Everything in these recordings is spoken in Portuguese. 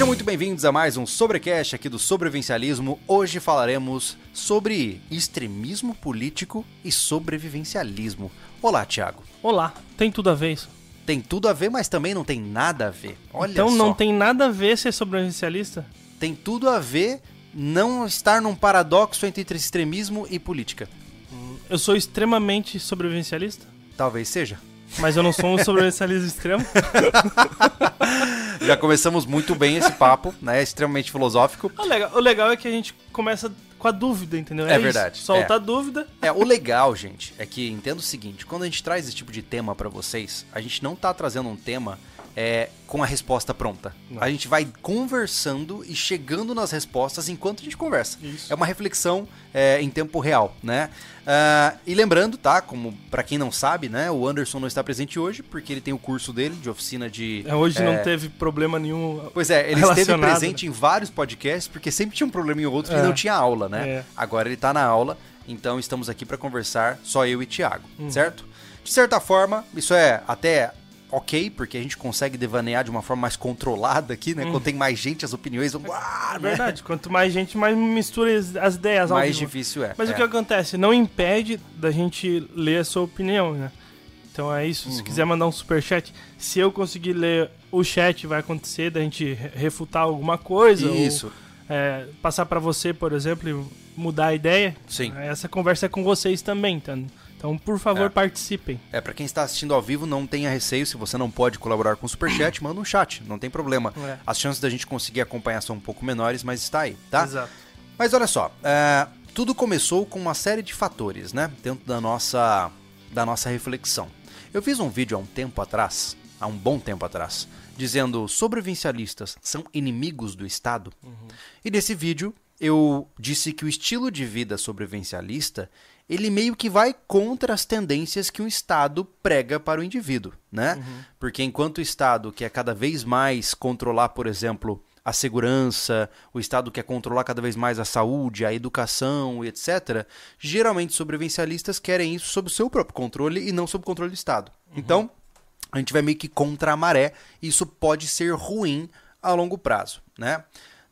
Sejam muito bem-vindos a mais um Sobrecast aqui do Sobrevivencialismo. Hoje falaremos sobre extremismo político e sobrevivencialismo. Olá, Thiago. Olá, tem tudo a ver isso? Tem tudo a ver, mas também não tem nada a ver. Olha então só. não tem nada a ver ser sobrevivencialista? Tem tudo a ver não estar num paradoxo entre extremismo e política. Eu sou extremamente sobrevivencialista? Talvez seja. Mas eu não sou um sobrevivencialista extremo? Já começamos muito bem esse papo, né? Extremamente filosófico. O legal, o legal é que a gente começa com a dúvida, entendeu? É isso. verdade, Solta é. a dúvida. É, o legal, gente, é que entenda o seguinte, quando a gente traz esse tipo de tema pra vocês, a gente não tá trazendo um tema é, com a resposta pronta. Não. A gente vai conversando e chegando nas respostas enquanto a gente conversa. Isso. É uma reflexão é, em tempo real, né? Ah, e lembrando, tá, como pra quem não sabe, né, o Anderson não está presente hoje porque ele tem o curso dele de oficina de... É, Hoje não é, teve problema nenhum. Pois é, ele esteve relacionado, presente em vários podcasts, porque sempre tinha um problema em outro que É. não tinha aula, né? É. Agora ele tá na aula, então estamos aqui para conversar, só eu e Thiago, Uhum. certo? De certa forma, isso é até ok, porque a gente consegue devanear de uma forma mais controlada aqui, né? Quando tem mais gente, as opiniões vão... É verdade, quanto mais gente, mais mistura as- as ideias. Mais difícil é. Mas é. o que acontece? Não impede da gente ler a sua opinião, né? Então é isso. Uhum. Se quiser mandar um superchat, se eu conseguir ler o chat, vai acontecer da gente re- refutar alguma coisa. ou, Isso, é, passar pra você, por exemplo, e mudar a ideia. sim. Essa conversa é com vocês também, tá? Então, por favor, É. participem. É, para quem está assistindo ao vivo, não tenha receio. Se você não pode colaborar com o Superchat, manda um chat, não tem problema. É. As chances da gente conseguir acompanhar são um pouco menores, mas está aí, tá? Exato. Mas olha só, é, tudo começou com uma série de fatores, né? Dentro da nossa, da nossa reflexão. Eu fiz um vídeo há um tempo atrás, há um bom tempo atrás, dizendo sobrevivencialistas são inimigos do Estado. E nesse vídeo eu disse que o estilo de vida sobrevivencialista ele meio que vai contra as tendências que o Estado prega para o indivíduo, né? Porque enquanto o Estado quer cada vez mais controlar, por exemplo, a segurança, o Estado quer controlar cada vez mais a saúde, a educação e etc., geralmente sobrevivencialistas querem isso sob o seu próprio controle e não sob o controle do Estado. Então, a gente vai meio que contra a maré e isso pode ser ruim a longo prazo, né?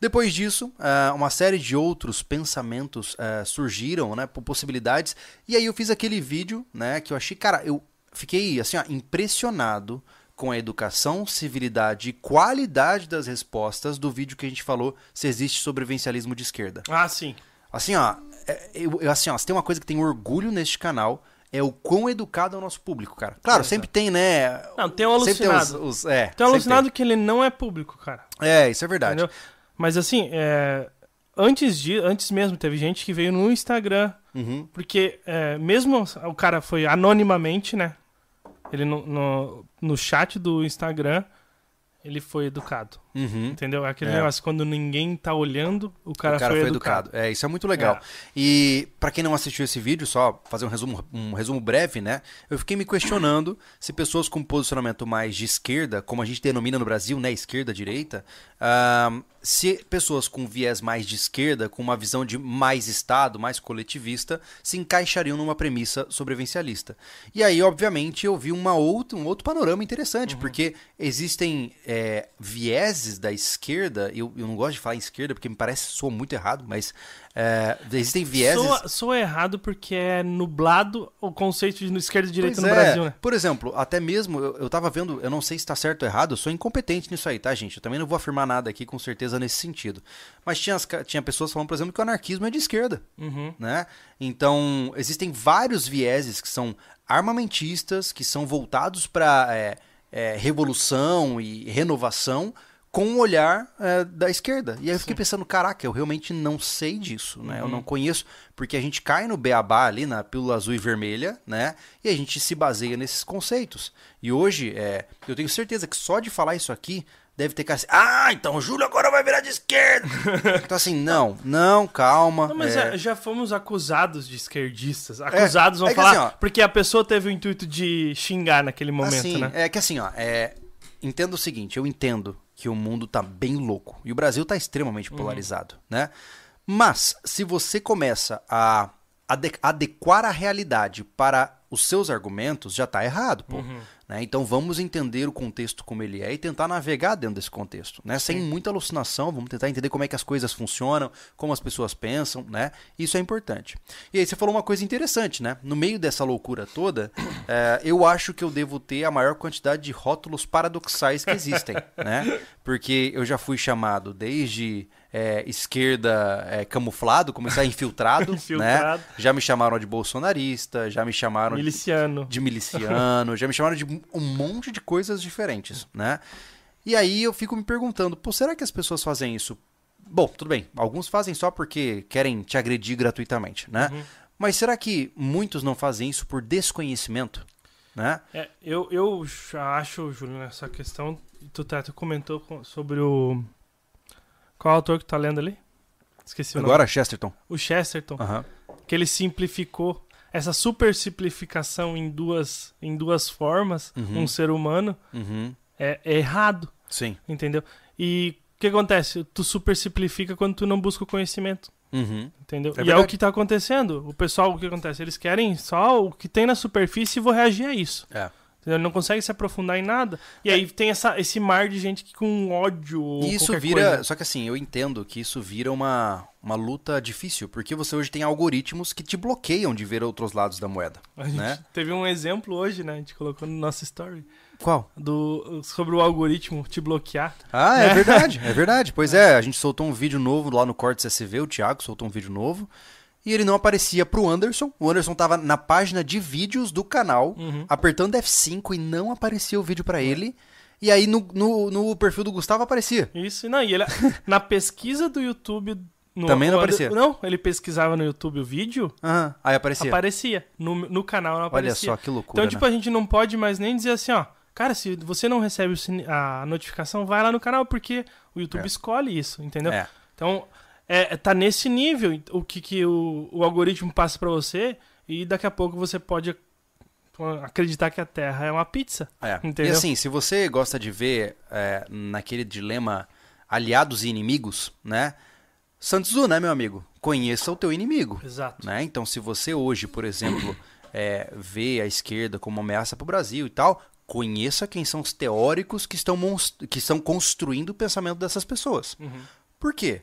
Depois disso, ah, uma série de outros pensamentos ah, surgiram, né, possibilidades, e aí eu fiz aquele vídeo, né, que eu achei, cara, eu fiquei, assim, ó, impressionado com a educação, civilidade e qualidade das respostas do vídeo que a gente falou se existe sobrevivencialismo de esquerda. Ah, sim. Assim, ó, é, eu, eu- assim, ó, se tem uma coisa que tem orgulho neste canal, é o quão educado é o nosso público, cara. Claro, Exato. sempre tem, né? Não, tem um alucinado. os- os- é, Tem um alucinado que ele não é público, cara. tem. É, isso é verdade. Entendeu? Mas assim, é, antes, de, antes mesmo teve gente que veio no Instagram. Uhum. Porque é, mesmo o cara foi anonimamente, né? Ele no, no, no chat do Instagram, ele foi educado. Uhum. Entendeu? É Aquele É. negócio, quando ninguém tá olhando, o cara, o cara foi, foi educado. educado. É, isso é muito legal. É. E pra quem não assistiu esse vídeo, só fazer um resumo, um resumo breve, né? Eu fiquei me questionando se pessoas com posicionamento mais de esquerda, como a gente denomina no Brasil, né, esquerda direita, ah, se pessoas com viés mais de esquerda, com uma visão de mais Estado, mais coletivista, se encaixariam numa premissa sobrevivencialista. E aí, obviamente, eu vi uma outra, um outro panorama interessante, Uhum. porque existem é, vieses da esquerda, eu, eu não gosto de falar esquerda porque me parece que soa muito errado, mas é, existem vieses. Soa, soa errado porque é nublado o conceito de esquerda e direita Pois no é. Brasil, né? Por exemplo, até mesmo eu, eu tava vendo, eu não sei se tá certo ou errado, eu sou incompetente nisso aí, tá, gente? Eu também não vou afirmar nada aqui com certeza nesse sentido. Mas tinha, as tinha pessoas falando, por exemplo, que o anarquismo é de esquerda, Uhum. né? Então, existem vários vieses que são armamentistas, que são voltados para revolução e renovação com o olhar é, da esquerda. E aí eu fiquei pensando, caraca, eu realmente não sei disso, né? Eu não conheço, porque a gente cai no beabá ali, na pílula azul e vermelha, né? E a gente se baseia nesses conceitos. E hoje, é, eu tenho certeza que só de falar isso aqui, deve ter cara assim, ah, então o Júlio agora vai virar de esquerda. então assim, não, não, calma. Não, mas é, já, já fomos acusados de esquerdistas. Acusados vão é falar, assim, porque a pessoa teve o intuito de xingar naquele momento, assim, né? É que assim, ó, é, entenda o seguinte, eu entendo que o mundo tá bem louco e o Brasil tá extremamente polarizado, né? Mas se você começa a ade- adequar a realidade para os seus argumentos, já tá errado, pô. Uhum. Né? Então vamos entender o contexto como ele é e tentar navegar dentro desse contexto, né? Sem muita alucinação, vamos tentar entender como é que as coisas funcionam, como as pessoas pensam, né? Isso é importante. E aí você falou uma coisa interessante, né? No meio dessa loucura toda, eh, eu acho que eu devo ter a maior quantidade de rótulos paradoxais que existem, né? Porque eu já fui chamado desde eh, esquerda eh, camuflado, começar infiltrado, Infiltrado. né? Já me chamaram de bolsonarista, já me chamaram de Miliciano. de miliciano, já me chamaram de um monte de coisas diferentes, né? E aí eu fico me perguntando, pô, será que as pessoas fazem isso? Bom, tudo bem, alguns fazem só porque querem te agredir gratuitamente, né? Mas será que muitos não fazem isso por desconhecimento, né? É, eu, eu acho, Júlio, nessa questão, tu, tá, tu comentou com- sobre o. Qual autor que tu tá lendo ali? Esqueci o nome. Agora, Chesterton. O Chesterton. Aham. Que ele simplificou essa super simplificação em duas, em duas formas, Uhum. um ser humano, Uhum. é, é errado, Sim. entendeu? E o que acontece? Tu super simplifica quando tu não busca o conhecimento. Uhum. Entendeu? É e é o que tá acontecendo. O pessoal, o que acontece? Eles querem só o que tem na superfície e vou reagir a isso. É. Entendeu? Não consegue se aprofundar em nada. E aí tem essa, esse mar de gente que com ódio. E isso vira. coisa. Só que assim, eu entendo que isso vira uma, uma luta difícil, porque você hoje tem algoritmos que te bloqueiam de ver outros lados da moeda. A gente né? teve um exemplo hoje, né? A gente colocou no nosso story. Qual? Do, sobre o algoritmo te bloquear. Ah, é verdade, é verdade. Pois é, a gente soltou um vídeo novo lá no Cortes SV, o Thiago soltou um vídeo novo. E ele não aparecia pro Anderson. O Anderson tava na página de vídeos do canal, Uhum. apertando F5 e não aparecia o vídeo pra ele. E aí no, no, no perfil do Gustavo aparecia. Isso, não, e ele, na pesquisa do YouTube. no- Também não aparecia? Não, ele pesquisava no YouTube o vídeo, Aham, aí aparecia. aparecia. No, no canal não Olha aparecia. só que loucura. Então, tipo, né? a gente não pode mais nem dizer assim, ó. Cara, se você não recebe a notificação, vai lá no canal, porque o YouTube É. escolhe isso, entendeu? É. Então, é, tá nesse nível o que, que o, o algoritmo passa pra você e daqui a pouco você pode acreditar que a Terra é uma pizza. É. E Entendeu? assim, se você gosta de ver é, naquele dilema aliados e inimigos, né? Santos né, meu amigo? Conheça o teu inimigo. Exato. né? Então, se você hoje, por exemplo, é, vê a esquerda como uma ameaça para o Brasil e tal, conheça quem são os teóricos que estão, que estão construindo o pensamento dessas pessoas. Uhum. Por quê?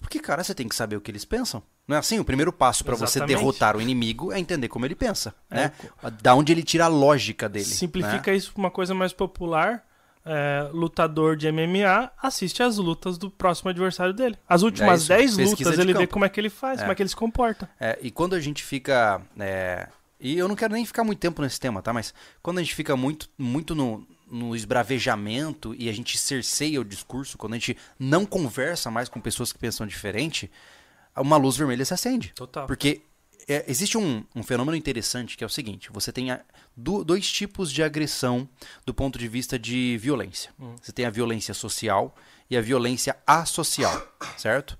Porque, cara, você tem que saber o que eles pensam. Não é assim? O primeiro passo para você derrotar o inimigo é entender como ele pensa, É, né? Da onde ele tira a lógica dele. né? Simplifica isso pra uma coisa mais popular. é, lutador de MMA assiste às lutas do próximo adversário dele. As últimas isso, 10 pesquisa lutas de ele vê campo. como é que ele faz, É. como é que ele se comporta. É, e quando a gente fica. é, e eu não quero nem ficar muito tempo nesse tema, tá? Mas quando a gente fica muito, muito no, no esbravejamento e a gente cerceia o discurso, quando a gente não conversa mais com pessoas que pensam diferente, uma luz vermelha se acende. Total. Porque é, existe um, um fenômeno interessante que é o seguinte: você tem a- do- dois tipos de agressão do ponto de vista de violência. Você tem a violência social e a violência associal, certo?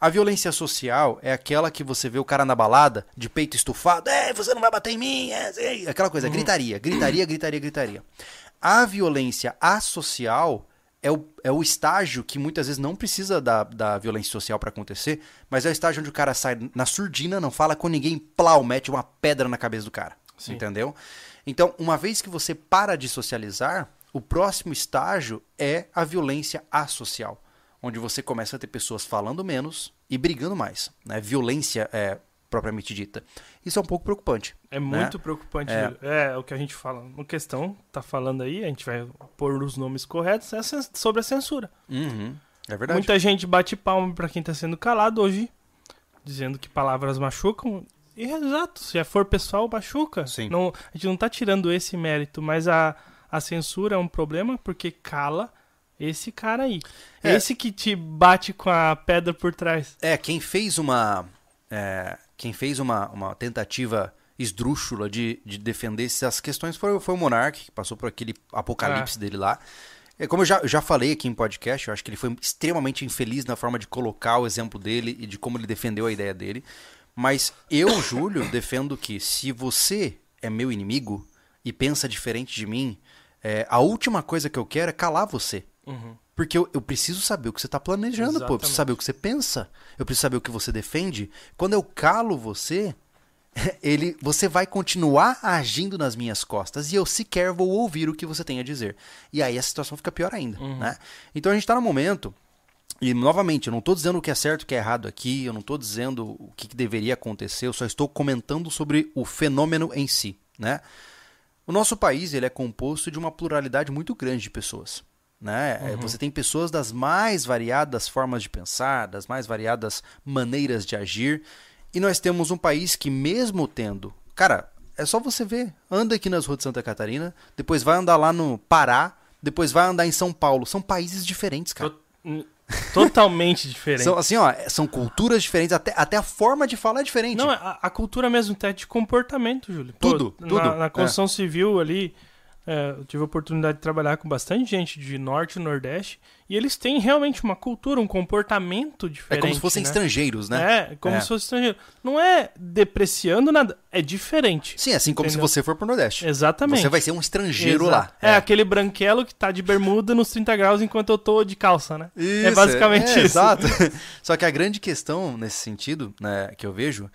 A violência social é aquela que você vê o cara na balada, de peito estufado, é, você não vai bater em mim, é, é", aquela coisa, gritaria, gritaria, gritaria, gritaria. A violência associal é o, é o estágio que muitas vezes não precisa da, da violência social para acontecer, mas é o estágio onde o cara sai na surdina, não fala com ninguém, plau, mete uma pedra na cabeça do cara. Sim. Entendeu? Então, uma vez que você para de socializar, o próximo estágio é a violência associal, onde você começa a ter pessoas falando menos e brigando mais. Né? Violência é propriamente dita. Isso é um pouco preocupante. É né? muito preocupante. É. Júlio. É. o que a gente fala. No questão, tá falando aí, a gente vai pôr os nomes corretos, é sobre a censura. Uhum. É verdade. Muita gente bate palma pra quem tá sendo calado hoje, dizendo que palavras machucam. E é exato, se for pessoal, machuca. Sim. Não, a gente não tá tirando esse mérito, mas a, a censura é um problema porque cala esse cara aí. É. Esse que te bate com a pedra por trás. É, quem fez uma. é, quem fez uma, uma tentativa esdrúxula de, de defender essas questões foi, foi o Monark, que passou por aquele apocalipse dele lá. É, como eu já, já falei aqui em podcast, eu acho que ele foi extremamente infeliz na forma de colocar o exemplo dele e de como ele defendeu a ideia dele. Mas eu, Júlio, defendo que se você é meu inimigo e pensa diferente de mim, é, a última coisa que eu quero é calar você. Porque eu, eu preciso saber o que você está planejando, pô. Eu preciso Exatamente. saber o que você pensa. Eu preciso saber o que você defende. Quando eu calo você, ele, você vai continuar agindo nas minhas costas e eu sequer vou ouvir o que você tem a dizer. E aí a situação fica pior ainda, Uhum. né? Então a gente está no momento e novamente, eu não estou dizendo o que é certo e o que é errado aqui, eu não estou dizendo o que, que deveria acontecer, eu só estou comentando sobre o fenômeno em si, né? O nosso país ele é composto de uma pluralidade muito grande de pessoas. Né? É, Você tem pessoas das mais variadas formas de pensar, das mais variadas maneiras de agir. E nós temos um país que, mesmo tendo. Cara, é só você ver. Anda aqui nas ruas de Santa Catarina, depois vai andar lá no Pará, depois vai andar em São Paulo. São países diferentes, cara. Totalmente diferente. São, assim, ó, são culturas diferentes, até, até a forma de falar é diferente. Não, a, a cultura mesmo até de comportamento, Júlio. Tudo, na, tudo, Na é. construção civil ali, é, eu tive a oportunidade de trabalhar com bastante gente de norte e nordeste, e eles têm realmente uma cultura, um comportamento é diferente. como se fossem né? estrangeiros, né? É, como É. se fosse estrangeiro. Não é depreciando nada, é diferente. Sim, assim como Entendeu? se você for pro Nordeste. Exatamente. Você vai ser um estrangeiro Exato. lá. É. aquele branquelo que tá de bermuda nos 30 graus enquanto eu tô de calça, né? Isso, é basicamente é, isso. Exato. Só que a grande questão nesse sentido, né, que eu vejo,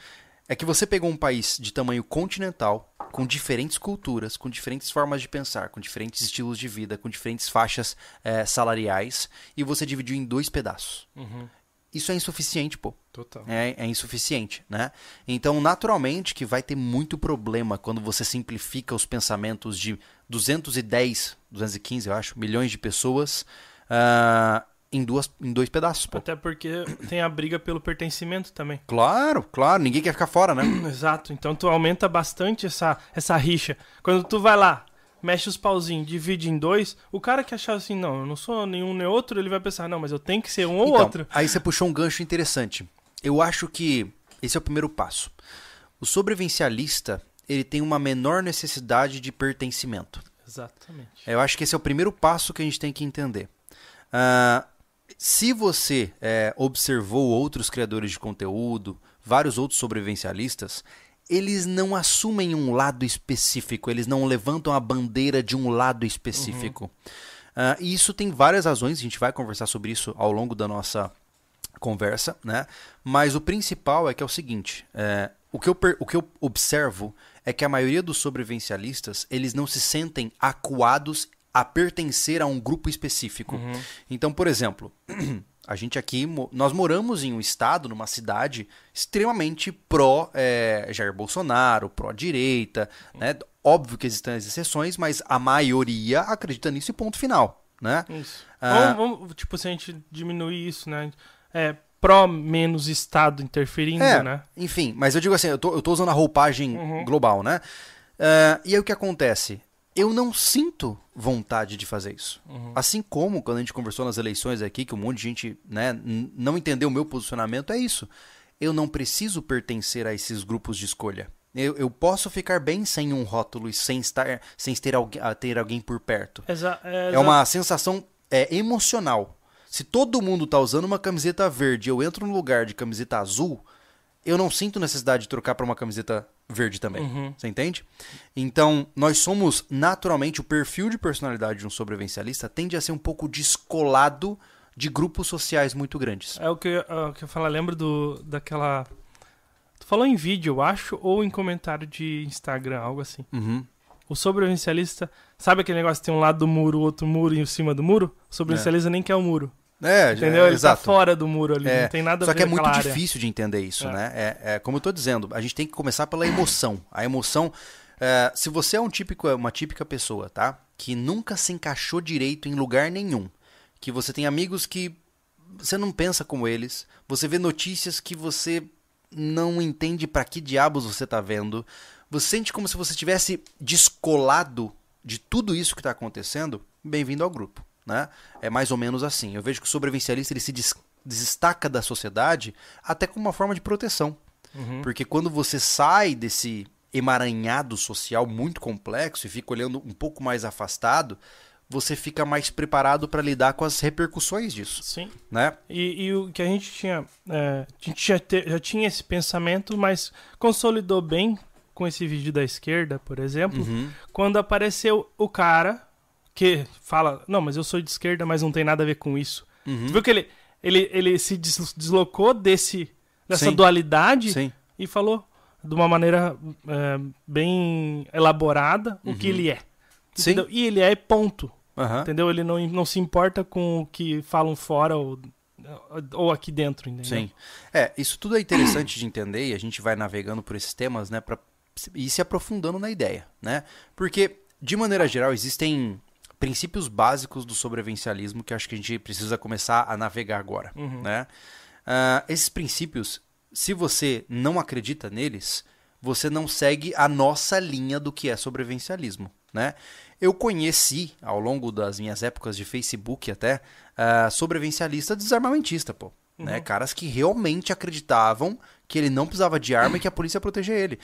é que você pegou um país de tamanho continental, com diferentes culturas, com diferentes formas de pensar, com diferentes estilos de vida, com diferentes faixas eh, salariais, e você dividiu em dois pedaços. Uhum. Isso é insuficiente, pô. Total. É, é insuficiente, né? Então, naturalmente que vai ter muito problema quando você simplifica os pensamentos de 210, 215, eu acho, milhões de pessoas ah, em, duas, em dois pedaços, pô. Até porque tem a briga pelo pertencimento também. Claro, claro, ninguém quer ficar fora, né? Exato. Então tu aumenta bastante essa, essa rixa. Quando tu vai lá, mexe os pauzinhos, divide em dois, o cara que achar assim, não, eu não sou nenhum nem outro, ele vai pensar, não, mas eu tenho que ser um ou Então, outro. aí você puxou um gancho interessante. Eu acho que esse é o primeiro passo. O sobrevivencialista, ele tem uma menor necessidade de pertencimento. Exatamente. Eu acho que esse é o primeiro passo que a gente tem que entender. Ah, se você é, observou outros criadores de conteúdo, vários outros sobrevivencialistas, eles não assumem um lado específico, eles não levantam a bandeira de um lado específico. Ah, e isso tem várias razões, a gente vai conversar sobre isso ao longo da nossa conversa, né? Mas o principal é que é o seguinte: é, o, que eu, o que eu observo é que a maioria dos sobrevivencialistas eles não se sentem acuados a pertencer a um grupo específico. Então, por exemplo, a gente aqui, nós moramos em um estado, numa cidade extremamente pró é, Jair Bolsonaro, pró-direita, né? Óbvio que existem as exceções, mas a maioria acredita nisso e ponto final, né? Isso. Ah. Vamos, vamos, tipo, se a gente diminuir isso, né? É pró menos Estado interferindo, É, né? enfim, mas eu digo assim, eu tô, eu tô usando a roupagem Uhum. global, né? Eh, e aí o que acontece? Eu não sinto vontade de fazer isso. Uhum. Assim como quando a gente conversou nas eleições aqui, que um monte de gente né, não entendeu o meu posicionamento, é isso. Eu não preciso pertencer a esses grupos de escolha. Eu, eu posso ficar bem sem um rótulo e sem estar, sem ter, alguém, ter alguém por perto. Exa é, É uma sensação é, emocional. Se todo mundo tá usando uma camiseta verde e eu entro no lugar de camiseta azul, eu não sinto necessidade de trocar para uma camiseta verde também. Uhum. Você entende? Então, nós somos naturalmente o perfil de personalidade de um sobrevivencialista tende a ser um pouco descolado de grupos sociais muito grandes. É o que, é o que eu falo, lembro do, daquela. Tu falou em vídeo, eu acho, ou em comentário de Instagram, algo assim. Uhum. O sobrevivencialista, sabe aquele negócio que tem um lado do muro, outro muro em cima do muro? O sobrevivencialista nem quer o muro. É, Entendeu? Ele exato. tá fora do muro ali, É, não tem nada a Só ver que é muito área. difícil de entender isso, É. né? É, é como eu tô dizendo, a gente tem que começar pela emoção. A emoção. é, se você é um típico, uma típica pessoa, tá? Que nunca se encaixou direito em lugar nenhum. Que você tem amigos que você não pensa como eles. Você vê notícias que você não entende pra que diabos você tá vendo. Você sente como se você tivesse descolado de tudo isso que tá acontecendo. Bem-vindo ao grupo, né? É mais ou menos assim. Eu vejo que o sobrevivencialista ele se des- destaca da sociedade até como uma forma de proteção. Uhum. Porque quando você sai desse emaranhado social muito complexo e fica olhando um pouco mais afastado, você fica mais preparado para lidar com as repercussões disso, Sim. né? E, e o que a gente tinha. é, a gente já, te- já tinha esse pensamento, mas consolidou bem com esse vídeo da esquerda, por exemplo, Uhum. quando apareceu o cara que fala: Não, mas eu sou de esquerda, mas não tem nada a ver com isso. Uhum. Tu viu que ele, ele, ele se des- deslocou desse, dessa Sim. dualidade Sim. e falou: de uma maneira é, bem elaborada o que ele é. Uhum. Sim. E ele é ponto. Aham. Entendeu? Ele não, não se importa com o que falam fora ou, ou aqui dentro, entendeu? Sim. É, isso tudo é interessante de entender e a gente vai navegando por esses temas, né, para ir se aprofundando na ideia, né? Porque de maneira geral existem princípios básicos do sobrevivencialismo que acho que a gente precisa começar a navegar agora, Uhum. né? Ah, esses princípios, se você não acredita neles, você não segue a nossa linha do que é sobrevivencialismo, né? Eu conheci, ao longo das minhas épocas de Facebook até, ah, sobrevivencialista desarmamentista, pô. Né? Caras que realmente acreditavam que ele não precisava de arma e que a polícia ia proteger ele.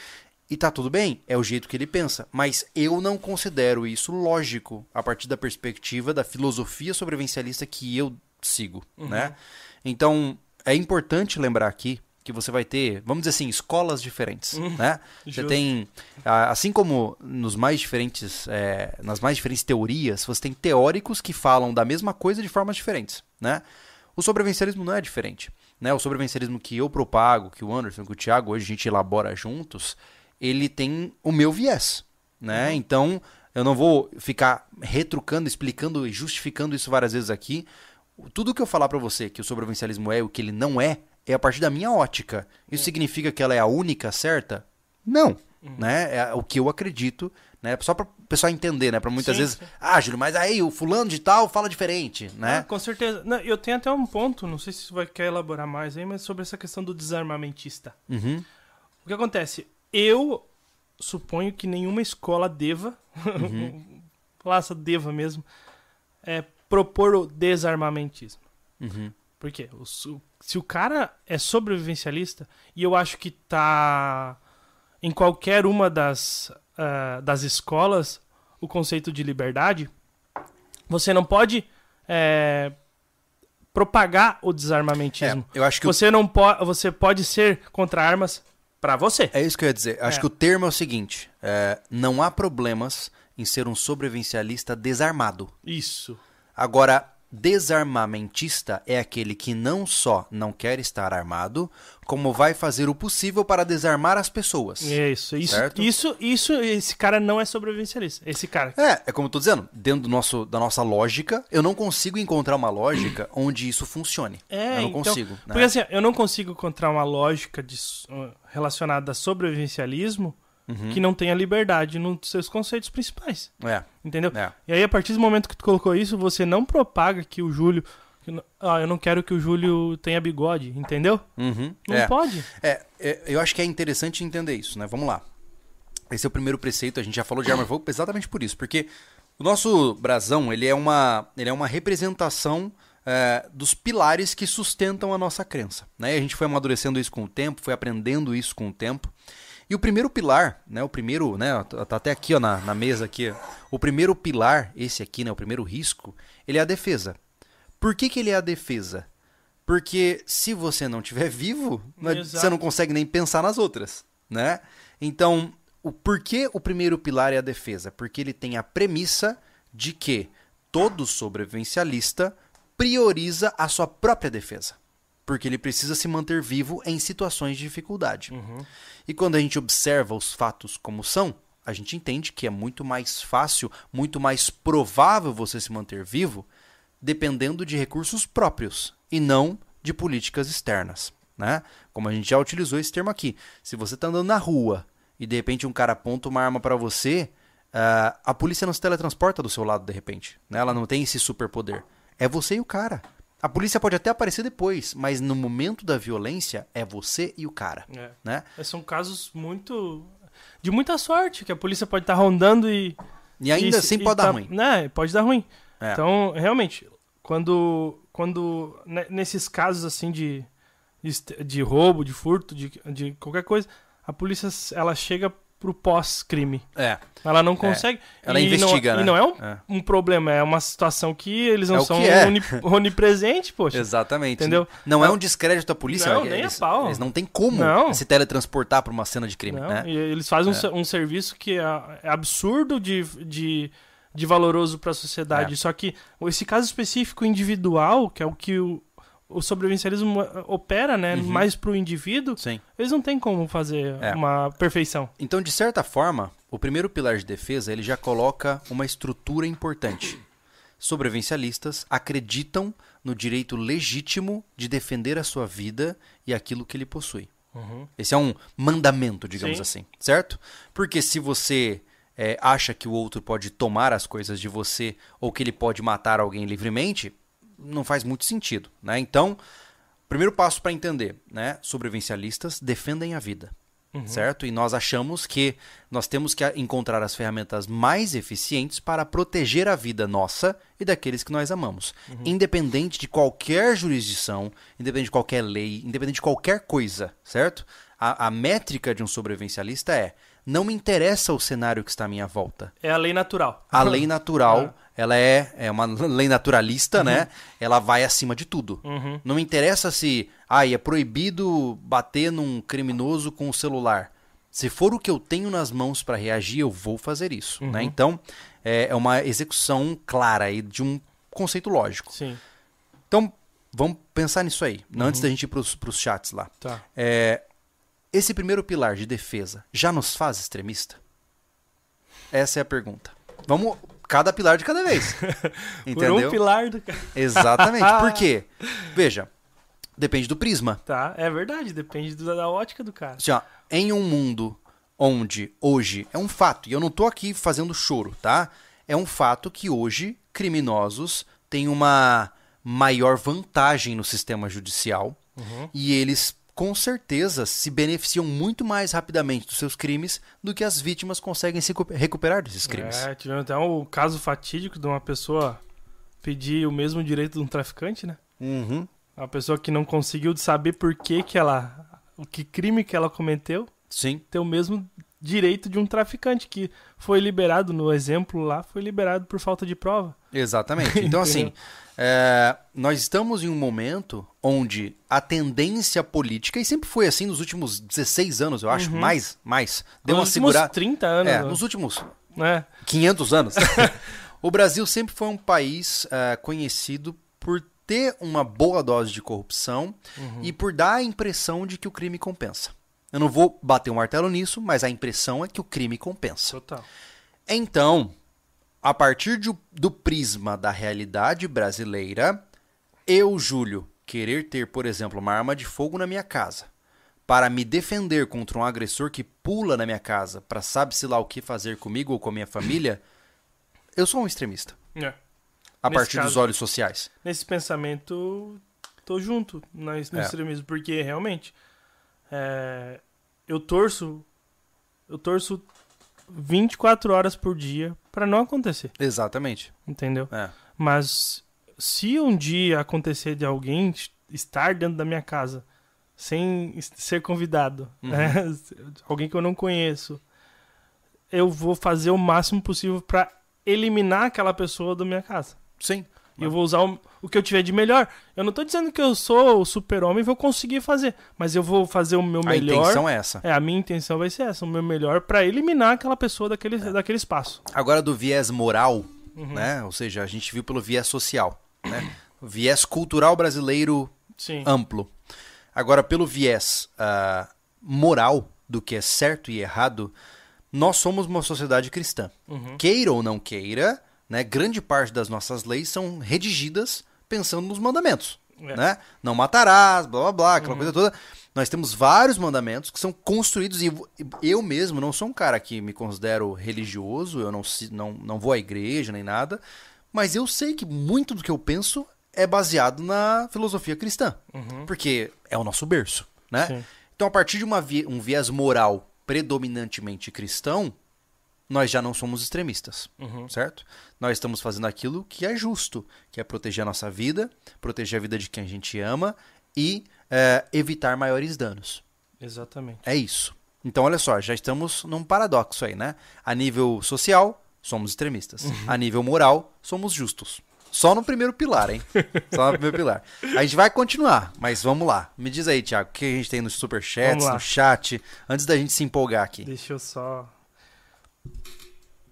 E tá tudo bem, é o jeito que ele pensa. Mas eu não considero isso lógico a partir da perspectiva da filosofia sobrevivencialista que eu sigo, né? Então, é importante lembrar aqui que você vai ter, vamos dizer assim, escolas diferentes, né? Você Justo. tem, ah, assim como nos mais diferentes, é, nas mais diferentes teorias, você tem teóricos que falam da mesma coisa de formas diferentes, né? O sobrevivencialismo não é diferente, né? O sobrevivencialismo que eu propago, que o Anderson, que o Thiago, hoje a gente elabora juntos, ele tem o meu viés, né? Então, eu não vou ficar retrucando, explicando e justificando isso várias vezes aqui. Tudo que eu falar pra você que o sobrevivencialismo é o que ele não é, é a partir da minha ótica. Isso significa que ela é a única certa? Não, né? É o que eu acredito, né? Só para o pessoal entender, né? Para muitas Sim, vezes, sim. ah, Júlio, mas aí o fulano de tal fala diferente, Ah, né? com certeza. Não, eu tenho até um ponto, não sei se você vai querer elaborar mais aí, mas sobre essa questão do desarmamentista. Uhum. O que acontece? Eu suponho que nenhuma escola deva, Uhum. deva mesmo, é, propor o desarmamentismo. Uhum. Por quê? O se o cara é sobrevivencialista, e eu acho que tá em qualquer uma das, ah, das escolas o conceito de liberdade, você não pode é, propagar o desarmamentismo. É, eu acho que o- Você não pode, você pode ser contra armas pra você. é isso que eu ia dizer. Acho É. que o termo é o seguinte: é, não há problemas em ser um sobrevivencialista desarmado. Isso. Agora, desarmamentista é aquele que não só não quer estar armado, como vai fazer o possível para desarmar as pessoas. Isso, isso, Certo? isso, isso, esse cara não é sobrevivencialista. Esse cara. É, é como eu tô dizendo, dentro do nosso, da nossa lógica, eu não consigo encontrar uma lógica onde isso funcione. É, eu não então, consigo. né? Porque assim, eu não consigo encontrar uma lógica de, uh, relacionada a sobrevivencialismo Uhum. que não tenha liberdade nos seus conceitos principais. É, Entendeu? é. E aí, a partir do momento que tu colocou isso, você não propaga que o Júlio. Ah, eu não quero que o Júlio tenha bigode, entendeu? Uhum, Não é. pode. É, é, eu acho que é interessante entender isso, né? Vamos lá. Esse é o primeiro preceito, a gente já falou de arma fogo exatamente por isso, porque o nosso brasão, ele é uma, ele é uma representação é, dos pilares que sustentam a nossa crença, né? E a gente foi amadurecendo isso com o tempo, foi aprendendo isso com o tempo. E o primeiro pilar, né, o primeiro, né, tá até aqui ó, na, na mesa aqui, o primeiro pilar, esse aqui, né, o primeiro risco, ele é a defesa. Por que, que ele é a defesa? Porque se você não estiver vivo, né, Exato. você não consegue nem pensar nas outras, né? Então, o porquê o primeiro pilar é a defesa? Porque ele tem a premissa de que todo sobrevivencialista prioriza a sua própria defesa. Porque ele precisa se manter vivo em situações de dificuldade. E quando a gente observa os fatos como são, a gente entende que é muito mais fácil, muito mais provável você se manter vivo dependendo de recursos próprios e não de políticas externas, né? Como a gente já utilizou esse termo aqui. Se você está andando na rua e de repente um cara aponta uma arma para você, ah, a polícia não se teletransporta do seu lado de repente, né? Ela não tem esse superpoder. É você e o cara. A polícia pode até aparecer depois, mas no momento da violência é você e o cara, É. né? São casos muito. de muita sorte, que a polícia pode estar rondando e. E ainda e- assim pode dar tá- ruim. Né, pode dar ruim. É. Então, realmente, quando. quando ne- nesses casos assim de, de, de roubo, de furto, de, de qualquer coisa, a polícia ela chega pro pós-crime. É, Ela não consegue. ela e investiga, não, né? E não é um, É. um problema, é uma situação que eles não É são é. oni- onipresentes, poxa. Exatamente. Entendeu? Não é um descrédito à polícia. Não, é- nem a eles, pau. eles não têm como Não. se teletransportar para uma cena de crime, Não, né? e eles fazem um, um serviço que é, é absurdo de, de, de valoroso para a sociedade. É. Só que esse caso específico individual, que é o que o, o sobrevivencialismo eh, opera, né, Uhum. mais pro indivíduo, Sim. eles não têm como fazer É. uma perfeição. Então, de certa forma, o primeiro pilar de defesa ele já coloca uma estrutura importante. Sobrevivencialistas acreditam no direito legítimo de defender a sua vida e aquilo que ele possui. Esse é um mandamento, digamos Sim. assim, certo? Porque se você é, acha que o outro pode tomar as coisas de você ou que ele pode matar alguém livremente, não faz muito sentido, né? Então, primeiro passo para entender, né? Sobrevivencialistas defendem a vida, certo? E nós achamos que nós temos que encontrar as ferramentas mais eficientes para proteger a vida nossa e daqueles que nós amamos, independente de qualquer jurisdição, independente de qualquer lei, independente de qualquer coisa, certo? A, a métrica de um sobrevivencialista é não me interessa o cenário que está à minha volta. É a lei natural. A lei natural, É. ela é, é uma lei naturalista, né? Ela vai acima de tudo. Uhum. Não me interessa se, ah, é proibido bater num criminoso com o celular. Se for o que eu tenho nas mãos para reagir, eu vou fazer isso, né? Então, é, é uma execução clara aí de um conceito lógico. Sim, Então, vamos pensar nisso aí, antes da gente ir pros, pros chats lá. tá. É, esse primeiro pilar de defesa já nos faz extremista? Essa é a pergunta. Vamos, cada pilar de cada vez. Entendeu? Por um pilar do cara. Exatamente. Por quê? Veja, depende do prisma. Tá, é verdade, depende do- da ótica do cara. Assim, ó, em um mundo onde hoje é um fato, e eu não tô aqui fazendo choro, tá? É um fato que hoje criminosos têm uma maior vantagem no sistema judicial e eles com certeza se beneficiam muito mais rapidamente dos seus crimes do que as vítimas conseguem se recu- recuperar desses crimes. É, tivemos até o caso fatídico de uma pessoa pedir o mesmo direito de um traficante, né? Uhum. Uma pessoa que não conseguiu saber por que que ela... O que crime que ela cometeu, Sim. ter o mesmo direito de um traficante que foi liberado, no exemplo lá, foi liberado por falta de prova. Exatamente. Então, assim, é, nós estamos em um momento onde a tendência política, e sempre foi assim nos últimos 16 anos, eu acho, mais, mais, deu uma Nos últimos segurada. 30 anos, É, nos últimos né? 500 anos. o Brasil sempre foi um país é, conhecido por ter uma boa dose de corrupção e por dar a impressão de que o crime compensa. Eu não vou bater um martelo nisso, mas a impressão é que o crime compensa. Total. Então, a partir de- do prisma da realidade brasileira, eu, Júlio, querer ter, por exemplo, uma arma de fogo na minha casa para me defender contra um agressor que pula na minha casa para sabe-se lá o que fazer comigo ou com a minha família, eu sou um extremista. É. A Nesse partir dos caso- olhos sociais. Nesse pensamento, tô junto no, no É. extremismo, porque realmente é, eu torço eu torço 24 horas por dia pra não acontecer, Exatamente. entendeu? É. Mas se um dia acontecer de alguém estar dentro da minha casa sem ser convidado, Uhum. né? alguém que eu não conheço, eu vou fazer o máximo possível pra eliminar aquela pessoa da minha casa. Sim. E eu vou usar o, o que eu tiver de melhor. Eu não tô dizendo que eu sou o super-homem e vou conseguir fazer. Mas eu vou fazer o meu A melhor. intenção é essa. É, a minha intenção vai ser essa, o meu melhor pra eliminar aquela pessoa daquele, É. daquele espaço. Agora do viés moral, Uhum. né? Ou seja, a gente viu pelo viés social, né? O viés cultural brasileiro Sim. amplo. Agora, pelo viés ah, moral do que é certo e errado, nós somos uma sociedade cristã. Uhum. Queira ou não queira, né, grande parte das nossas leis são redigidas pensando nos mandamentos. É. Uhum. Né? Não matarás, blá blá blá, aquela coisa toda. Nós temos vários mandamentos que são construídos e eu mesmo não sou um cara que me considero religioso, eu não, se- não, não vou à igreja nem nada, mas eu sei que muito do que eu penso é baseado na filosofia cristã, porque é o nosso berço, né? Sim. Então, a partir de uma vi- um viés moral predominantemente cristão, nós já não somos extremistas, certo? Nós estamos fazendo aquilo que é justo, que é proteger a nossa vida, proteger a vida de quem a gente ama e é, evitar maiores danos. Exatamente. É isso. Então, olha só, já estamos num paradoxo aí, né? A nível social, somos extremistas. A nível moral, somos justos. Só no primeiro pilar, hein? Só no primeiro pilar. A gente vai continuar, mas vamos lá. Me diz aí, Thiago, o que a gente tem nos superchats, no chat, antes da gente se empolgar aqui. Deixa eu só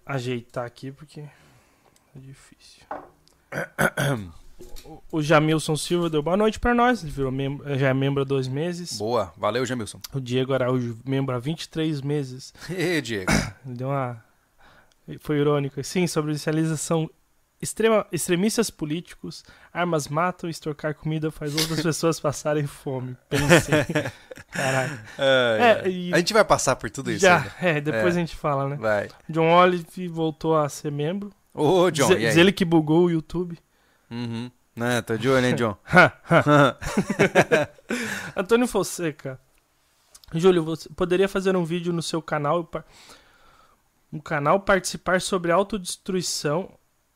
ajeitar aqui porque é difícil. o- Jamilson Silva deu boa noite pra nós. Ele virou membro, já é membro há dois meses. Boa, valeu, Jamilson. O Diego Araújo, membro há 23 meses. Ê, Diego. Ele deu uma. Foi irônico. Sim, sobre inicialização extrema, extremistas políticos, armas matam, extorcar comida faz outras pessoas passarem fome. Pensem. Caralho. É, É, e- A gente vai passar por tudo isso Já, ainda. é, depois É. a gente fala, né? Vai. John Olive voltou a ser membro. Ô, John, diz, diz ele que bugou o YouTube. Uhum. Né, tô de olho, hein, John? Antônio Fonseca. Júlio, você poderia fazer um vídeo no seu canal, um canal participar sobre autodestruição,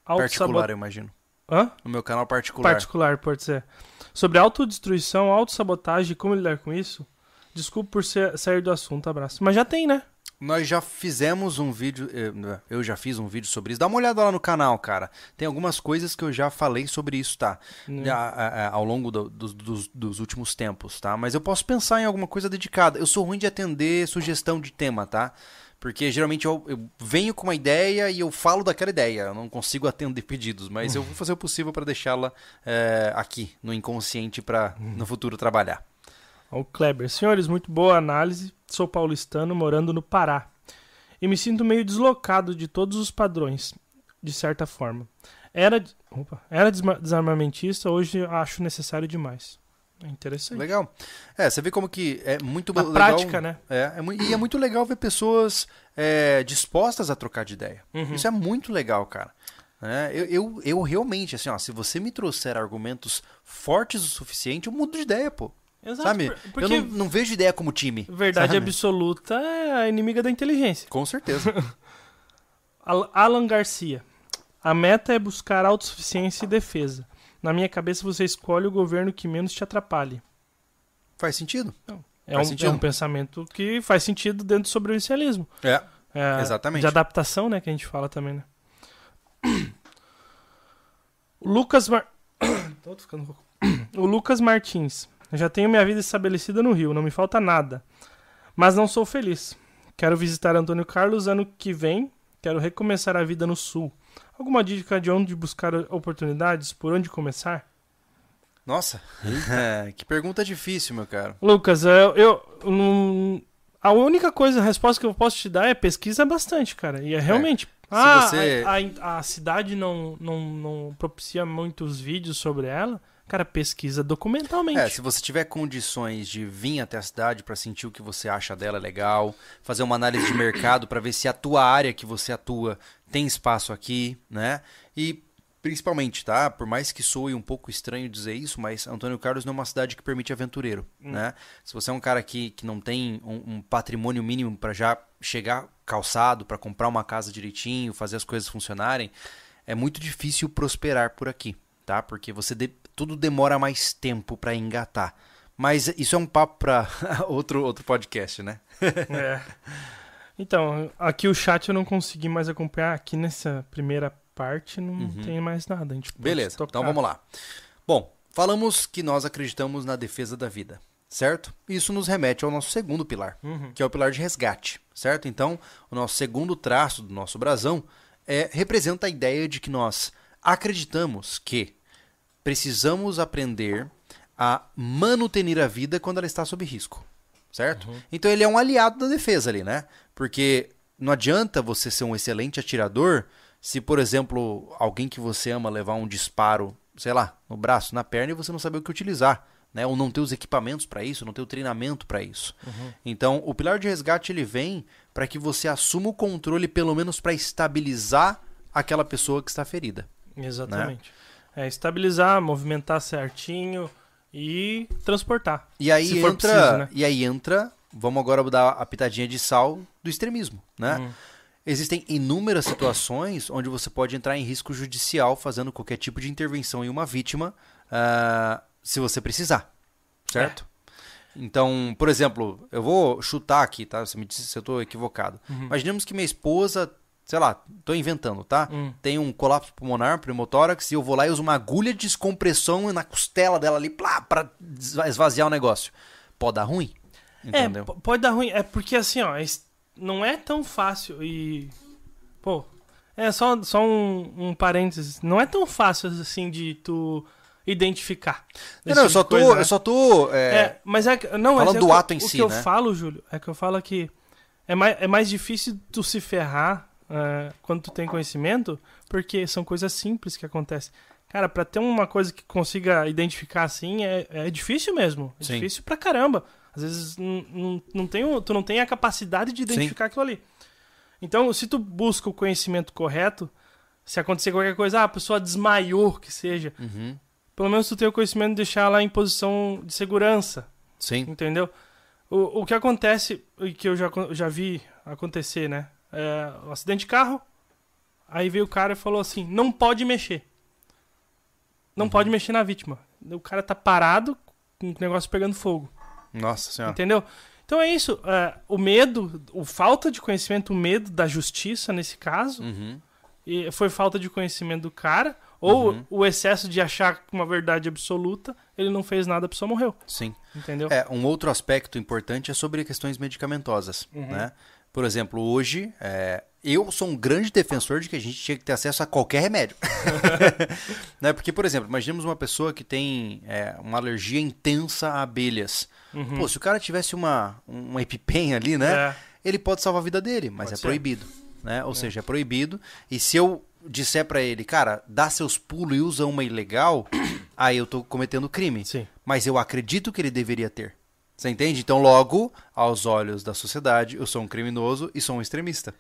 particular, eu imagino. Hã? No meu canal particular. Particular, pode ser. Sobre autodestruição, autossabotagem e como lidar com isso? Desculpa por ser- sair do assunto, abraço. Mas já tem, né? Nós já fizemos um vídeo, eh, eu já fiz um vídeo sobre isso. Dá uma olhada lá no canal, cara. Tem algumas coisas que eu já falei sobre isso, tá? Né? A- a- a- ao longo do- dos- dos, dos últimos tempos, tá? Mas eu posso pensar em alguma coisa dedicada. Eu sou ruim de atender sugestão de tema, tá? Porque geralmente eu, eu venho com uma ideia e eu falo daquela ideia. Eu não consigo atender pedidos, mas eu vou fazer o possível para deixá-la eh, aqui no inconsciente para no futuro trabalhar. O Kleber. Senhores, muito boa análise. Sou paulistano, morando no Pará. E me sinto meio deslocado de todos os padrões, de certa forma. Era, opa, era desarmamentista, hoje acho necessário demais. É interessante. Legal. É, você vê como que é muito Na legal. prática, né? É, é mu- e é muito legal ver pessoas é, dispostas a trocar de ideia. Uhum. Isso é muito legal, cara. É, eu, eu, eu realmente, assim, ó, se você me trouxer argumentos fortes o suficiente, eu mudo de ideia, pô. Exato, Sabe? por- Eu porque não, não vejo ideia como time. verdade sabe? absoluta é a inimiga da inteligência. Com certeza. Al- Alan Garcia. A meta é buscar autossuficiência e defesa. Na minha cabeça, você escolhe o governo que menos te atrapalhe. Faz sentido. É Faz um, sentido. é um pensamento que faz sentido dentro do sobrevivencialismo. É, É, exatamente. De adaptação, né? Que a gente fala também, né? O Lucas Mar... O Lucas Martins. Eu já tenho minha vida estabelecida no Rio, não me falta nada. Mas não sou feliz. Quero visitar Antônio Carlos ano que vem. Quero recomeçar a vida no Sul. Alguma dica de onde buscar oportunidades? Por onde começar? Nossa, É, que pergunta difícil, meu caro. Lucas, eu, eu não- a única coisa, a resposta que eu posso te dar é pesquisa bastante, cara. E é realmente. ah, você- a, a- a cidade não, não, não propicia muitos vídeos sobre ela. Cara, pesquisa documentalmente. É, se você tiver condições de vir até a cidade para sentir o que você acha dela legal, fazer uma análise de mercado para ver se a tua área que você atua tem espaço aqui, né? E principalmente, tá? Por mais que soe um pouco estranho dizer isso, mas Antônio Carlos não é uma cidade que permite aventureiro, né? Se você é um cara que, que não tem um, um patrimônio mínimo para já chegar calçado, para comprar uma casa direitinho, fazer as coisas funcionarem, é muito difícil prosperar por aqui, tá? Porque você de- tudo demora mais tempo para engatar. Mas isso é um papo para outro outro podcast, né? É. Então, aqui o chat eu não consegui mais acompanhar. Aqui nessa primeira parte não tem mais nada. A gente Uhum. Beleza. Então vamos lá. Bom, falamos que nós acreditamos na defesa da vida, certo? Isso nos remete ao nosso segundo pilar, Uhum. que é o pilar de resgate, certo? Então, o nosso segundo traço do nosso brasão é representa a ideia de que nós acreditamos que precisamos aprender a manutenir a vida quando ela está sob risco, certo? Então ele é um aliado da defesa ali, né? Porque não adianta você ser um excelente atirador se, por exemplo, alguém que você ama levar um disparo, sei lá, no braço, na perna e você não saber o que utilizar, né? Ou não ter os equipamentos para isso, não ter o treinamento para isso. Então, o pilar de resgate ele vem para que você assuma o controle pelo menos para estabilizar aquela pessoa que está ferida. Exatamente. É estabilizar, movimentar certinho e transportar. E aí entra, preciso, né? e aí entra, vamos agora dar a pitadinha de sal do extremismo, né? Hum. Existem inúmeras situações onde você pode entrar em risco judicial fazendo qualquer tipo de intervenção em uma vítima, ah, se você precisar, certo? Então, por exemplo, eu vou chutar aqui, tá? Você me disse se eu estou equivocado. Imaginemos que minha esposa, sei lá, estou inventando, tá? Hum. Tem um colapso pulmonar, pneumotórax, e eu vou lá e uso uma agulha de descompressão na costela dela ali, plá, para esvaziar o negócio. Pode dar ruim, entendeu? É, pode dar ruim. É porque assim, ó, não é tão fácil e. Pô, É, só, só um, um parênteses. Não é tão fácil assim de tu identificar. Não, não, eu, esse só tipo tô, né? eu só tô. é, É, mas é que- não, Falando é do que eu- ato em o si, que eu né? falo, Júlio, é que eu falo que é mais, é mais difícil tu se ferrar é, quando tu tem conhecimento, porque são coisas simples que acontecem. Cara, pra ter uma coisa que consiga identificar assim, é, é difícil mesmo. É Sim. difícil pra caramba. Às vezes não, não, tem, tu não tem a capacidade de identificar aquilo ali. Então, se tu busca o conhecimento correto, se acontecer qualquer coisa, ah, a pessoa desmaiou, que seja, uhum, pelo menos tu tem o conhecimento de deixar ela em posição de segurança. sim. Entendeu? O, o que acontece, e que eu já, já vi acontecer, né? É, um acidente de carro, aí veio o cara e falou assim: não pode mexer. Não Uhum. pode mexer na vítima. O cara tá parado com o negócio pegando fogo. Nossa senhora. Entendeu? Então é isso. é, o medo, o falta de conhecimento, o medo da justiça nesse caso, Uhum. e foi falta de conhecimento do cara, ou Uhum. o excesso de achar uma verdade absoluta, ele não fez nada, a pessoa morreu. Sim. Entendeu? É, um outro aspecto importante é sobre questões medicamentosas, Uhum. né? Por exemplo, hoje, é, eu sou um grande defensor de que a gente tinha que ter acesso a qualquer remédio. né? Porque, por exemplo, imaginemos uma pessoa que tem é, uma alergia intensa a abelhas. Uhum. Pô, se o cara tivesse uma, uma EpiPen ali, né? É. Ele pode salvar a vida dele, mas Pode é ser. proibido. Né? Ou seja, é proibido. E se eu disser pra ele, cara, dá seus pulos e usa uma ilegal, aí eu tô cometendo crime Sim. mas eu acredito que ele deveria ter. Você entende? Então, logo, aos olhos da sociedade, eu sou um criminoso e sou um extremista.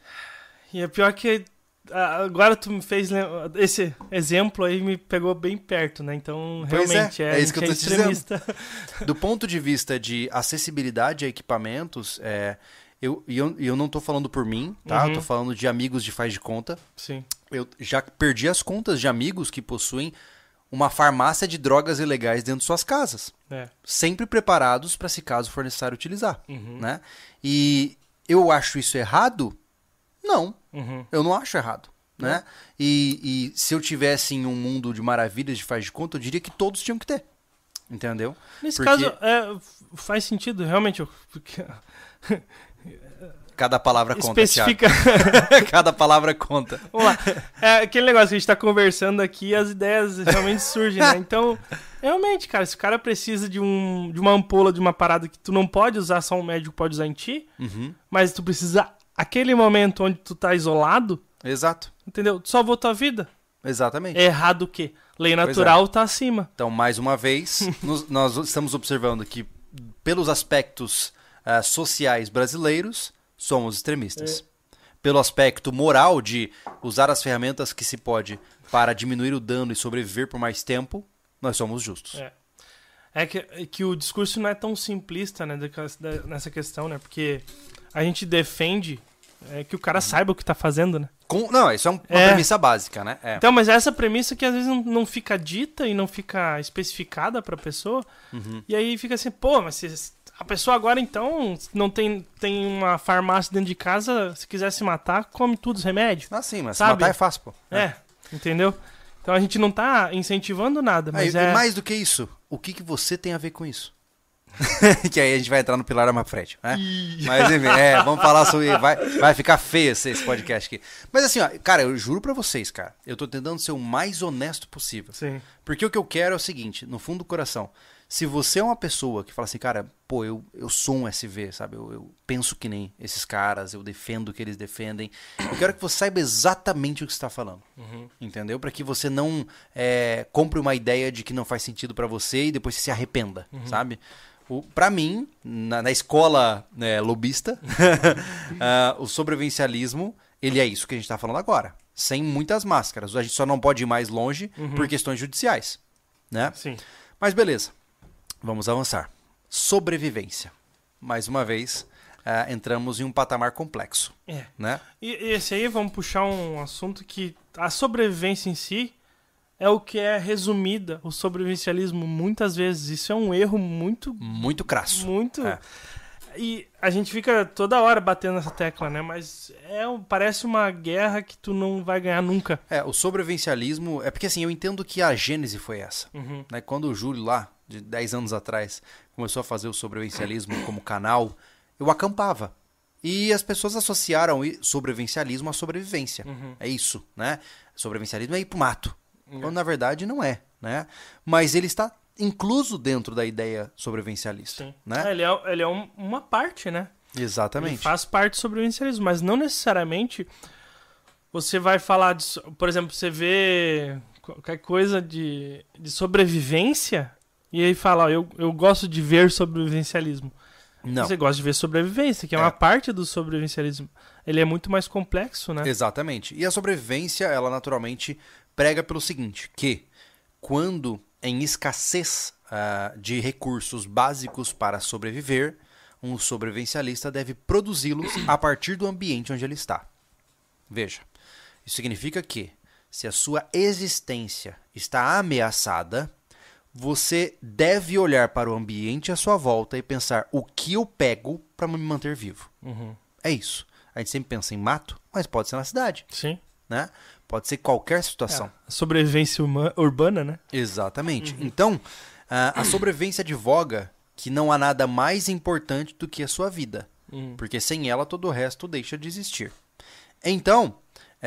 E é pior que agora tu me fez esse exemplo aí me pegou bem perto, né? Então Pois é, realmente é, é isso que eu tô gente te dizendo. extremista. Do ponto de vista de acessibilidade a equipamentos, é, eu, e eu, eu não tô falando por mim, tá? Uhum. Eu tô falando de amigos de faz de conta. Sim. Eu já perdi as contas de amigos que possuem uma farmácia de drogas ilegais dentro de suas casas. É. Sempre preparados para se caso for necessário utilizar, Uhum. né? E eu acho isso errado? Não. Uhum. Eu não acho errado. Né? E, e se eu tivesse em um mundo de maravilhas de faz de conta, eu diria que todos tinham que ter. Entendeu? Nesse Porque- caso, é, faz sentido, realmente. eu- porque- Cada palavra conta, especifica. Cada palavra conta. Vamos lá. É aquele negócio que a gente tá conversando aqui, as ideias realmente surgem, né? Então, realmente, cara, se o cara precisa de, um, de uma ampola, de uma parada que tu não pode usar, só um médico pode usar em ti, Uhum. mas tu precisa, aquele momento onde tu tá isolado, Exato. entendeu? Tu salvou tua vida. Exatamente. É errado o quê? Lei é. natural tá acima. Então, mais uma vez, nos- nós estamos observando que, pelos aspectos ah, sociais brasileiros, somos extremistas. Pelo aspecto moral de usar as ferramentas que se pode para diminuir o dano e sobreviver por mais tempo, nós somos justos. É. É que, é que o discurso não é tão simplista né, nessa questão, né? Porque a gente defende é, que o cara saiba o que tá fazendo, né? Com- não, isso é um- uma É. premissa básica, né? É. Então, mas essa premissa que às vezes não, não fica dita e não fica especificada pra pessoa. Uhum. E aí fica assim, pô, mas se a pessoa agora então não tem, tem uma farmácia dentro de casa, se quiser se matar, come todos os remédios. Ah, sim, mas Sabe? matar é fácil, pô. É, entendeu? Então a gente não tá incentivando nada, e- mas e é. mais do que isso, o que, que você tem a ver com isso? que aí a gente vai entrar no pilar mais frente, né? Mas enfim, é, vamos falar sobre. Vai, vai ficar feio esse, esse podcast aqui. Mas assim, ó, cara, eu juro pra vocês, cara, eu tô tentando ser o mais honesto possível. Sim. Porque o que eu quero é o seguinte, no fundo do coração, se você é uma pessoa que fala assim, cara, pô, eu, eu sou um SV, sabe? Eu, eu penso que nem esses caras, eu defendo o que eles defendem. Eu quero que você saiba exatamente o que você está falando. Entendeu? Para que você não é, compre uma ideia de que não faz sentido pra você e depois você se arrependa, sabe? O, pra mim, na, na escola né, lobista, ah, o sobrevivencialismo, ele é isso que a gente tá falando agora. Sem muitas máscaras. A gente só não pode ir mais longe por questões judiciais. Né? Sim. Mas beleza, vamos avançar. Sobrevivência. Mais uma vez, ah, entramos em um patamar complexo, É. né? E esse aí, vamos puxar um assunto que a sobrevivência em si é o que é resumida, o sobrevivencialismo, muitas vezes. Isso é um erro muito, Muito crasso. muito. É. E a gente fica toda hora batendo nessa tecla, né? Mas é, parece uma guerra que tu não vai ganhar nunca. É, o sobrevivencialismo. É porque assim, eu entendo que a gênese foi essa. Uhum. Né? Quando o Júlio, lá, de 10 anos atrás, começou a fazer o sobrevivencialismo como canal, eu acampava. E as pessoas associaram sobrevivencialismo à sobrevivência. Uhum. É isso, né? Sobrevivencialismo é ir pro mato. É. Quando na verdade não é, né? Mas ele está incluso dentro da ideia sobrevivencialista, Sim. né? É, ele é, ele é um- uma parte, né? Ele Exatamente. faz parte do sobrevivencialismo, mas não necessariamente você vai falar de. Por exemplo, você vê qualquer coisa de, de sobrevivência e aí fala, ó, eu, eu gosto de ver sobrevivencialismo. Não. Você gosta de ver sobrevivência, que é, É. uma parte do sobrevivencialismo. Ele é muito mais complexo, né? Exatamente. E a sobrevivência, ela naturalmente prega pelo seguinte, que quando em escassez ah, de recursos básicos para sobreviver, um sobrevivencialista deve produzi-los a partir do ambiente onde ele está. Veja, isso significa que se a sua existência está ameaçada, você deve olhar para o ambiente à sua volta e pensar o que eu pego para me manter vivo. Uhum. É isso. A gente sempre pensa em mato, mas pode ser na cidade, Sim. né? Pode ser qualquer situação. A sobrevivência urbana, né? Exatamente. Então, a, a sobrevivência advoga que não há nada mais importante do que a sua vida, Uhum. porque sem ela todo o resto deixa de existir. Então,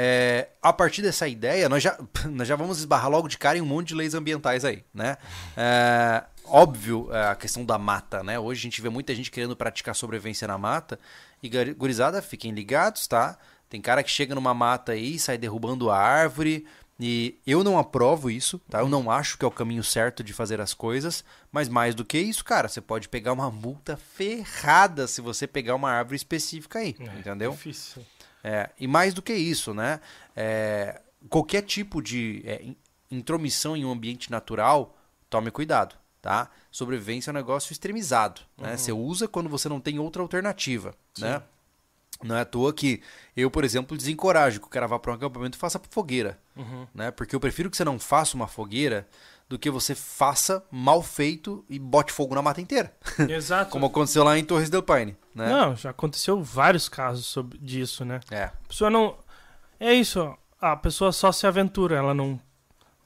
é, a partir dessa ideia, nós já, nós já vamos esbarrar logo de cara em um monte de leis ambientais aí, né? É, óbvio, é, a questão da mata, né? Hoje a gente vê muita gente querendo praticar sobrevivência na mata. E, gurizada, fiquem ligados, tá? Tem cara que chega numa mata aí e sai derrubando a árvore. E eu não aprovo isso, tá? Eu não acho que é o caminho certo de fazer as coisas. Mas mais do que isso, cara, você pode pegar uma multa ferrada se você pegar uma árvore específica aí, entendeu? Difícil. É, e mais do que isso, né? É, qualquer tipo de é, in- intromissão em um ambiente natural, tome cuidado, tá? Sobrevivência é um negócio extremizado, né? Você usa quando você não tem outra alternativa, né? Não é à toa que eu, por exemplo, desencorajo que o cara vá para um acampamento e faça fogueira, Uhum. né? Porque eu prefiro que você não faça uma fogueira do que você faça mal feito e bote fogo na mata inteira, Exato. como aconteceu lá em Torres del Paine, né? Não, já aconteceu vários casos sobre disso, né? É, A pessoa não. É isso, a pessoa só se aventura, ela não.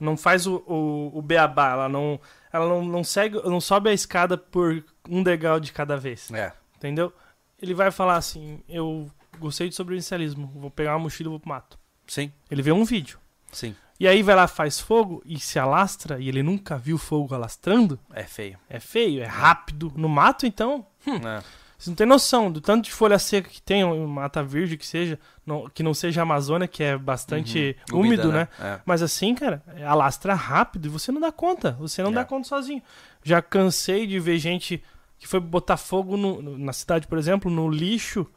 Não faz o, o, o beabá, ela não. Ela não, não segue. não sobe a escada por um degrau de cada vez. é, Entendeu? Ele vai falar assim, eu gostei de sobrevivencialismo, vou pegar uma mochila e vou pro mato. sim, Ele vê um vídeo. sim, E aí vai lá, faz fogo e se alastra, e ele nunca viu fogo alastrando, é feio. é feio, é rápido. No mato, então, É. Você não tem noção do tanto de folha seca que tem, um mata virgem que seja, não- que não seja a Amazônia, que é bastante Uhum. úmido, Úmida, né? É. Mas assim, cara, alastra rápido e você não dá conta. Você não É. dá conta sozinho. Já cansei de ver gente que foi botar fogo no- no- na cidade, por exemplo, no lixo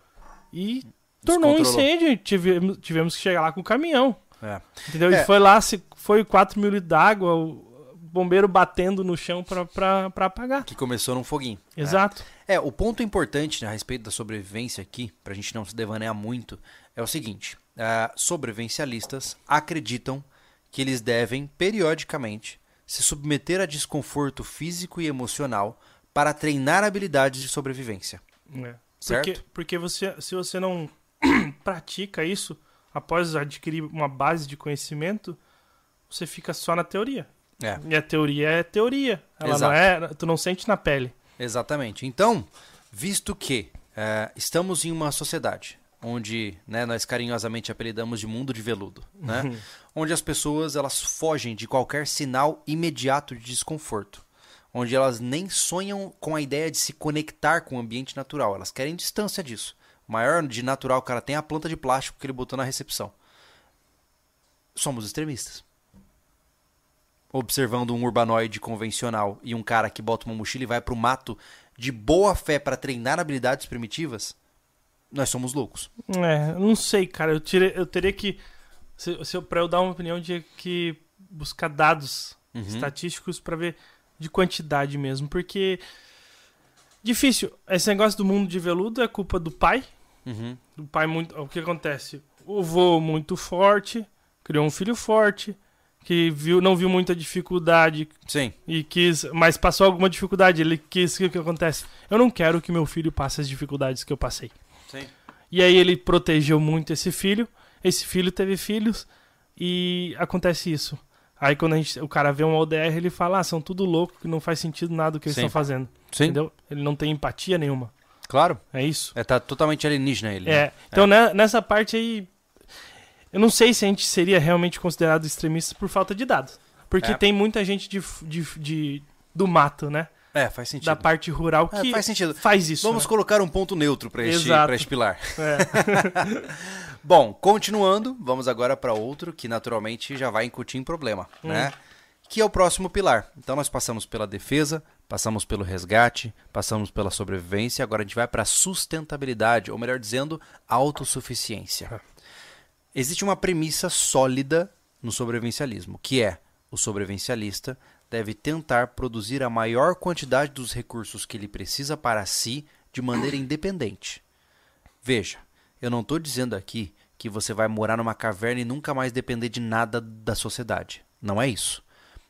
e tornou um incêndio. Tivemos, tivemos que chegar lá com o caminhão. É. Entendeu? É. E foi lá, se, foi 4 mil litros d'água, o bombeiro batendo no chão pra apagar. Que começou num foguinho. Exato. É, o ponto importante a respeito da sobrevivência aqui, pra gente não se devanear muito, é o seguinte: ah, sobrevivencialistas acreditam que eles devem, periodicamente, se submeter a desconforto físico e emocional para treinar habilidades de sobrevivência. É. Certo? Porque, porque você, se você não pratica isso após adquirir uma base de conhecimento, você fica só na teoria. É. E a teoria é teoria. Ela Exato. não é. Tu não sente na pele. Exatamente. Então, visto que eh, estamos em uma sociedade onde né, nós carinhosamente apelidamos de mundo de veludo, né? onde as pessoas elas fogem de qualquer sinal imediato de desconforto, onde elas nem sonham com a ideia de se conectar com o ambiente natural, elas querem distância disso. Maior de natural que o cara tem é a planta de plástico que ele botou na recepção. Somos extremistas. Observando um urbanoide convencional e um cara que bota uma mochila e vai pro mato de boa fé para treinar habilidades primitivas, nós somos loucos. É, eu não sei, cara. Eu, tirei, eu teria que. Se, se eu, pra eu dar uma opinião, eu tinha que buscar dados Uhum. estatísticos pra ver de quantidade mesmo. Porque. Difícil. Esse negócio do mundo de veludo é culpa do pai. Uhum. do pai muito. O que acontece? O vô muito forte, criou um filho forte, que viu, não viu muita dificuldade Sim. e quis, mas passou alguma dificuldade. Ele quis. O que, acontece? Eu não quero que meu filho passe as dificuldades que eu passei. Sim. E aí ele protegeu muito esse filho. Esse filho teve filhos e acontece isso. Aí quando a gente, o cara vê um ODR, ele fala: ah, são tudo louco, que não faz sentido nada do que eles Sim. estão fazendo. Sim. Entendeu? Ele não tem empatia nenhuma. Claro. É isso? É, tá totalmente alienígena ele. É. né? Então, né, nessa parte aí, eu não sei se a gente seria realmente considerado extremista por falta de dados. Porque É. tem muita gente de, de, de- do mato, né? É, faz sentido. Da parte rural É, que faz sentido. faz isso. Vamos né? colocar um ponto neutro para este, este pilar. É. Bom, continuando, vamos agora para outro que naturalmente já vai incutir em problema, Hum. né? Que é o próximo pilar. Então nós passamos pela defesa, passamos pelo resgate, passamos pela sobrevivência, agora a gente vai para a sustentabilidade, ou melhor dizendo, autossuficiência. Existe uma premissa sólida no sobrevivencialismo, que é o sobrevivencialista deve tentar produzir a maior quantidade dos recursos que ele precisa para si de maneira independente. Veja, eu não estou dizendo aqui que você vai morar numa caverna e nunca mais depender de nada da sociedade. Não é isso.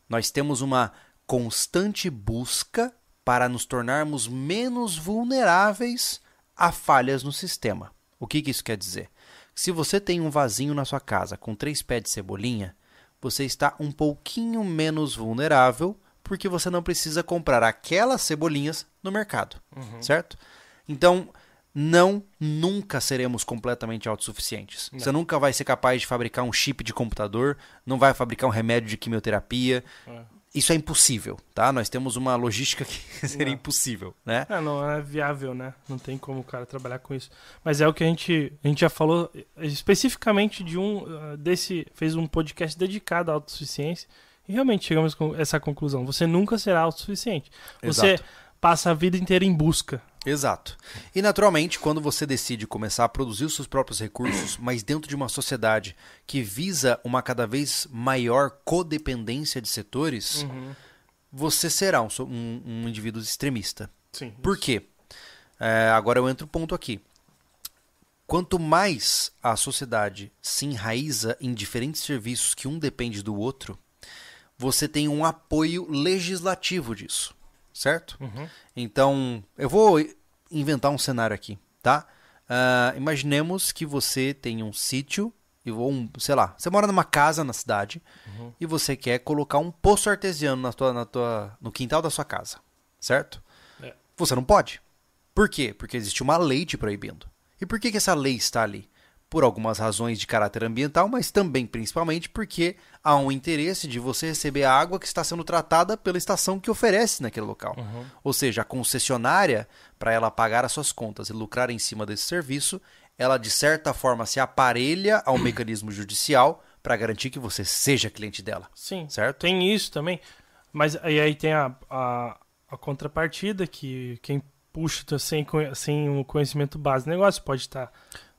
Nós temos uma constante busca para nos tornarmos menos vulneráveis a falhas no sistema. O que, que isso quer dizer? Se você tem um vasinho na sua casa com três pés de cebolinha, você está um pouquinho menos vulnerável porque você não precisa comprar aquelas cebolinhas no mercado, certo? Então, não nunca seremos completamente autossuficientes. Você nunca vai ser capaz de fabricar um chip de computador, não vai fabricar um remédio de quimioterapia. Isso é impossível, tá? Nós temos uma logística que seria Não. impossível, né? É, não é viável, né? Não tem como o cara trabalhar com isso. Mas é o que a gente, a gente já falou eh, especificamente de um ah, desse fez um podcast dedicado à autossuficiência e realmente chegamos com essa conclusão. Você nunca será autossuficiente. Você Exato. Passa a vida inteira em busca. Exato. E naturalmente, quando você decide começar a produzir os seus próprios recursos, mas dentro de uma sociedade que visa uma cada vez maior codependência de setores, você será um, um- um indivíduo extremista. Sim. Por quê? É, agora eu entro ponto aqui. Quanto mais a sociedade se enraiza em diferentes serviços que um depende do outro, você tem um apoio legislativo disso, certo? Então, eu vou inventar um cenário aqui, tá? Ah, imaginemos que você tem um sítio, e ou um, sei lá, você mora numa casa na cidade e você quer colocar um poço artesiano na tua, na tua, no quintal da sua casa, certo? É. Você não pode. Por quê? Porque existe uma lei te proibindo. E por que, que essa lei está ali? Por algumas razões de caráter ambiental, mas também principalmente porque há um interesse de você receber a água que está sendo tratada pela estação que oferece naquele local. Ou seja, a concessionária, para ela pagar as suas contas e lucrar em cima desse serviço, ela de certa forma se aparelha ao mecanismo judicial para garantir que você seja cliente dela. Sim. Certo? Tem isso também. Mas aí, aí tem a, a, a contrapartida que quem puxa tá sem, sem o conhecimento base do negócio pode estar.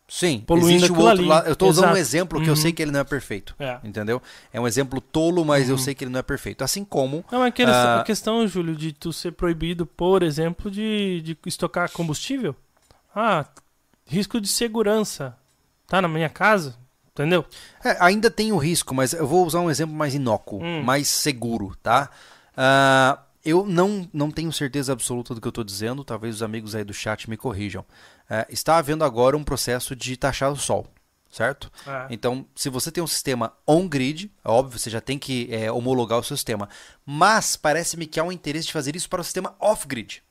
Sim, Poluindo existe o outro lado. Eu estou usando um exemplo que eu Uhum. sei que ele não é perfeito. É. Entendeu? É um exemplo tolo, mas eu sei que ele não é perfeito. Assim como. Não, é aquele, Ah. a questão, Júlio, de tu ser proibido, por exemplo, de, de estocar combustível. Ah, risco de segurança. Tá na minha casa? Entendeu? É, ainda tem o risco, mas eu vou usar um exemplo mais inócuo, Hum. mais seguro, tá? Ah, eu não, não tenho certeza absoluta do que eu estou dizendo, talvez os amigos aí do chat me corrijam. É, está havendo agora um processo de taxar o sol, certo? É. Então, se você tem um sistema on-grid, é óbvio, você já tem que é, homologar o seu sistema. Mas parece-me que há um interesse de fazer isso para o sistema off-grid.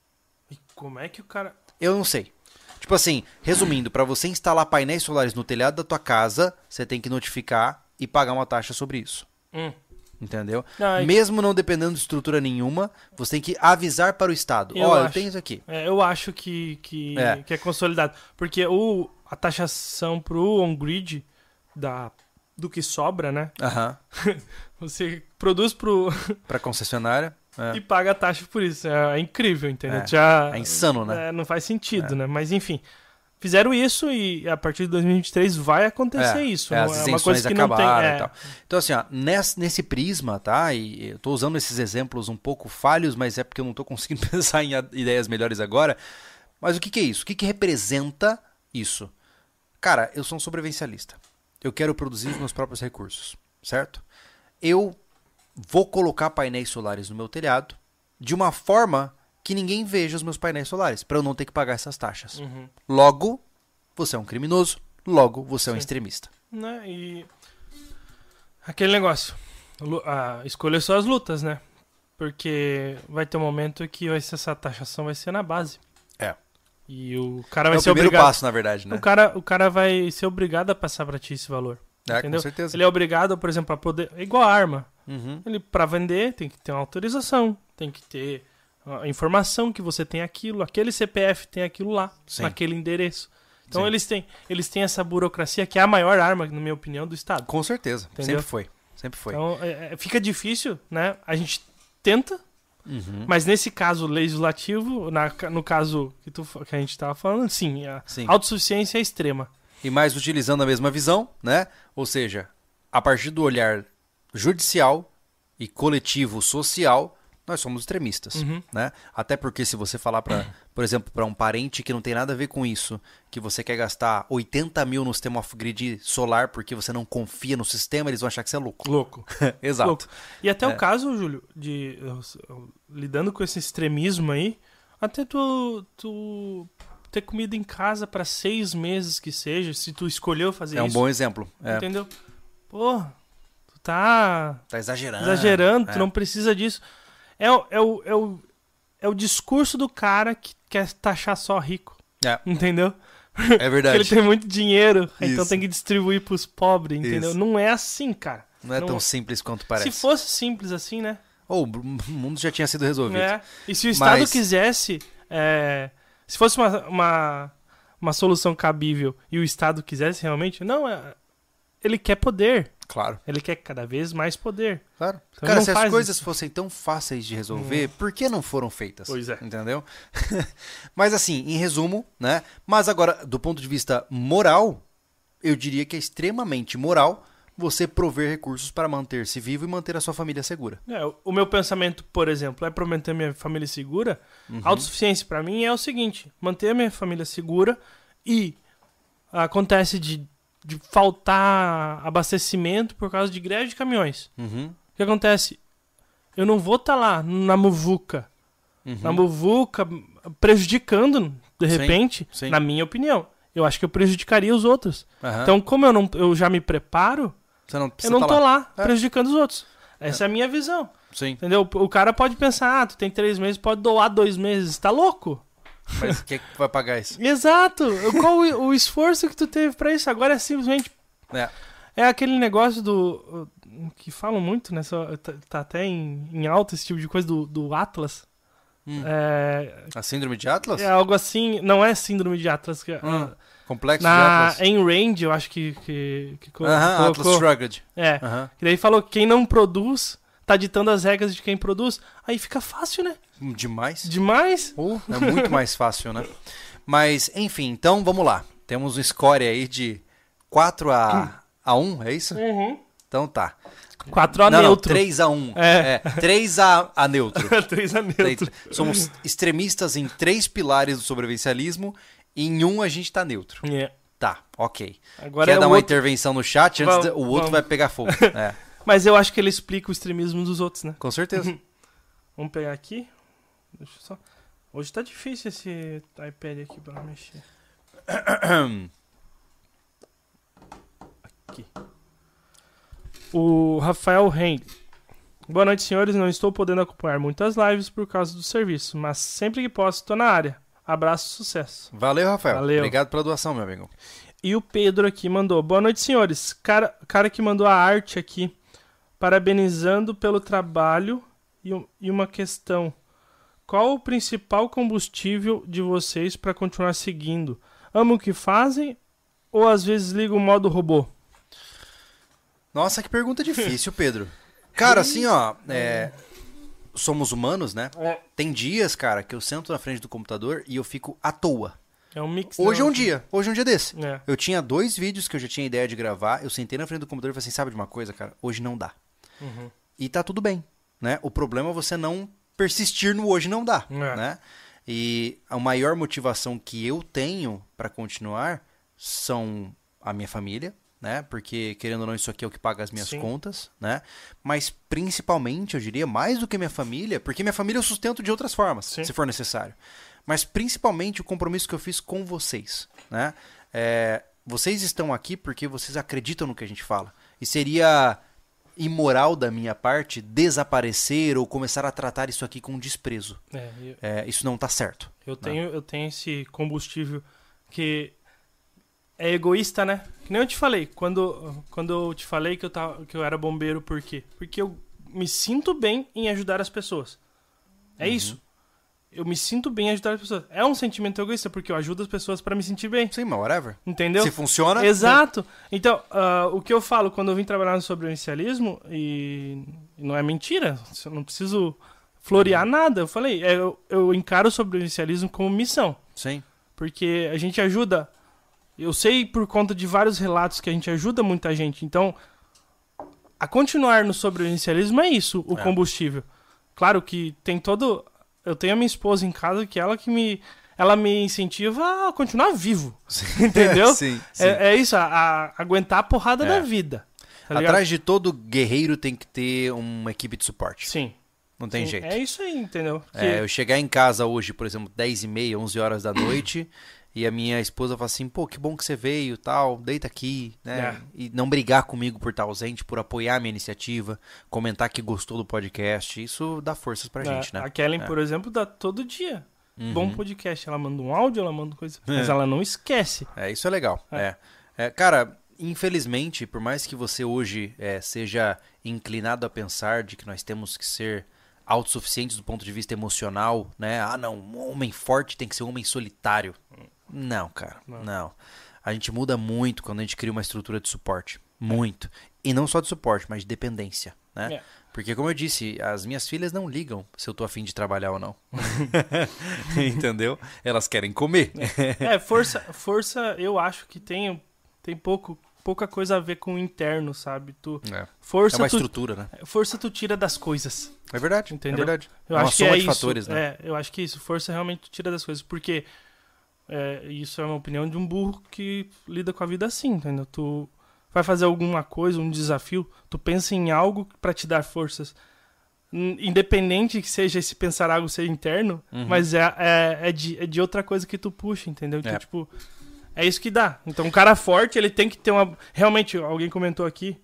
E como é que o cara. Eu não sei. Tipo assim, resumindo, para você instalar painéis solares no telhado da tua casa, você tem que notificar e pagar uma taxa sobre isso. Hum. Entendeu? E- Mesmo não dependendo de estrutura nenhuma, você tem que avisar para o Estado. Eu Ó, eu acho. tenho isso aqui. É, eu acho que, que, É. que é consolidado. Porque o, a taxação pro on-grid da, do que sobra, né? Você produz pro. Para concessionária. e É. paga a taxa por isso. É, é incrível, entendeu? É. Já, É insano, né? é, não faz sentido, né? Mas enfim. Fizeram isso e a partir de 2023 vai acontecer isso. é, as é uma coisa que não tem. acabaram é, e tal. Então, assim, ó, nesse, nesse prisma, tá? E eu tô usando esses exemplos um pouco falhos, mas é porque eu não tô conseguindo pensar em ideias melhores agora. Mas o que, que é isso? O que, que representa isso? Cara, eu sou um sobrevivencialista. Eu quero produzir os meus próprios recursos, certo? Eu vou colocar painéis solares no meu telhado de uma forma que ninguém veja os meus painéis solares, para eu não ter que pagar essas taxas. Uhum. Logo, você é um criminoso, logo, você é um extremista. né? E aquele negócio, lu- ah, escolher suas lutas, né? Porque vai ter um momento que vai ser essa taxação vai ser na base. É. E o cara vai é o ser primeiro obrigado. passo, na verdade, né? O, cara, o cara vai ser obrigado a passar pra ti esse valor. É, entendeu? com certeza. Ele é obrigado, por exemplo, a poder. É igual a arma. Uhum. Ele, pra vender, tem que ter uma autorização, tem que ter a informação que você tem aquilo, aquele CPF tem aquilo lá, Sim. naquele endereço. Então Sim. eles têm, eles têm essa burocracia que é a maior arma, na minha opinião, do Estado. Com certeza. Entendeu? Sempre foi. Sempre foi. Então é- é- fica difícil, né? A gente tenta, Uhum. mas nesse caso legislativo, na- no caso que, tu, que a gente estava falando, sim, a Sim. autossuficiência é extrema. E mais utilizando a mesma visão, né? Ou seja, a partir do olhar judicial e coletivo social, nós somos extremistas, Uhum. né? Até porque se você falar para, por exemplo, para um parente que não tem nada a ver com isso, que você quer gastar 80 mil no sistema off-grid solar porque você não confia no sistema, eles vão achar que você é louco. Louco. Exato. Louco. E até É. o caso, Júlio, de lidando com esse extremismo aí, até tu, tu ter comida em casa pra seis meses que seja, se tu escolheu fazer É um isso, bom exemplo. É, entendeu? Pô, tu tá tá exagerando. exagerando, é. tu não precisa disso. É, o- é, o, é, o, é o discurso do cara que quer taxar só rico, É, entendeu? é Porque verdade. ele tem muito dinheiro, então Isso. tem que distribuir pros pobres, entendeu? Isso. Não é assim, cara. Não é não- tão simples quanto parece. Se fosse simples assim, né? Ou o mundo já tinha sido resolvido. É. E se o Estado Mas- quisesse. é, se fosse uma, uma, uma solução cabível e o Estado quisesse realmente. Não, é, ele quer poder. Claro. Ele quer cada vez mais poder. Claro. Então Cara, se as coisas fossem tão fáceis de resolver, por que não foram feitas? Pois é. Entendeu? Mas assim, em resumo, né? Mas agora, do ponto de vista moral, eu diria que é extremamente moral você prover recursos para manter-se vivo e manter a sua família segura. É, o- o meu pensamento, por exemplo, é para manter minha família segura. Uhum. Autossuficiência para mim é o seguinte: manter a minha família segura e acontece de, de faltar abastecimento por causa de greve de caminhões. Uhum. O que acontece? Eu não vou estar lá na muvuca, Uhum. na muvuca prejudicando, de Sim, repente, sim. na minha opinião. Eu acho que eu prejudicaria os outros. Aham. Então, como eu, não, eu já me preparo, não eu não tá tô lá, É. prejudicando os outros. Essa é. a minha visão. Sim. Entendeu? O cara pode pensar, ah, tu tem três meses, pode doar dois meses. Tá louco? Mas quem é que vai pagar isso? Exato! Qual o, o esforço que tu teve pra isso? Agora é simplesmente. É. É aquele negócio do. Que falam muito, né? Tá, tá até em, em alta esse tipo de coisa do, do Atlas. Hum. É, A síndrome de Atlas? é algo assim. Não é síndrome de Atlas. Que, Hum. Complexo de na Atlas? Ayn Rand, eu acho que. que, que co- Aham, colocou. Atlas Shrugged. É. Aham. Que daí falou que quem não produz tá ditando as regras de quem produz. Aí fica fácil, né? Demais. Demais. Oh, é muito mais fácil, né? Mas, enfim, então vamos lá. Temos um score aí de 4 a, a 1, é isso? Uhum. Então tá. 4 a não, neutro. Não, 3 a 1. É. 3 a, a neutro. 3 a neutro. Somos extremistas em três pilares do sobrevivencialismo e em um a gente tá neutro. É. Tá, ok. Agora Quer é dar uma outro... intervenção no chat? Antes Vamos, o outro vamos. vai pegar fogo. É, Mas eu acho que ele explica o extremismo dos outros, né? com certeza. Vamos pegar aqui. Deixa eu só. Hoje tá difícil esse iPad aqui pra mexer. Aqui. O Rafael Ren. Boa noite, senhores. Não estou podendo acompanhar muitas lives por causa do serviço, mas sempre que posso estou na área. Abraço, sucesso. Valeu, Rafael. Valeu. Obrigado pela doação, meu amigo. E o Pedro aqui mandou. Boa noite, senhores. Cara, cara que mandou a arte aqui. Parabenizando pelo trabalho e, um- e uma questão. Qual o principal combustível de vocês para continuar seguindo? Amam o que fazem ou às vezes ligam o modo robô? Nossa, que pergunta difícil, Pedro. Cara, assim, ó, é, somos humanos, né? É, Tem dias, cara, que eu sento na frente do computador e eu fico à toa. é um mix. Hoje é não, um dia, hoje é um dia desse. É. Eu tinha dois vídeos que eu já tinha ideia de gravar, eu sentei na frente do computador e falei assim, sabe de uma coisa, cara? Hoje não dá. Uhum. E tá tudo bem, né? O problema é você não persistir no hoje não dá, É. né? E a maior motivação que eu tenho pra continuar são a minha família, né? Porque querendo ou não isso aqui é o que paga as minhas Sim. contas, né? Mas principalmente, eu diria, mais do que minha família, porque minha família eu sustento de outras formas, Sim. se for necessário. Mas principalmente o compromisso que eu fiz com vocês, né? É, vocês estão aqui porque vocês acreditam no que a gente fala. E seria imoral da minha parte desaparecer ou começar a tratar isso aqui com desprezo. É, eu, É, isso não tá certo. eu tenho, eu tenho esse combustível que é egoísta, né? Que nem eu te falei, quando, quando eu te falei que eu, tava, que eu era bombeiro, por quê? Porque eu me sinto bem em ajudar as pessoas. É isso. Eu me sinto bem em ajudar as pessoas. É um sentimento egoísta, porque eu ajudo as pessoas pra me sentir bem. Sim, mas whatever. Entendeu? Se funciona. Exato. Então, ah, o que eu falo quando eu vim trabalhar no sobrevivencialismo, e e não é mentira, eu não preciso florear nada. Eu falei, é, eu, eu encaro o sobrevivencialismo como missão. Sim. Porque a gente ajuda. Eu sei por conta de vários relatos que a gente ajuda muita gente. Então, a continuar no sobrevivencialismo é isso, o É. combustível. Claro que tem todo. Eu tenho a minha esposa em casa que ela que me. Ela me incentiva a continuar vivo. Entendeu? sim. sim. É, é isso, a, a- aguentar a porrada É. da vida. Tá? Atrás de todo guerreiro tem que ter uma equipe de suporte. Sim. Não tem sim, jeito. É isso aí, entendeu? Que- É, eu chegar em casa hoje, por exemplo, 10 e meia, 11 horas da noite, e a minha esposa fala assim, pô, que bom que você veio, tal, deita aqui, né? É. E não brigar comigo por estar ausente, por apoiar a minha iniciativa, comentar que gostou do podcast, isso dá forças pra é, gente, né? A Kellen, É. por exemplo, dá todo dia. Uhum. Bom podcast. Ela manda um áudio, ela manda coisa. Mas ela não esquece. É, isso é legal. É. É. É, cara, infelizmente, por mais que você hoje é, seja inclinado a pensar de que nós temos que ser autossuficientes do ponto de vista emocional, né? Ah, não, um homem forte tem que ser um homem solitário. Não, cara, não. Não. A gente muda muito quando a gente cria uma estrutura de suporte. Muito. E não só de suporte, mas de dependência, né? É. Porque, como eu disse, as minhas filhas não ligam se eu tô afim de trabalhar ou não. Entendeu? Elas querem comer. É, força, força eu acho que tem, tem pouco, pouca coisa a ver com o interno, sabe? Tu, É, é força, uma tu, estrutura, né? força tu tira das coisas. É verdade, Entendeu? é verdade. Eu é uma acho que é de isso. fatores, né? É, eu acho que isso. Força realmente tu tira das coisas. Porque é, isso é uma opinião de um burro que lida com a vida assim, entendeu? Tu vai fazer alguma coisa, um desafio, tu pensa em algo pra te dar forças. Independente que seja esse pensar algo ser interno, Uhum. mas é, é, é, de, é de outra coisa que tu puxa, entendeu? Então, É. tipo, é isso que dá. Então, um cara forte, ele tem que ter uma. Realmente, alguém comentou aqui,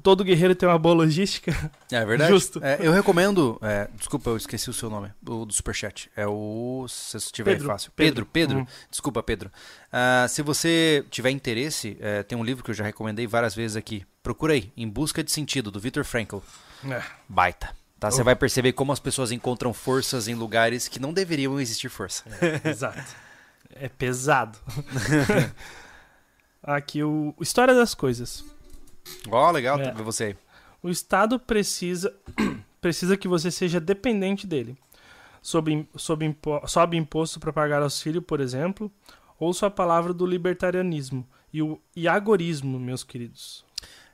todo guerreiro tem uma boa logística. É verdade. Justo. É, eu recomendo. é, desculpa, eu esqueci o seu nome, o do Superchat. É o. Se você tiver Pedro, fácil. Pedro, Pedro. Pedro. Uhum. Desculpa, Pedro. Ah, se você tiver interesse, é, tem um livro que eu já recomendei várias vezes aqui. Procura aí, Em Busca de Sentido, do Viktor Frankl. É. Baita. Tá? Você Oh. vai perceber como as pessoas encontram forças em lugares que não deveriam existir força. Exato. É pesado. Aqui o História das Coisas. Ó, legal É. ver você aí. O Estado precisa precisa que você seja dependente dele. Sob, sob, impo, sob imposto para pagar auxílio, por exemplo, ouço a palavra do libertarianismo e o iagorismo, meus queridos.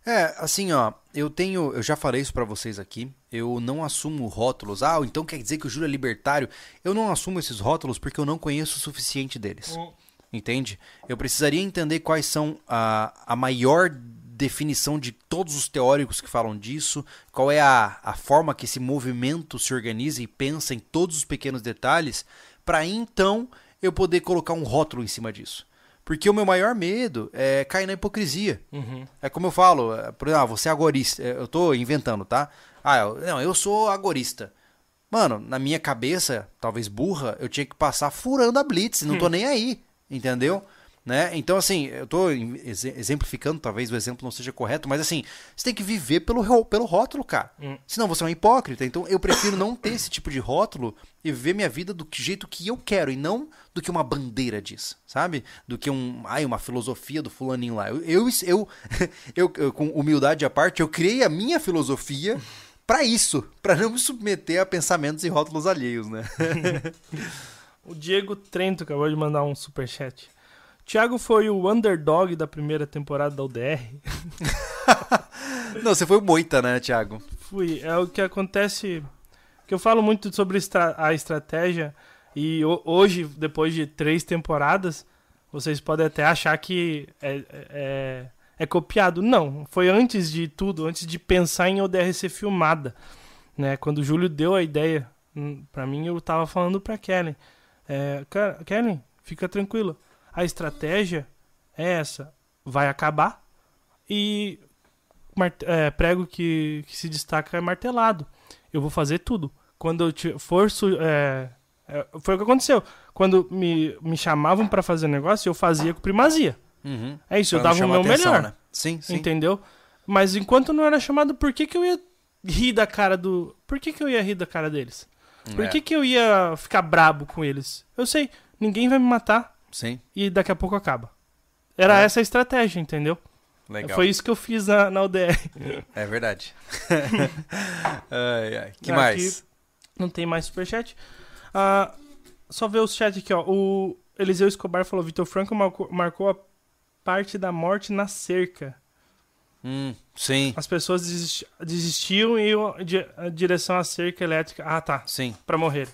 É, assim, ó, eu tenho, eu já falei isso pra vocês aqui. Eu não assumo rótulos. Ah, então quer dizer que o Júlio é libertário? Eu não assumo esses rótulos porque eu não conheço o suficiente deles. Entende? Eu precisaria entender quais são a, a maior definição de todos os teóricos que falam disso, qual é a, a forma que esse movimento se organiza e pensa em todos os pequenos detalhes, para então eu poder colocar um rótulo em cima disso. Porque o meu maior medo é cair na hipocrisia. Uhum. É como eu falo, é, por exemplo, ah, você é agorista. é, Eu tô inventando, tá? Ah, eu, não, eu sou agorista. Mano, na minha cabeça, talvez burra, eu tinha que passar furando a blitz, não tô nem aí, entendeu? Né? Então, assim, eu exe- exemplificando, talvez o exemplo não seja correto, mas assim, você tem que viver pelo, pelo rótulo, cara. Hum. Senão você é um hipócrita. Então, eu prefiro não ter esse tipo de rótulo e viver minha vida do jeito que eu quero, e não do que uma bandeira diz, sabe? Do que um, ai, uma filosofia do fulaninho lá. Eu, eu, eu, eu- eu, com humildade à parte, eu criei a minha filosofia pra isso, pra não me submeter a pensamentos e rótulos alheios, né? O Diego Trento acabou de mandar um superchat. Thiago foi o underdog da primeira temporada da UDR. Não, você foi o moita, né, Thiago? Fui. É o que acontece. Que eu falo muito sobre a estratégia. E ho- hoje, depois de três temporadas, vocês podem até achar que é, é, é copiado. Não. Foi antes de tudo, antes de pensar em ODR ser filmada. Né? Quando o Júlio deu a ideia, hum, pra mim, eu tava falando pra Kellen. É, "Ca- Kellen, fica tranquila. A estratégia é essa. Vai acabar. E é, prego que, que se destaca é martelado. Eu vou fazer tudo. Quando eu te- for. su- é, é, foi o que aconteceu. Quando me, me chamavam pra fazer negócio, eu fazia com primazia. Uhum. É isso, eu Pra não dava o meu atenção, melhor. né? Sim, sim. Entendeu? Mas enquanto não era chamado, por que, que eu ia rir da cara do. Por que, que eu ia rir da cara deles? Por É, que, que eu ia ficar brabo com eles? Eu sei, ninguém vai me matar Sim, e daqui a pouco acaba. Era É. essa a estratégia, entendeu? legal. Foi isso que eu fiz na, na UDR. É verdade. ai, ai. Que Aqui- mais? Não tem mais superchat. Ah, só ver os chat aqui, ó. O Eliseu Escobar falou: Vitor Franco marcou, marcou a parte da morte na cerca. Hum, sim, As pessoas desisti- desistiam e iam a direção à cerca elétrica. Ah, tá. sim. Pra morrer.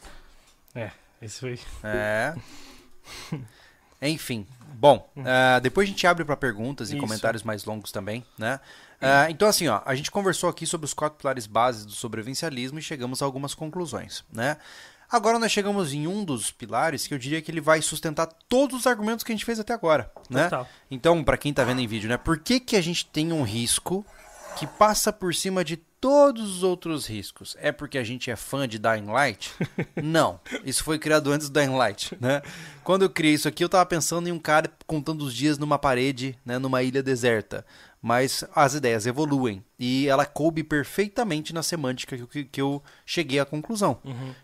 É, esse foi. É. Enfim. Bom, ah, depois a gente abre para perguntas e. Isso. comentários mais longos também, né? Ah, então, assim, ó, a gente conversou aqui sobre os quatro pilares bases do sobrevivencialismo e chegamos a algumas conclusões, né? Agora nós chegamos em um dos pilares que eu diria que ele vai sustentar todos os argumentos que a gente fez até agora, né? Total. Então, para quem tá vendo em vídeo, né? Por que, que a gente tem um risco que passa por cima de todos os outros riscos? É porque a gente é fã de Dying Light? Não. Isso foi criado antes do Dying Light, né? Quando eu criei isso aqui, eu tava pensando em um cara contando os dias numa parede, né, numa ilha deserta. Mas as ideias evoluem e ela coube perfeitamente na semântica que, que eu cheguei à conclusão.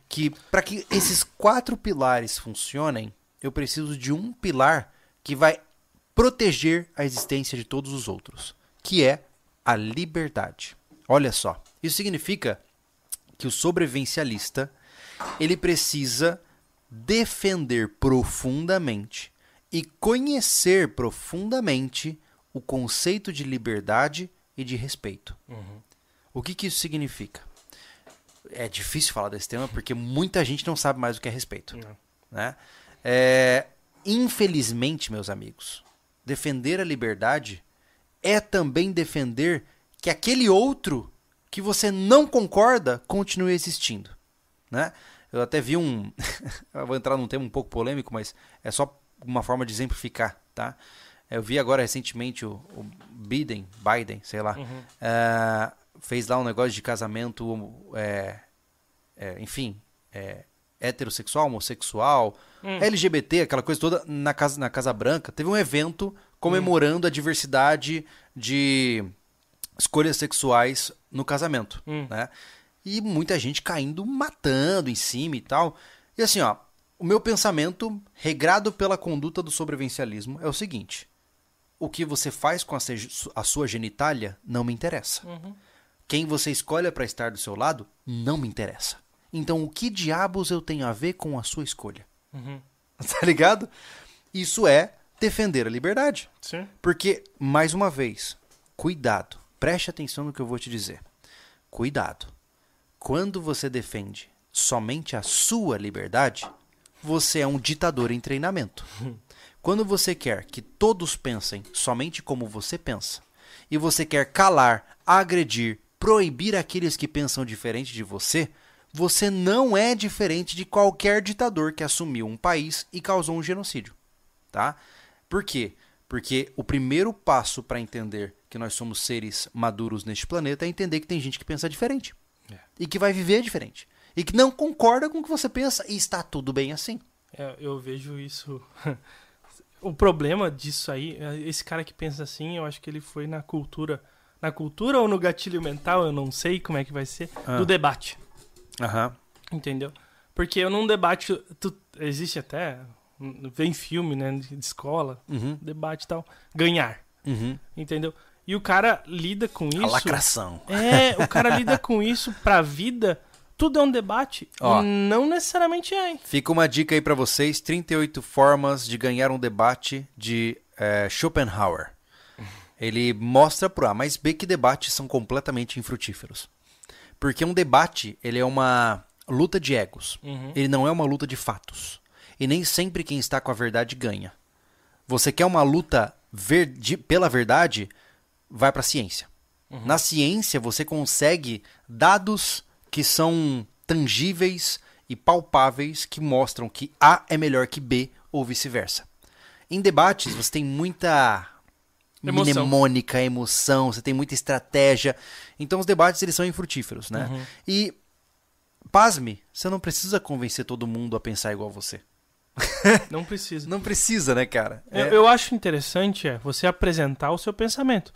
Que para que esses quatro pilares funcionem, eu preciso de um pilar que vai proteger a existência de todos os outros, que é a liberdade. Olha só, isso significa que o sobrevivencialista ele precisa defender profundamente e conhecer profundamente o conceito de liberdade e de respeito. O que, que isso significa? É difícil falar desse tema porque muita gente não sabe mais o que é respeito. Não. Né? É, infelizmente, meus amigos, defender a liberdade é também defender que aquele outro que você não concorda continue existindo. Né? Eu até vi um. eu vou entrar num tema um pouco polêmico, mas é só uma forma de exemplificar. Tá? Eu vi agora recentemente o, o Biden, Biden, sei lá, Uhum. é, fez lá um negócio de casamento, é, é, enfim, é, heterossexual, homossexual, Hum. LGBT, aquela coisa toda na casa, na casa Branca. Teve um evento comemorando a diversidade de escolhas sexuais no casamento, Hum. né? E muita gente caindo, matando em cima e tal. E assim, ó, o meu pensamento, regrado pela conduta do sobrevivencialismo, é o seguinte: o que você faz com a sua genitália não me interessa. Uhum. Quem você escolhe para estar do seu lado não me interessa. Então, o que diabos eu tenho a ver com a sua escolha? Uhum. Tá ligado? Isso é defender a liberdade. Sim. Porque, mais uma vez, cuidado. Preste atenção no que eu vou te dizer. Cuidado. Quando você defende somente a sua liberdade, você é um ditador em treinamento. Quando você quer que todos pensem somente como você pensa, e você quer calar, agredir, proibir aqueles que pensam diferente de você, você não é diferente de qualquer ditador que assumiu um país e causou um genocídio tá? Por quê? Porque o primeiro passo para entender que nós somos seres maduros neste planeta é entender que tem gente que pensa diferente. É. E que vai viver diferente. E que não concorda com o que você pensa e está tudo bem assim. É, eu vejo isso. o problema disso aí, é esse cara que pensa assim, eu acho que ele foi na cultura. Na cultura ou no gatilho mental, eu não sei como é que vai ser, Ah. do debate. Aham. Entendeu? Porque eu num debate. tu- existe até. Vem filme, né? De escola, Uhum. debate e tal. Ganhar. Uhum. Entendeu? E o cara lida com A isso. lacração. É, o cara lida com isso pra vida. Tudo é um debate. Ó. E não necessariamente é. hein? Fica uma dica aí para vocês: 38 formas de ganhar um debate de eh, Schopenhauer. Ele mostra por A mais B que debates são completamente infrutíferos. Porque um debate, ele é uma luta de egos. Uhum. Ele não é uma luta de fatos. E nem sempre quem está com a verdade ganha. Você quer uma luta ver- de- pela verdade, vai para a ciência. Na ciência, você consegue dados que são tangíveis e palpáveis que mostram que A é melhor que B ou vice-versa. Em debates, você tem muita Emoção. mnemônica, emoção, você tem muita estratégia. Então os debates eles são infrutíferos, né? Uhum. E pasme, você não precisa convencer todo mundo a pensar igual você. Não precisa. Não precisa, né, cara? Eu, É- eu acho interessante é você apresentar o seu pensamento.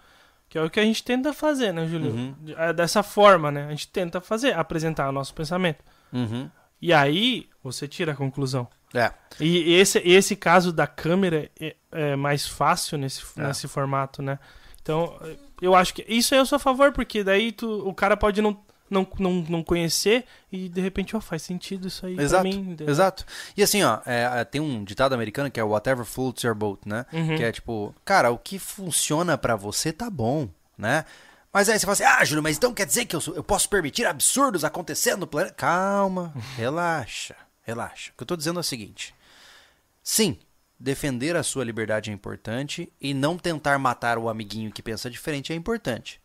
Que é o que a gente tenta fazer, né, Júlio? Uhum. É Dessa forma, né? A gente tenta fazer, apresentar o nosso pensamento. Uhum. E aí, você tira a conclusão. É. E esse, esse caso da câmera é, é mais fácil nesse, É. nesse formato, né? Então, eu acho que isso aí eu sou a favor, porque daí tu, o cara pode não, não, não, não conhecer e de repente, ó, faz sentido isso aí Exato, pra mim. Exato. E assim, ó, é, é, tem um ditado americano que é whatever floats your boat, né? Uhum. Que é tipo, cara, o que funciona pra você tá bom, né? Mas aí você fala assim, ah, Júlio, mas então quer dizer que eu, eu posso permitir absurdos acontecendo no planeta? Calma, relaxa, relaxa. O que eu tô dizendo é o seguinte. Sim, defender a sua liberdade é importante e não tentar matar o amiguinho que pensa diferente é importante.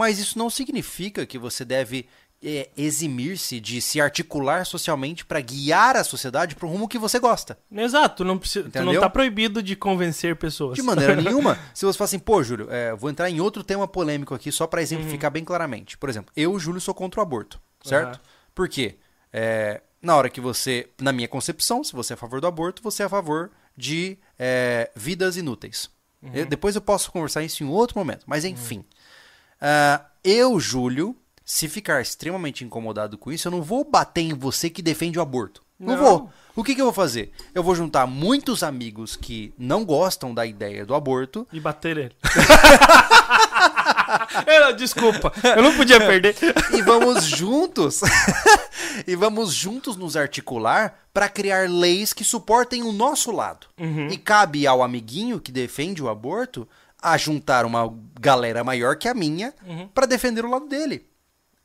Mas isso não significa que você deve é, eximir-se de se articular socialmente para guiar a sociedade para o rumo que você gosta. Exato, não, precisa, tu não Entendeu? tá proibido de convencer pessoas. De maneira nenhuma. Se você fala assim, pô, Júlio, é, vou entrar em outro tema polêmico aqui só para exemplificar bem claramente. Por exemplo, eu, Júlio, sou contra o aborto, certo? Aham. Por quê? É, na hora que você, na minha concepção, se você é a favor do aborto, você é a favor de é, vidas inúteis. Eu- depois eu posso conversar isso em outro momento, mas enfim. Ah, eu, Júlio, se ficar extremamente incomodado com isso, eu não vou bater em você que defende o aborto. Não, Não. vou. O que, que eu vou fazer? Eu vou juntar muitos amigos que não gostam da ideia do aborto E bater ele. Eu- Desculpa, eu não podia perder. e vamos juntos e vamos juntos nos articular para criar leis que suportem o nosso lado. E cabe ao amiguinho que defende o aborto a juntar uma galera maior que a minha para defender o lado dele.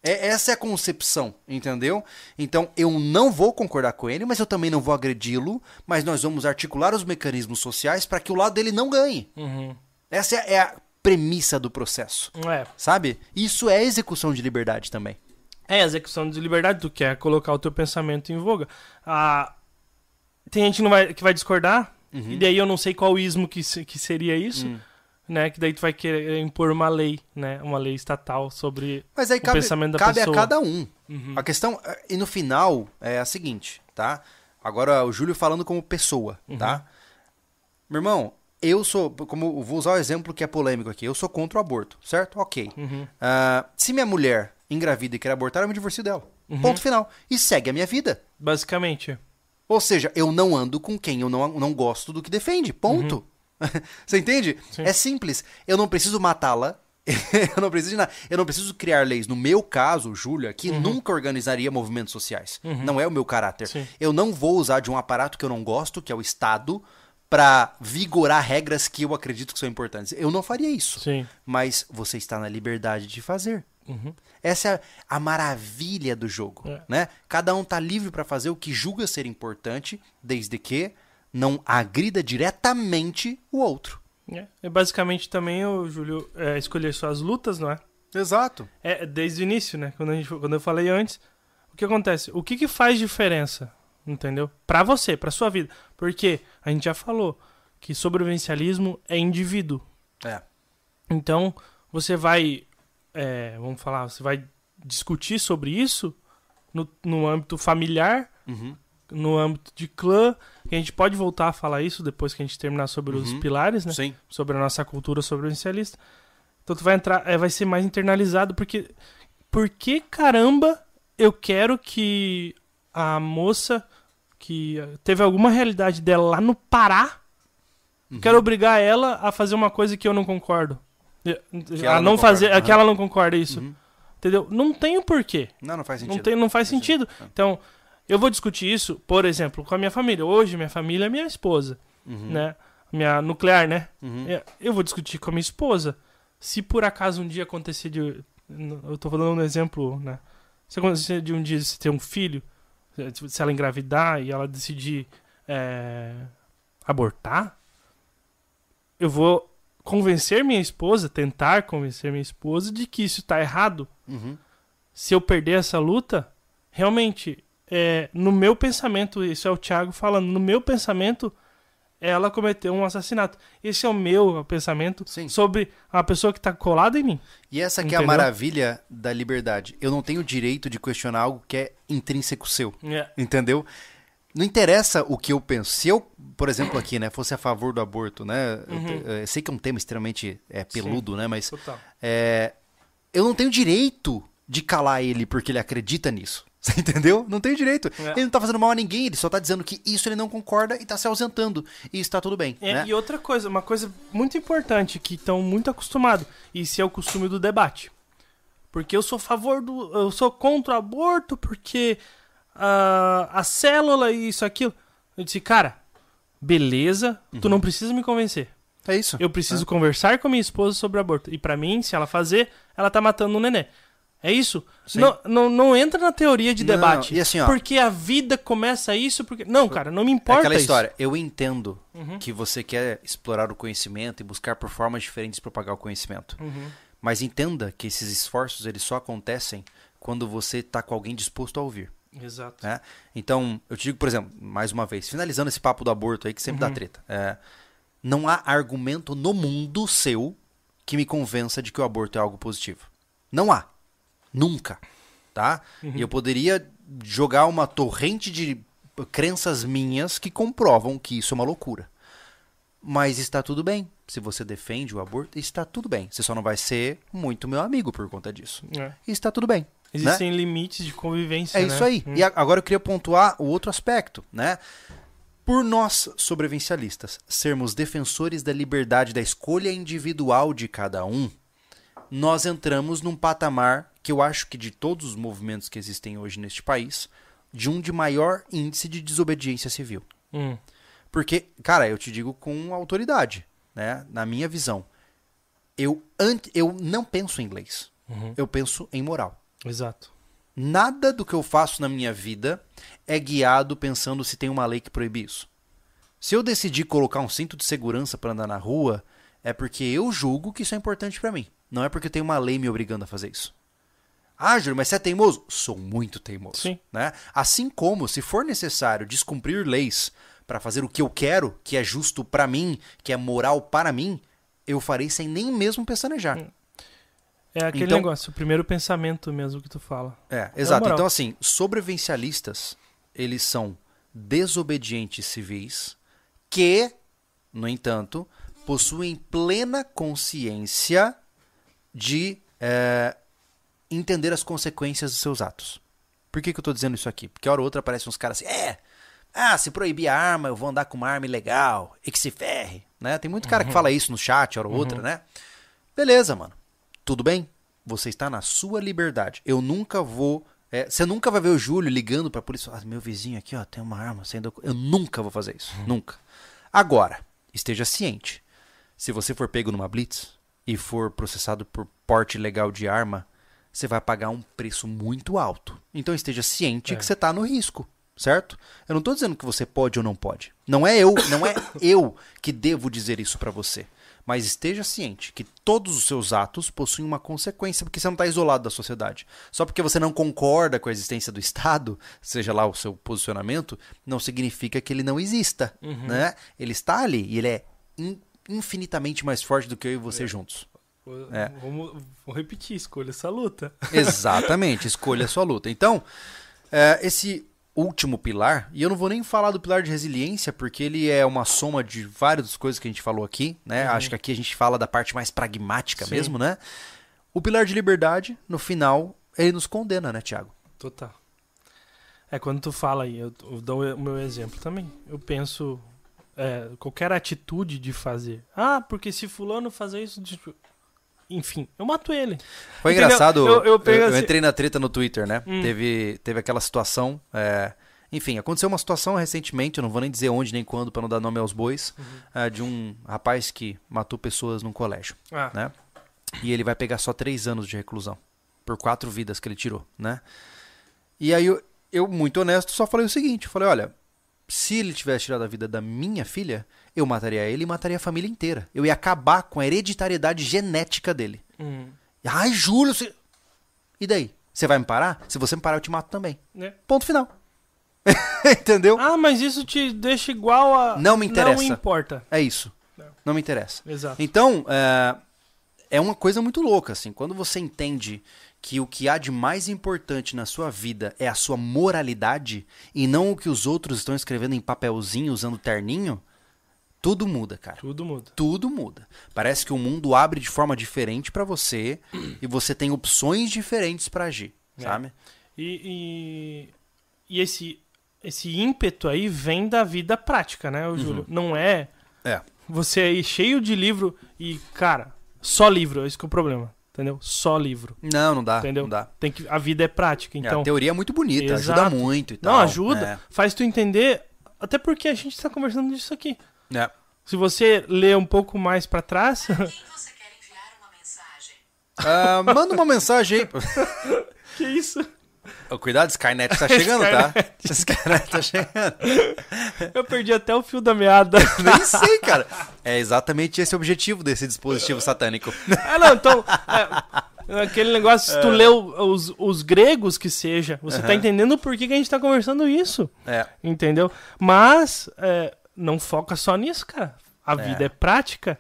É, essa é a concepção, entendeu? Então eu não vou concordar com ele, mas eu também não vou agredi-lo, mas nós vamos articular os mecanismos sociais para que o lado dele não ganhe. Uhum. Essa é, a premissa do processo, É. sabe? Isso é execução de liberdade também. É, a execução de liberdade, tu quer colocar o teu pensamento em voga. Ah, tem gente que, vai, que vai discordar, Uhum. e daí eu não sei qual ismo que, que seria isso, Hum. Né? Que daí tu vai querer impor uma lei, né? Uma lei estatal sobre Mas aí o cabe, pensamento da cabe a pessoa. cada um. A questão, eh, e no final, é a seguinte, tá? Agora o Júlio falando como pessoa, tá? Meu irmão, eu sou, como vou usar o exemplo que é polêmico aqui, eu sou contra o aborto, certo? Ok. Uhum. Ah, se minha mulher engravida e quer abortar, eu me divorcio dela. Ponto final. E segue a minha vida. Basicamente. Ou seja, eu não ando com quem eu não, não gosto do que defende. Ponto. Você entende? Sim. É simples. Eu não preciso matá-la. eu não preciso de nada. Eu não preciso criar leis. No meu caso, Júlia, que nunca organizaria movimentos sociais. Não é o meu caráter. Sim. Eu não vou usar de um aparato que eu não gosto, que é o Estado, para vigorar regras que eu acredito que são importantes. Eu não faria isso. Sim. Mas você está na liberdade de fazer. Uhum. Essa é a maravilha do jogo, É. né? Cada um tá livre para fazer o que julga ser importante, desde que não agrida diretamente o outro. É, é basicamente também o Júlio é, escolher suas lutas, não é? Exato. É, desde o início, né? Quando, a gente, quando eu falei antes, o que acontece? O que, que faz diferença, entendeu? Pra você, pra sua vida. Porque a gente já falou que sobrevivencialismo é indivíduo. É. Então, você vai, é, vamos falar, você vai discutir sobre isso no, no âmbito familiar, Uhum. No âmbito de clã, que a gente pode voltar a falar isso depois que a gente terminar sobre os Uhum. pilares, né? Sim. sobre a nossa cultura sobrevivencialista. Então tu vai entrar, é, vai ser mais internalizado porque por que caramba eu quero que a moça que teve alguma realidade dela lá no Pará, Uhum. quero obrigar ela a fazer uma coisa que eu não concordo. Ela a não não fazer, concorda. que ela não concorda isso. Uhum. Entendeu? Não tem o porquê. Não, não faz sentido. Não, tem, não faz sentido. sentido. Então, eu vou discutir isso, por exemplo, com a minha família. Hoje, minha família é minha esposa, Uhum. né? Minha nuclear, né? Uhum. É, Eu vou discutir com a minha esposa. Se por acaso um dia acontecer de. Eu tô falando um exemplo, né? Se acontecer de um dia você ter um filho, se ela engravidar e ela decidir é, abortar, eu vou convencer minha esposa, tentar convencer minha esposa de que isso tá errado. Uhum. Se eu perder essa luta, realmente, é, no meu pensamento, isso é o Thiago falando, no meu pensamento, ela cometeu um assassinato. Esse é o meu pensamento Sim. sobre a pessoa que tá colada em mim. E essa que é a maravilha da liberdade. Eu não tenho o direito de questionar algo que é intrínseco seu. É. Entendeu? Não interessa o que eu penso. Se eu, por exemplo, aqui, né, fosse a favor do aborto, né? eu Uhum. te- Eu, sei que é um tema extremamente é, peludo, né? Mas é, eu não tenho direito de calar ele porque ele acredita nisso. Você entendeu? Não tenho direito. É. Ele não tá fazendo mal a ninguém, ele só tá dizendo que isso ele não concorda e tá se ausentando. E está tudo bem. É, né? E outra coisa, uma coisa muito importante que estão muito acostumados, isso é o costume do debate. Porque eu sou a favor do. Eu sou contra o aborto, porque ah, a célula e isso, aquilo. Eu disse, cara, beleza, tu não precisa me convencer. É isso. Eu preciso conversar com a minha esposa sobre o aborto. E pra mim, se ela fazer, ela tá matando um nenê. É isso? Sim. Não, não, não entra na teoria de Não, debate. e assim, ó. Porque a vida começa isso, porque. Não, cara, não me É importa aquela isso. história. Eu entendo Uhum. que você quer explorar o conhecimento e buscar por formas diferentes de propagar o conhecimento. Uhum. Mas entenda que esses esforços eles só acontecem quando você tá com alguém disposto a ouvir. Exato. né? Então, eu te digo, por exemplo, mais uma vez, finalizando esse papo do aborto aí que sempre dá treta. é, não há argumento no mundo seu que me convença de que o aborto é algo positivo. Não há. Nunca. Tá? E eu poderia jogar uma torrente de crenças minhas que comprovam que isso é uma loucura. Mas está tudo bem. Se você defende o aborto, está tudo bem. Você só não vai ser muito meu amigo por conta disso. É. E está tudo bem. né? Existem limites de convivência. É né? isso aí. Hum. E agora eu queria pontuar o outro aspecto, né? Por nós, sobrevivencialistas, sermos defensores da liberdade da escolha individual de cada um, nós entramos num patamar que eu acho que de todos os movimentos que existem hoje neste país, de um de maior índice de desobediência civil. Hum. Porque, cara, eu te digo com autoridade, né? Na minha visão, eu, ant- eu não penso em leis, Uhum. eu penso em moral. Exato. Nada do que eu faço na minha vida é guiado pensando se tem uma lei que proíbe isso. Se eu decidir colocar um cinto de segurança para andar na rua, é porque eu julgo que isso é importante para mim. Não é porque tem uma lei me obrigando a fazer isso. Ah, Júlio, mas você é teimoso? Sou muito teimoso. Sim. Né? Assim como, se for necessário descumprir leis para fazer o que eu quero, que é justo para mim, que é moral para mim, eu farei sem nem mesmo pestanejar. É aquele Então- negócio, o primeiro pensamento mesmo que tu fala. É, exato. moral. Então, assim, sobrevivencialistas, eles são desobedientes civis que, no entanto, possuem plena consciência de é, entender as consequências dos seus atos. Por que, que eu tô dizendo isso aqui? Porque hora ou outra aparecem uns caras assim, é, ah, se proibir a arma, eu vou andar com uma arma ilegal, e que se ferre, né? Tem muito cara que fala isso no chat, hora ou outra, né? Beleza, mano. Tudo bem? Você está na sua liberdade. Eu nunca vou. é, você nunca vai ver o Júlio ligando pra polícia. Ah, meu vizinho aqui, ó, tem uma arma sem docu-" Eu nunca vou fazer isso. Nunca. Agora, esteja ciente. Se você for pego numa blitz e for processado por porte ilegal de arma, você vai pagar um preço muito alto. Então esteja ciente É. que você está no risco, certo? Eu não estou dizendo que você pode ou não pode. Não é eu, não é eu que devo dizer isso para você. Mas esteja ciente que todos os seus atos possuem uma consequência, porque você não está isolado da sociedade. Só porque você não concorda com a existência do Estado, seja lá o seu posicionamento, não significa que ele não exista. Né? Ele está ali e ele é in- infinitamente mais forte do que eu e você juntos. É. Vamos, vou repetir, escolha essa luta. Exatamente, escolha sua luta. Então, é, esse último pilar, e eu não vou nem falar do pilar de resiliência, porque ele é uma soma de várias coisas que a gente falou aqui, né? Acho que aqui a gente fala da parte mais pragmática Sim. mesmo, né? O pilar de liberdade, no final, ele nos condena, né, Tiago? Total. É quando tu fala aí, eu, eu dou o meu exemplo também. Eu penso é, qualquer atitude de fazer. Ah, porque se fulano fazer isso, enfim, eu mato ele. Foi Entendeu? engraçado, Eu- eu, eu pego eu assim- entrei na treta no Twitter, né? Hum. Teve, teve aquela situação. é, Enfim, aconteceu uma situação recentemente, eu não vou nem dizer onde nem quando para não dar nome aos bois, Uhum. é, de um rapaz que matou pessoas num colégio. Ah, né? E ele vai pegar só três anos de reclusão. Por quatro vidas que ele tirou, né? E aí eu, eu, muito honesto, só falei o seguinte: falei, olha, se ele tivesse tirado a vida da minha filha, eu mataria ele e mataria a família inteira. Eu ia acabar com a hereditariedade genética dele. hum, Ai, Júlio, você... e daí? Você vai me parar? Se você me parar, eu te mato também. né? Ponto final. Entendeu? Ah, mas isso te deixa igual a. Não me interessa. Não importa. É isso. Não. Não me interessa. Exato. Então, é, é uma coisa muito louca, assim. Quando você entende que o que há de mais importante na sua vida é a sua moralidade e não o que os outros estão escrevendo em papelzinho usando terninho, tudo muda, cara. Tudo muda. Tudo muda. Parece que o mundo abre de forma diferente pra você e você tem opções diferentes pra agir, É. sabe? E, e, e esse, esse ímpeto aí vem da vida prática, né, ô Júlio? Não é É. você aí cheio de livro e, cara, só livro, é isso que é o problema. Entendeu? Só livro. Não, não dá. Entendeu? Não dá. Tem que, a vida é prática. É, Então, a teoria é muito bonita, Exato. ajuda muito e tal. não, ajuda. Faz tu entender. Até porque a gente tá conversando disso aqui. É. É. Se você ler um pouco mais pra trás. Quem você quer enviar uma mensagem? Ah, manda uma mensagem aí. que isso? Ô, Cuidado, Skynet tá chegando, tá? Skynet tá chegando. Eu perdi até o fio da meada. Nem sei, cara. É exatamente esse o objetivo desse dispositivo satânico. ah, não, então. é, aquele negócio, se tu leu os, os gregos que seja, você tá Aham. entendendo por que, que a gente tá conversando isso. É. Entendeu? Mas é, não foca só nisso, cara. A É. vida é prática.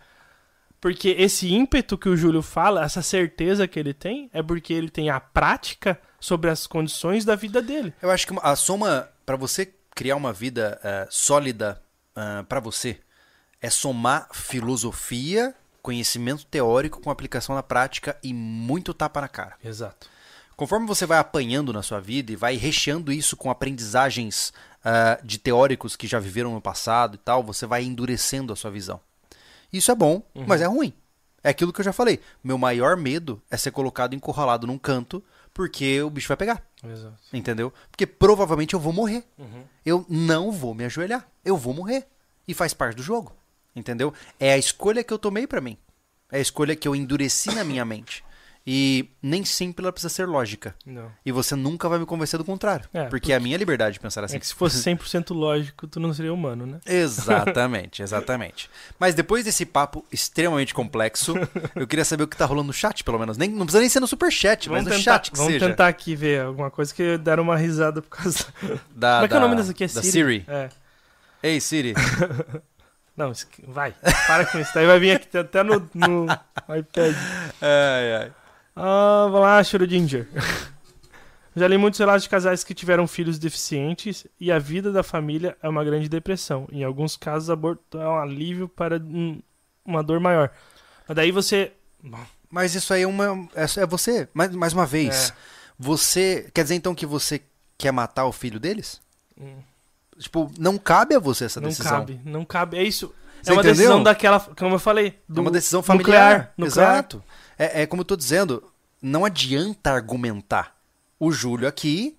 Porque esse ímpeto que o Júlio fala, essa certeza que ele tem, é porque ele tem a prática sobre as condições da vida dele. Eu acho que a soma, pra você criar uma vida eh, sólida ah, pra você, é somar filosofia, conhecimento teórico com aplicação na prática e muito tapa na cara. Exato. Conforme você vai apanhando na sua vida e vai recheando isso com aprendizagens ah, de teóricos que já viveram no passado e tal, você vai endurecendo a sua visão. Isso é bom, mas é ruim. É aquilo que eu já falei. Meu maior medo é ser colocado encurralado num canto porque o bicho vai pegar. Exato. Entendeu? Porque provavelmente eu vou morrer. Uhum. Eu não vou me ajoelhar. Eu vou morrer. E faz parte do jogo. Entendeu? É a escolha que eu tomei pra mim. É a escolha que eu endureci na minha mente. E nem sempre ela precisa ser lógica. Não. E você nunca vai me convencer do contrário. É, porque é a minha liberdade de pensar assim. É que se fosse 100% lógico, tu não seria humano, né? Exatamente, exatamente. Mas depois desse papo extremamente complexo, eu queria saber o que tá rolando no chat, pelo menos. Nem, não precisa nem ser no superchat, mas Vamos no tentar, chat que vamos seja. tentar aqui ver alguma coisa que deram uma risada por causa. Da, Como é que é o nome dessa aqui? É da Siri? Siri. É. Ei, Siri. Não, vai. Para com isso. Daí vai vir aqui até no, no iPad. ai, ai. Ah, vamos lá, Schrödinger. Já li muitos relatos de casais que tiveram filhos deficientes e a vida da família é uma grande depressão. Em alguns casos, aborto é um alívio para uma dor maior. Mas daí você. Mas isso aí é uma. É, é você. Mais, mais uma vez. É. Você. Quer dizer então que você quer matar o filho deles? Hum. Tipo, não cabe a você essa não decisão. cabe, não cabe. É isso. Você é uma entendeu? decisão daquela. Como eu falei. É Do uma decisão familiar. Nuclear. nuclear. Exato. É, é como eu tô dizendo, não adianta argumentar. O Júlio aqui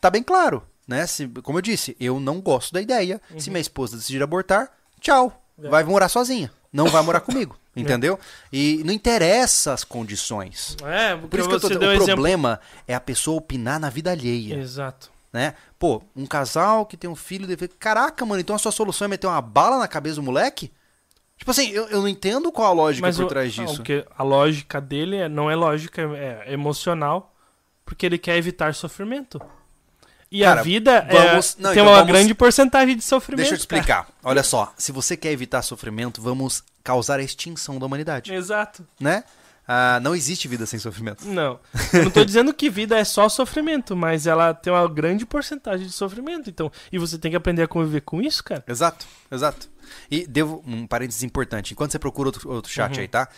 tá bem claro, né? Se, como eu disse, eu não gosto da ideia. Se minha esposa decidir abortar, tchau. Uhum. É. Vai morar sozinha. Não vai morar comigo. Entendeu? E não interessa as condições. É, porque Por isso que eu tô dizendo, o exemplo. problema é a pessoa opinar na vida alheia, Exato. né? Pô, um casal que tem um filho deve... Caraca, mano, então a sua solução é meter uma bala na cabeça do moleque? Tipo assim, eu, eu não entendo qual a lógica Mas por o- trás disso. porque a lógica dele é- não é lógica, é emocional, porque ele quer evitar sofrimento. E Cara, a vida vamos- é, não, tem então uma vamos- grande porcentagem de sofrimento. Deixa eu te explicar. Olha só, se você quer evitar sofrimento, vamos causar a extinção da humanidade, cara. Exato. né? Ah, não existe vida sem sofrimento. Não. Eu não tô dizendo que vida é só sofrimento, mas ela tem uma grande porcentagem de sofrimento. Então, e você tem que aprender a conviver com isso, cara. Exato, exato. E devo um parênteses importante. Enquanto você procura outro, outro chat Uhum. aí, tá?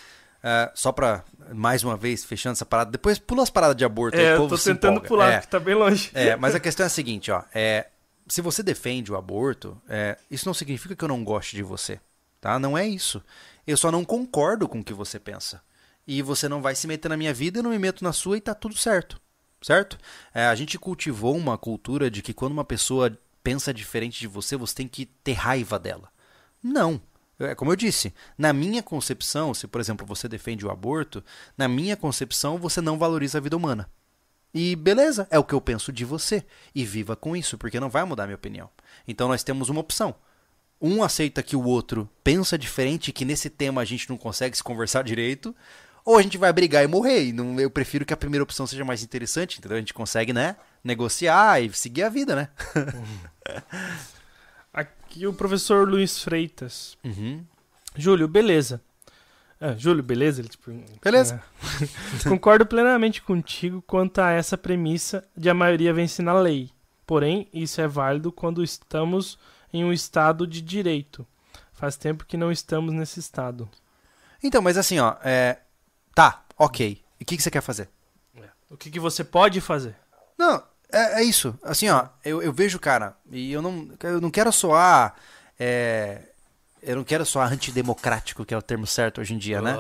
Ah, só pra, mais uma vez, fechando essa parada. Depois pula as paradas de aborto aí, É, o eu tô tentando empolga. pular, É. porque tá bem longe. É, mas a questão é a seguinte, ó. É, se você defende o aborto, é, isso não significa que eu não goste de você, tá? Não é isso. Eu só não concordo com o que você pensa. E você não vai se meter na minha vida, eu não me meto na sua e tá tudo certo. Certo? É, a gente cultivou uma cultura de que quando uma pessoa pensa diferente de você, você tem que ter raiva dela. Não. É como eu disse, na minha concepção, se por exemplo você defende o aborto, na minha concepção você não valoriza a vida humana. E beleza, é o que eu penso de você. E viva com isso, porque não vai mudar minha opinião. Então nós temos uma opção. Um aceita que o outro pensa diferente, que nesse tema a gente não consegue se conversar direito, ou a gente vai brigar e morrer. E não, eu prefiro que a primeira opção seja mais interessante, entendeu? A gente consegue, né? negociar e seguir a vida, né? Aqui o professor Luiz Freitas. Uhum. Júlio, beleza. Ah, Júlio, beleza? Ele, tipo, Beleza. é. Concordo plenamente contigo quanto a essa premissa de a maioria vence na lei. Porém, isso é válido quando estamos em um estado de direito. Faz tempo que não estamos nesse estado. Então, mas assim, ó, é... tá, ok. E o que, que você quer fazer? O que, que você pode fazer? Não, é, é isso. Assim, ó, eu, eu vejo, cara, e eu não, eu não quero soar. é, eu não quero soar antidemocrático, que é o termo certo hoje em dia, né?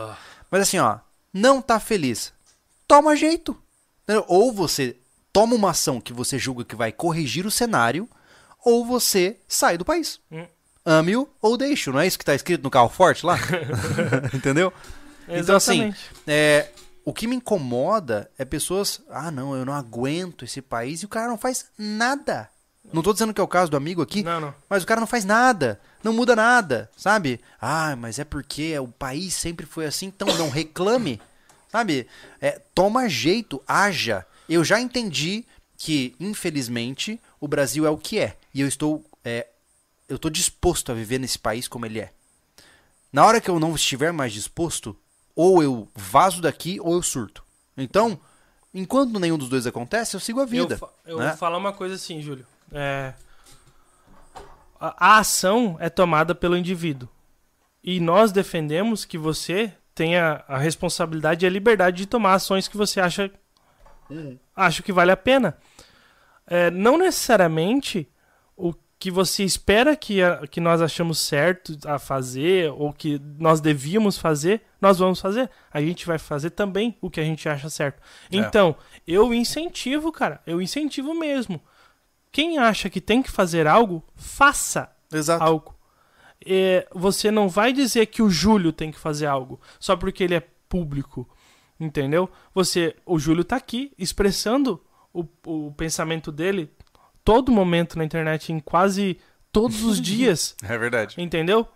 Mas assim, ó, não tá feliz. Toma jeito. Ou você toma uma ação que você julga que vai corrigir o cenário, ou você sai do país. Hum. Ame-o ou deixe-o, não é isso que tá escrito no carro forte lá? Entendeu? Então, assim, Exatamente. é, o que me incomoda é pessoas. Ah, não, eu não aguento esse país e o cara não faz nada. Não tô dizendo que é o caso do amigo aqui, Não, não. mas o cara não faz nada. Não muda nada, sabe? Ah, mas é porque o país sempre foi assim, então não reclame. Sabe? É, toma jeito, haja. Eu já entendi que, infelizmente, o Brasil é o que é. E eu estou. é, eu estou disposto a viver nesse país como ele é. Na hora que eu não estiver mais disposto, ou eu vazo daqui ou eu surto. Então, enquanto nenhum dos dois acontece, eu sigo a vida. Eu, fa- eu né? vou falar uma coisa assim, Júlio. É, a, a ação é tomada pelo indivíduo. E nós defendemos que você tenha a responsabilidade e a liberdade de tomar ações que você acha, acha que vale a pena. É, não necessariamente que você espera que, a- que nós achamos certo a fazer ou que nós devíamos fazer, nós vamos fazer. A gente vai fazer também o que a gente acha certo. Então, eu incentivo, cara. Eu incentivo mesmo. Quem acha que tem que fazer algo, faça Exato. algo. É, você não vai dizer que o Júlio tem que fazer algo só porque ele é público, entendeu? Você, o Júlio tá aqui expressando o, o pensamento dele todo momento na internet, em quase todos os dias, É verdade. entendeu?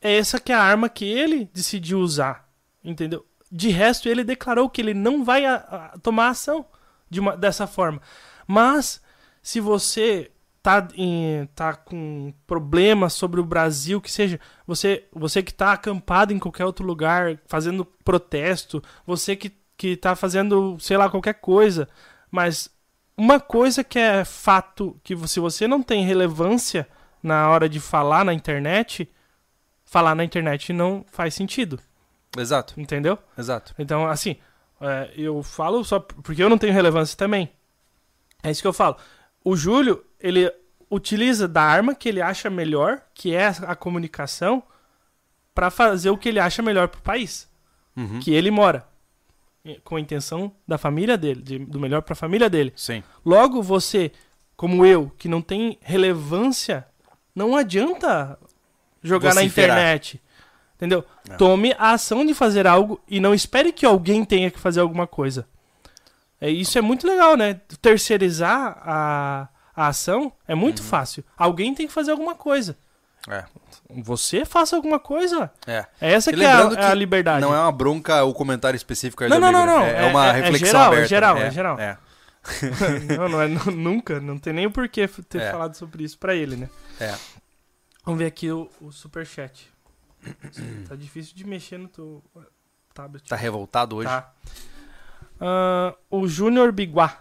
É essa que é a arma que ele decidiu usar, entendeu? De resto, ele declarou que ele não vai a- a- tomar ação de uma- dessa forma. Mas, se você tá, em, tá com problemas sobre o Brasil, que seja, você, você que tá acampado em qualquer outro lugar, fazendo protesto, você que, que tá fazendo, sei lá, qualquer coisa, mas uma coisa que é fato, que se você não tem relevância na hora de falar na internet, falar na internet não faz sentido, Exato. entendeu? Exato. Então, assim, é, eu falo só porque eu não tenho relevância também. É isso que eu falo. O Júlio, ele utiliza da arma que ele acha melhor, que é a comunicação, pra fazer o que ele acha melhor pro país Uhum. que ele mora. E- Com a intenção da família dele, de- do melhor pra família dele. Sim. Logo, você, como eu, que não tem relevância, não adianta jogar na internet. Entendeu? É. Tome a ação de fazer algo e não espere que alguém tenha que fazer alguma coisa. É, isso é muito legal, né? Terceirizar a, a ação é muito Uhum. fácil. Alguém tem que fazer alguma coisa. É. Você faça alguma coisa. É. É essa E que é a, é a que liberdade. Não é uma bronca o comentário específico aí Não, não, não, não. É, É- uma reflexão geral, é aberta. geral, é geral. É. não, não é nu- nunca. Não tem nem o porquê ter É. falado sobre isso pra ele, né? É. Vamos ver aqui o, o superchat. tá difícil de mexer no teu tablet. Tá revoltado hoje? Tá. Ah, o Júnior Biguá.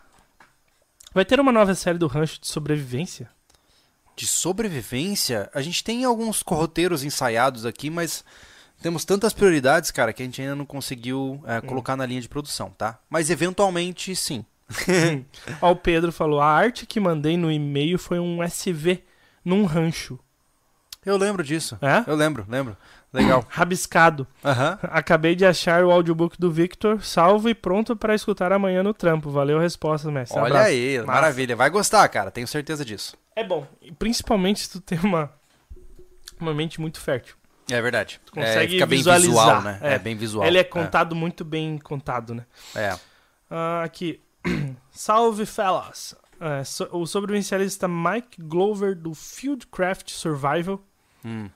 Vai ter uma nova série do Rancho de sobrevivência? De sobrevivência, a gente tem alguns roteiros ensaiados aqui, mas temos tantas prioridades, cara, que a gente ainda não conseguiu é, colocar na linha de produção, tá? Mas eventualmente, sim. Ó, o Pedro falou: a arte que mandei no e-mail foi um SV num rancho. Eu lembro disso. É? Eu lembro, lembro. Legal. Rabiscado. Aham. Acabei de achar o audiobook do Victor, salvo e pronto para escutar amanhã no trampo. Valeu a resposta, mestre. Olha Abraço. aí, Massa. maravilha. Vai gostar, cara, tenho certeza disso. É bom. Principalmente se tu tem uma, uma mente muito fértil. É verdade. Tu consegue é, fica bem visualizar. visual, né? É. É, bem visual. Ele é contado muito bem contado, né? É. Ah, aqui. Salve, fellas. É, so- o sobrevivencialista Mike Glover do Fieldcraft Survival Hum.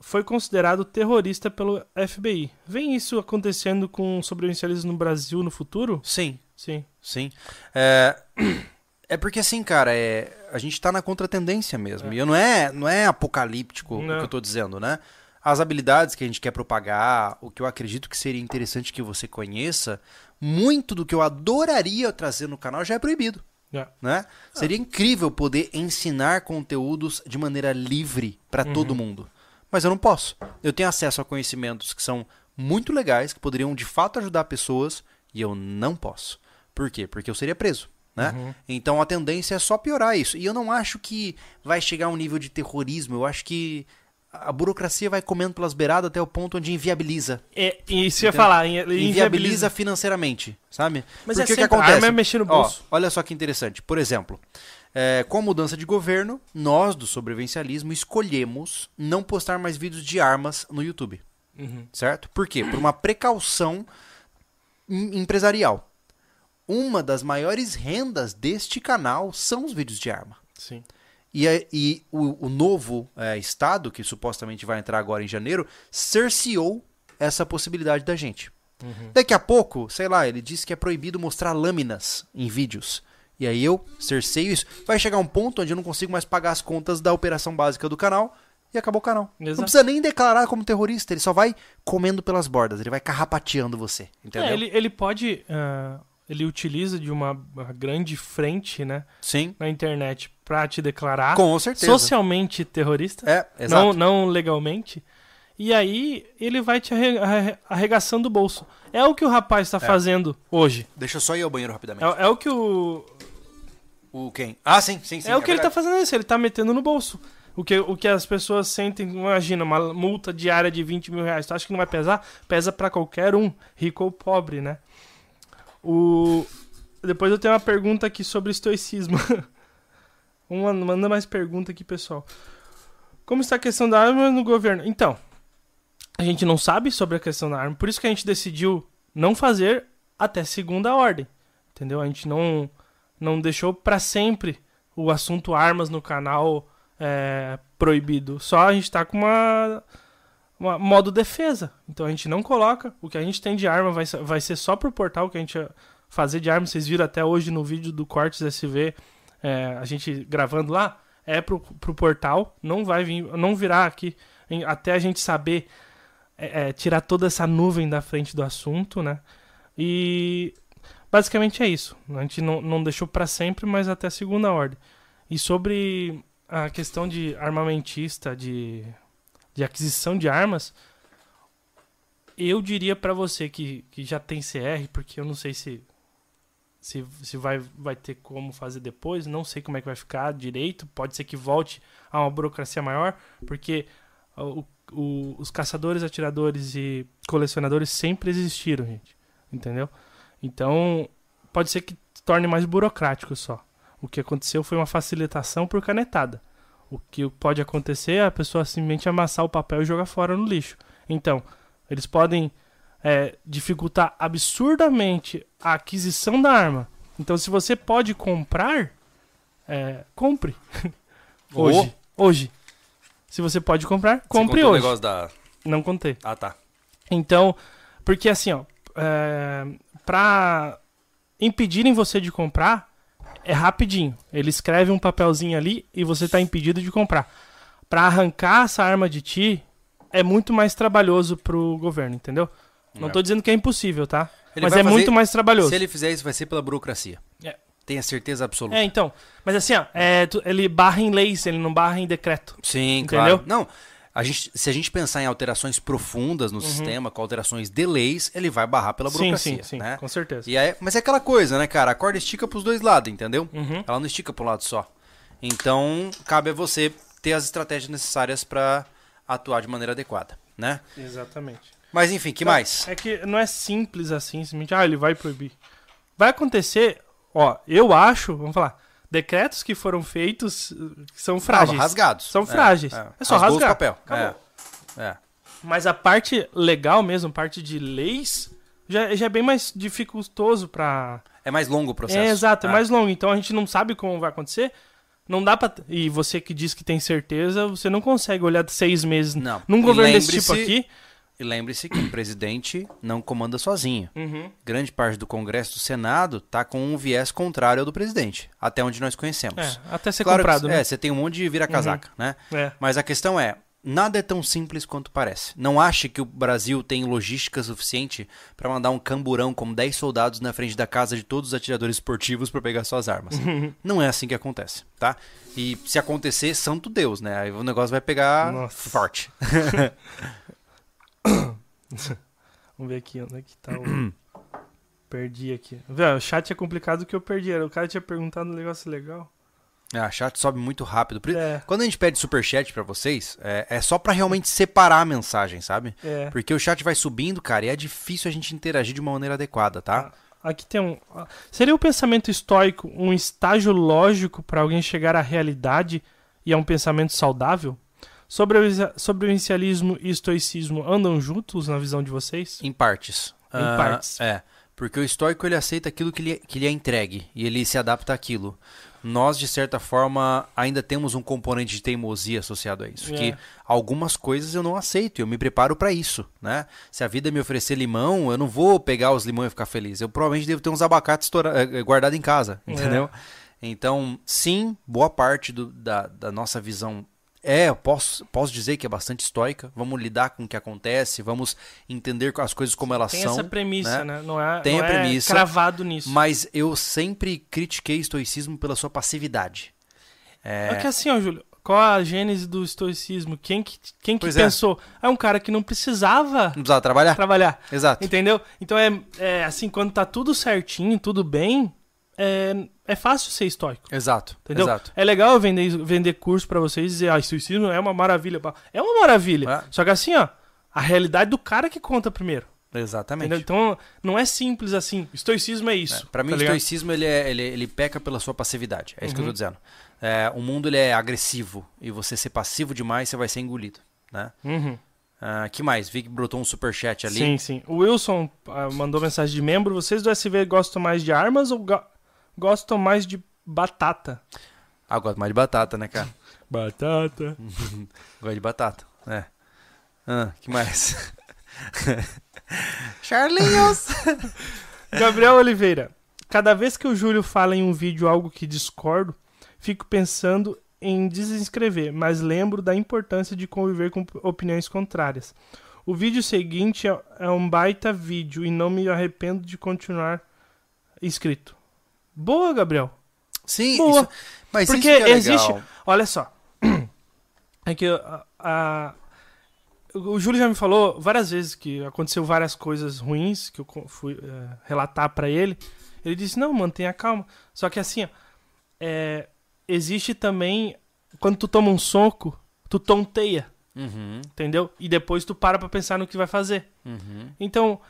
Foi considerado terrorista pelo FBI. Vem isso acontecendo com sobrevivencialistas no Brasil no futuro? Sim, Sim. sim. É, É porque assim, cara, é, a gente tá na contratendência mesmo. E eu não é, não é apocalíptico o Não. que eu tô dizendo, né? As habilidades que a gente quer propagar, o que eu acredito que seria interessante que você conheça, muito do que eu adoraria trazer no canal já é proibido, É. né? Seria incrível poder ensinar conteúdos de maneira livre para todo mundo. Mas eu não posso. Eu tenho acesso a conhecimentos que são muito legais, que poderiam de fato ajudar pessoas, e eu não posso. Por quê? Porque eu seria preso. Né? Então a tendência é só piorar isso. E eu não acho que vai chegar a um nível de terrorismo. Eu acho que a burocracia vai comendo pelas beiradas até o ponto onde inviabiliza. É, e isso ia falar, in- Inviabiliza inviabiliza. financeiramente, sabe? Mas Porque é o que sempre- a acontece? arma é mexer no Ó, bolso. olha só que interessante. Por exemplo, é, com a mudança de governo, nós do sobrevivencialismo escolhemos não postar mais vídeos de armas no YouTube. Uhum. Certo? Por quê? Por uma precaução em- empresarial. Uma das maiores rendas deste canal são os vídeos de arma. Sim. E, e o, o novo é, estado, que supostamente vai entrar agora em janeiro, cerceou essa possibilidade da gente. Daqui a pouco, sei lá, ele disse que é proibido mostrar lâminas em vídeos. E aí eu cerceio isso. Vai chegar um ponto onde eu não consigo mais pagar as contas da operação básica do canal e acabou o canal. Não Exato. precisa nem declarar como terrorista, ele só vai comendo pelas bordas, ele vai carrapateando você. Entendeu? É, ele, ele pode. ah, ele utiliza de uma, uma grande frente, né? Sim, Na internet pra te declarar com certeza. socialmente terrorista. É, exato. não, não legalmente. E aí ele vai te arre- arre- arregaçando o bolso. É o que o rapaz está fazendo hoje. Deixa eu só ir ao banheiro rapidamente. É, é o que o. O quem? Ah, sim, sim, sim. é o que ele tá fazendo isso, ele tá metendo no bolso. O que, o que as pessoas sentem, imagina, uma multa diária de 20 mil reais. Tu acha que não vai pesar? Pesa pra qualquer um, rico ou pobre, né? O... Depois eu tenho uma pergunta aqui sobre estoicismo. uma, manda mais pergunta aqui, pessoal. Como está a questão da arma no governo? Então, a gente não sabe sobre a questão da arma, por isso que a gente decidiu não fazer até segunda ordem. Entendeu? A gente não, não deixou pra sempre o assunto armas no canal é, proibido. Só a gente tá com uma, uma modo defesa. Então a gente não coloca. O que a gente tem de arma vai, vai ser só pro portal que a gente fazer de arma. Vocês viram até hoje no vídeo do Cortes SV, é, a gente gravando lá. É pro, pro portal. Não vai vir, não virá aqui em- até a gente saber é, é, tirar toda essa nuvem da frente do assunto, né? E basicamente é isso. A gente não, não deixou pra sempre, mas até a segunda ordem. E sobre a questão de armamentista, de, de aquisição de armas, eu diria pra você que, que já tem CR, porque eu não sei se se, se vai, vai ter como fazer depois, não sei como é que vai ficar direito, pode ser que volte a uma burocracia maior, porque o- o- os caçadores, atiradores e colecionadores sempre existiram, gente, entendeu? Então, pode ser que torne mais burocrático só. O que aconteceu foi uma facilitação por canetada. O que pode acontecer é a pessoa simplesmente amassar o papel e jogar fora no lixo. Então, eles podem é, dificultar absurdamente a aquisição da arma. Então, se você pode comprar, é, compre. hoje. Hoje. Se você pode comprar, compre hoje. da... Não contei. Ah, tá. Então, porque assim, ó, é, pra impedirem você de comprar, é rapidinho. Ele escreve um papelzinho ali e você tá impedido de comprar. Pra arrancar essa arma de ti, é muito mais trabalhoso pro governo, entendeu? Não É. tô dizendo que é impossível, tá? Ele Mas é fazer- muito mais trabalhoso. Se ele fizer isso, vai ser pela burocracia. É. Tenha certeza absoluta. É, então. Mas assim, ó, é, ele barra em leis, ele não barra em decreto. Sim, Entendeu? claro. Não, a gente, se a gente pensar em alterações profundas no sistema, com alterações de leis, ele vai barrar pela Sim, burocracia, sim, sim, né? com certeza. E é, mas é aquela coisa, né, cara? A corda estica pros dois lados, entendeu? Uhum. Ela não estica pro lado só. Então, cabe a você ter as estratégias necessárias pra atuar de maneira adequada, né? Exatamente. Mas enfim, que mais? É que não é simples assim, simplesmente, ah, ele vai proibir. Vai acontecer, ó, eu acho, vamos falar, decretos que foram feitos eh, são frágeis. Ah, rasgados. São frágeis. É só Rasgou rasgar. papel. Acabou. É. é. Mas a parte legal mesmo, parte de leis, já, já é bem mais dificultoso pra. É mais longo o processo. É, exato, é Ah. mais longo. Então a gente não sabe como vai acontecer. Não dá pra. E você que diz que tem certeza, você não consegue olhar seis meses Não. num governo desse tipo aqui E lembre-se que o presidente não comanda sozinho. Uhum. Grande parte do Congresso do Senado está com um viés contrário ao do presidente, até onde nós conhecemos. É, até ser Claro que- comprado, né? É, você tem um monte de vira-casaca, né? É. Mas a questão é, nada é tão simples quanto parece. Não ache que o Brasil tem logística suficiente para mandar um camburão com 10 soldados na frente da casa de todos os atiradores esportivos para pegar suas armas. Não é assim que acontece, tá? E se acontecer, santo Deus, né? Aí o negócio vai pegar Nossa. forte. Vamos ver aqui onde é que tá o. perdi aqui. Velho, o chat é complicado que eu perdi. O cara tinha perguntado um negócio legal. Ah, chat sobe muito rápido. É. Quando a gente pede superchat pra vocês, é, é só pra realmente separar a mensagem, sabe? É. Porque o chat vai subindo, cara, e é difícil a gente interagir de uma maneira adequada, tá? Aqui tem um. ah, Seria o pensamento estoico um estágio lógico para alguém chegar à realidade e a um pensamento saudável? Sobrevi- Sobrevivencialismo e estoicismo andam juntos na visão de vocês? Em partes. Em Ah, partes. É. Porque o estoico ele aceita aquilo que lhe, que lhe é entregue e ele se adapta àquilo. Nós, de certa forma, ainda temos um componente de teimosia associado a isso. É. Que algumas coisas eu não aceito e eu me preparo pra isso, né? Se a vida me oferecer limão, eu não vou pegar os limões e ficar feliz. Eu provavelmente devo ter uns abacates estoura- eh, guardados em casa, É. entendeu? Então, sim, boa parte do- da, da nossa visão é, eu posso, posso dizer que é bastante estoica. Vamos lidar com o que acontece, vamos entender as coisas como elas Tem são. essa premissa, né? né? Não é, Tem não a é premissa, cravado nisso. Mas eu sempre critiquei estoicismo pela sua passividade. É que assim, ó, Júlio, qual a gênese do estoicismo? Quem que, quem que Pois é. pensou? É. um cara que não precisava Não precisava trabalhar? trabalhar. Exato. Entendeu? Então é, é assim, quando tá tudo certinho, tudo bem, é, é fácil ser estoico. Exato. Entendeu? Exato. É legal vender, vender curso pra vocês e dizer, ah, estoicismo é uma maravilha. É uma maravilha. É. Só que assim, ó, a realidade do cara que conta primeiro. Exatamente. Entendeu? Então não é simples assim. Estoicismo é isso. Para mim, tá o estoicismo ele, é- ele, ele peca pela sua passividade. É isso que eu Uhum. tô dizendo. É, o mundo ele é agressivo e você ser passivo demais, você vai ser engolido. Né? Uhum. Ah, que mais? Vi que brotou um superchat ali. Sim, sim. O Wilson ah, mandou mensagem de membro. Vocês do SV gostam mais de armas ou gostam mais de batata? Ah, eu gosto mais de batata, né, cara? Batata. Gosto de batata. É. Ah, que mais? Charlinhos! Gabriel Oliveira. Cada vez que o Júlio fala em um vídeo algo que discordo, fico pensando em desinscrever, mas lembro da importância de conviver com opiniões contrárias. O vídeo seguinte é- é um baita vídeo e não me arrependo de continuar inscrito. Boa, Gabriel. Sim, Boa. isso- mas Porque isso que é existe. legal. Olha só. É que a, a- o Júlio já me falou várias vezes que aconteceu várias coisas ruins que eu fui eh, relatar pra ele. Ele disse: Não, mantenha calma. Só que assim, ó, é, existe também. Quando tu toma um soco, tu tonteia, Uhum, entendeu? E depois tu para pra pensar no que vai fazer. uhum. Então,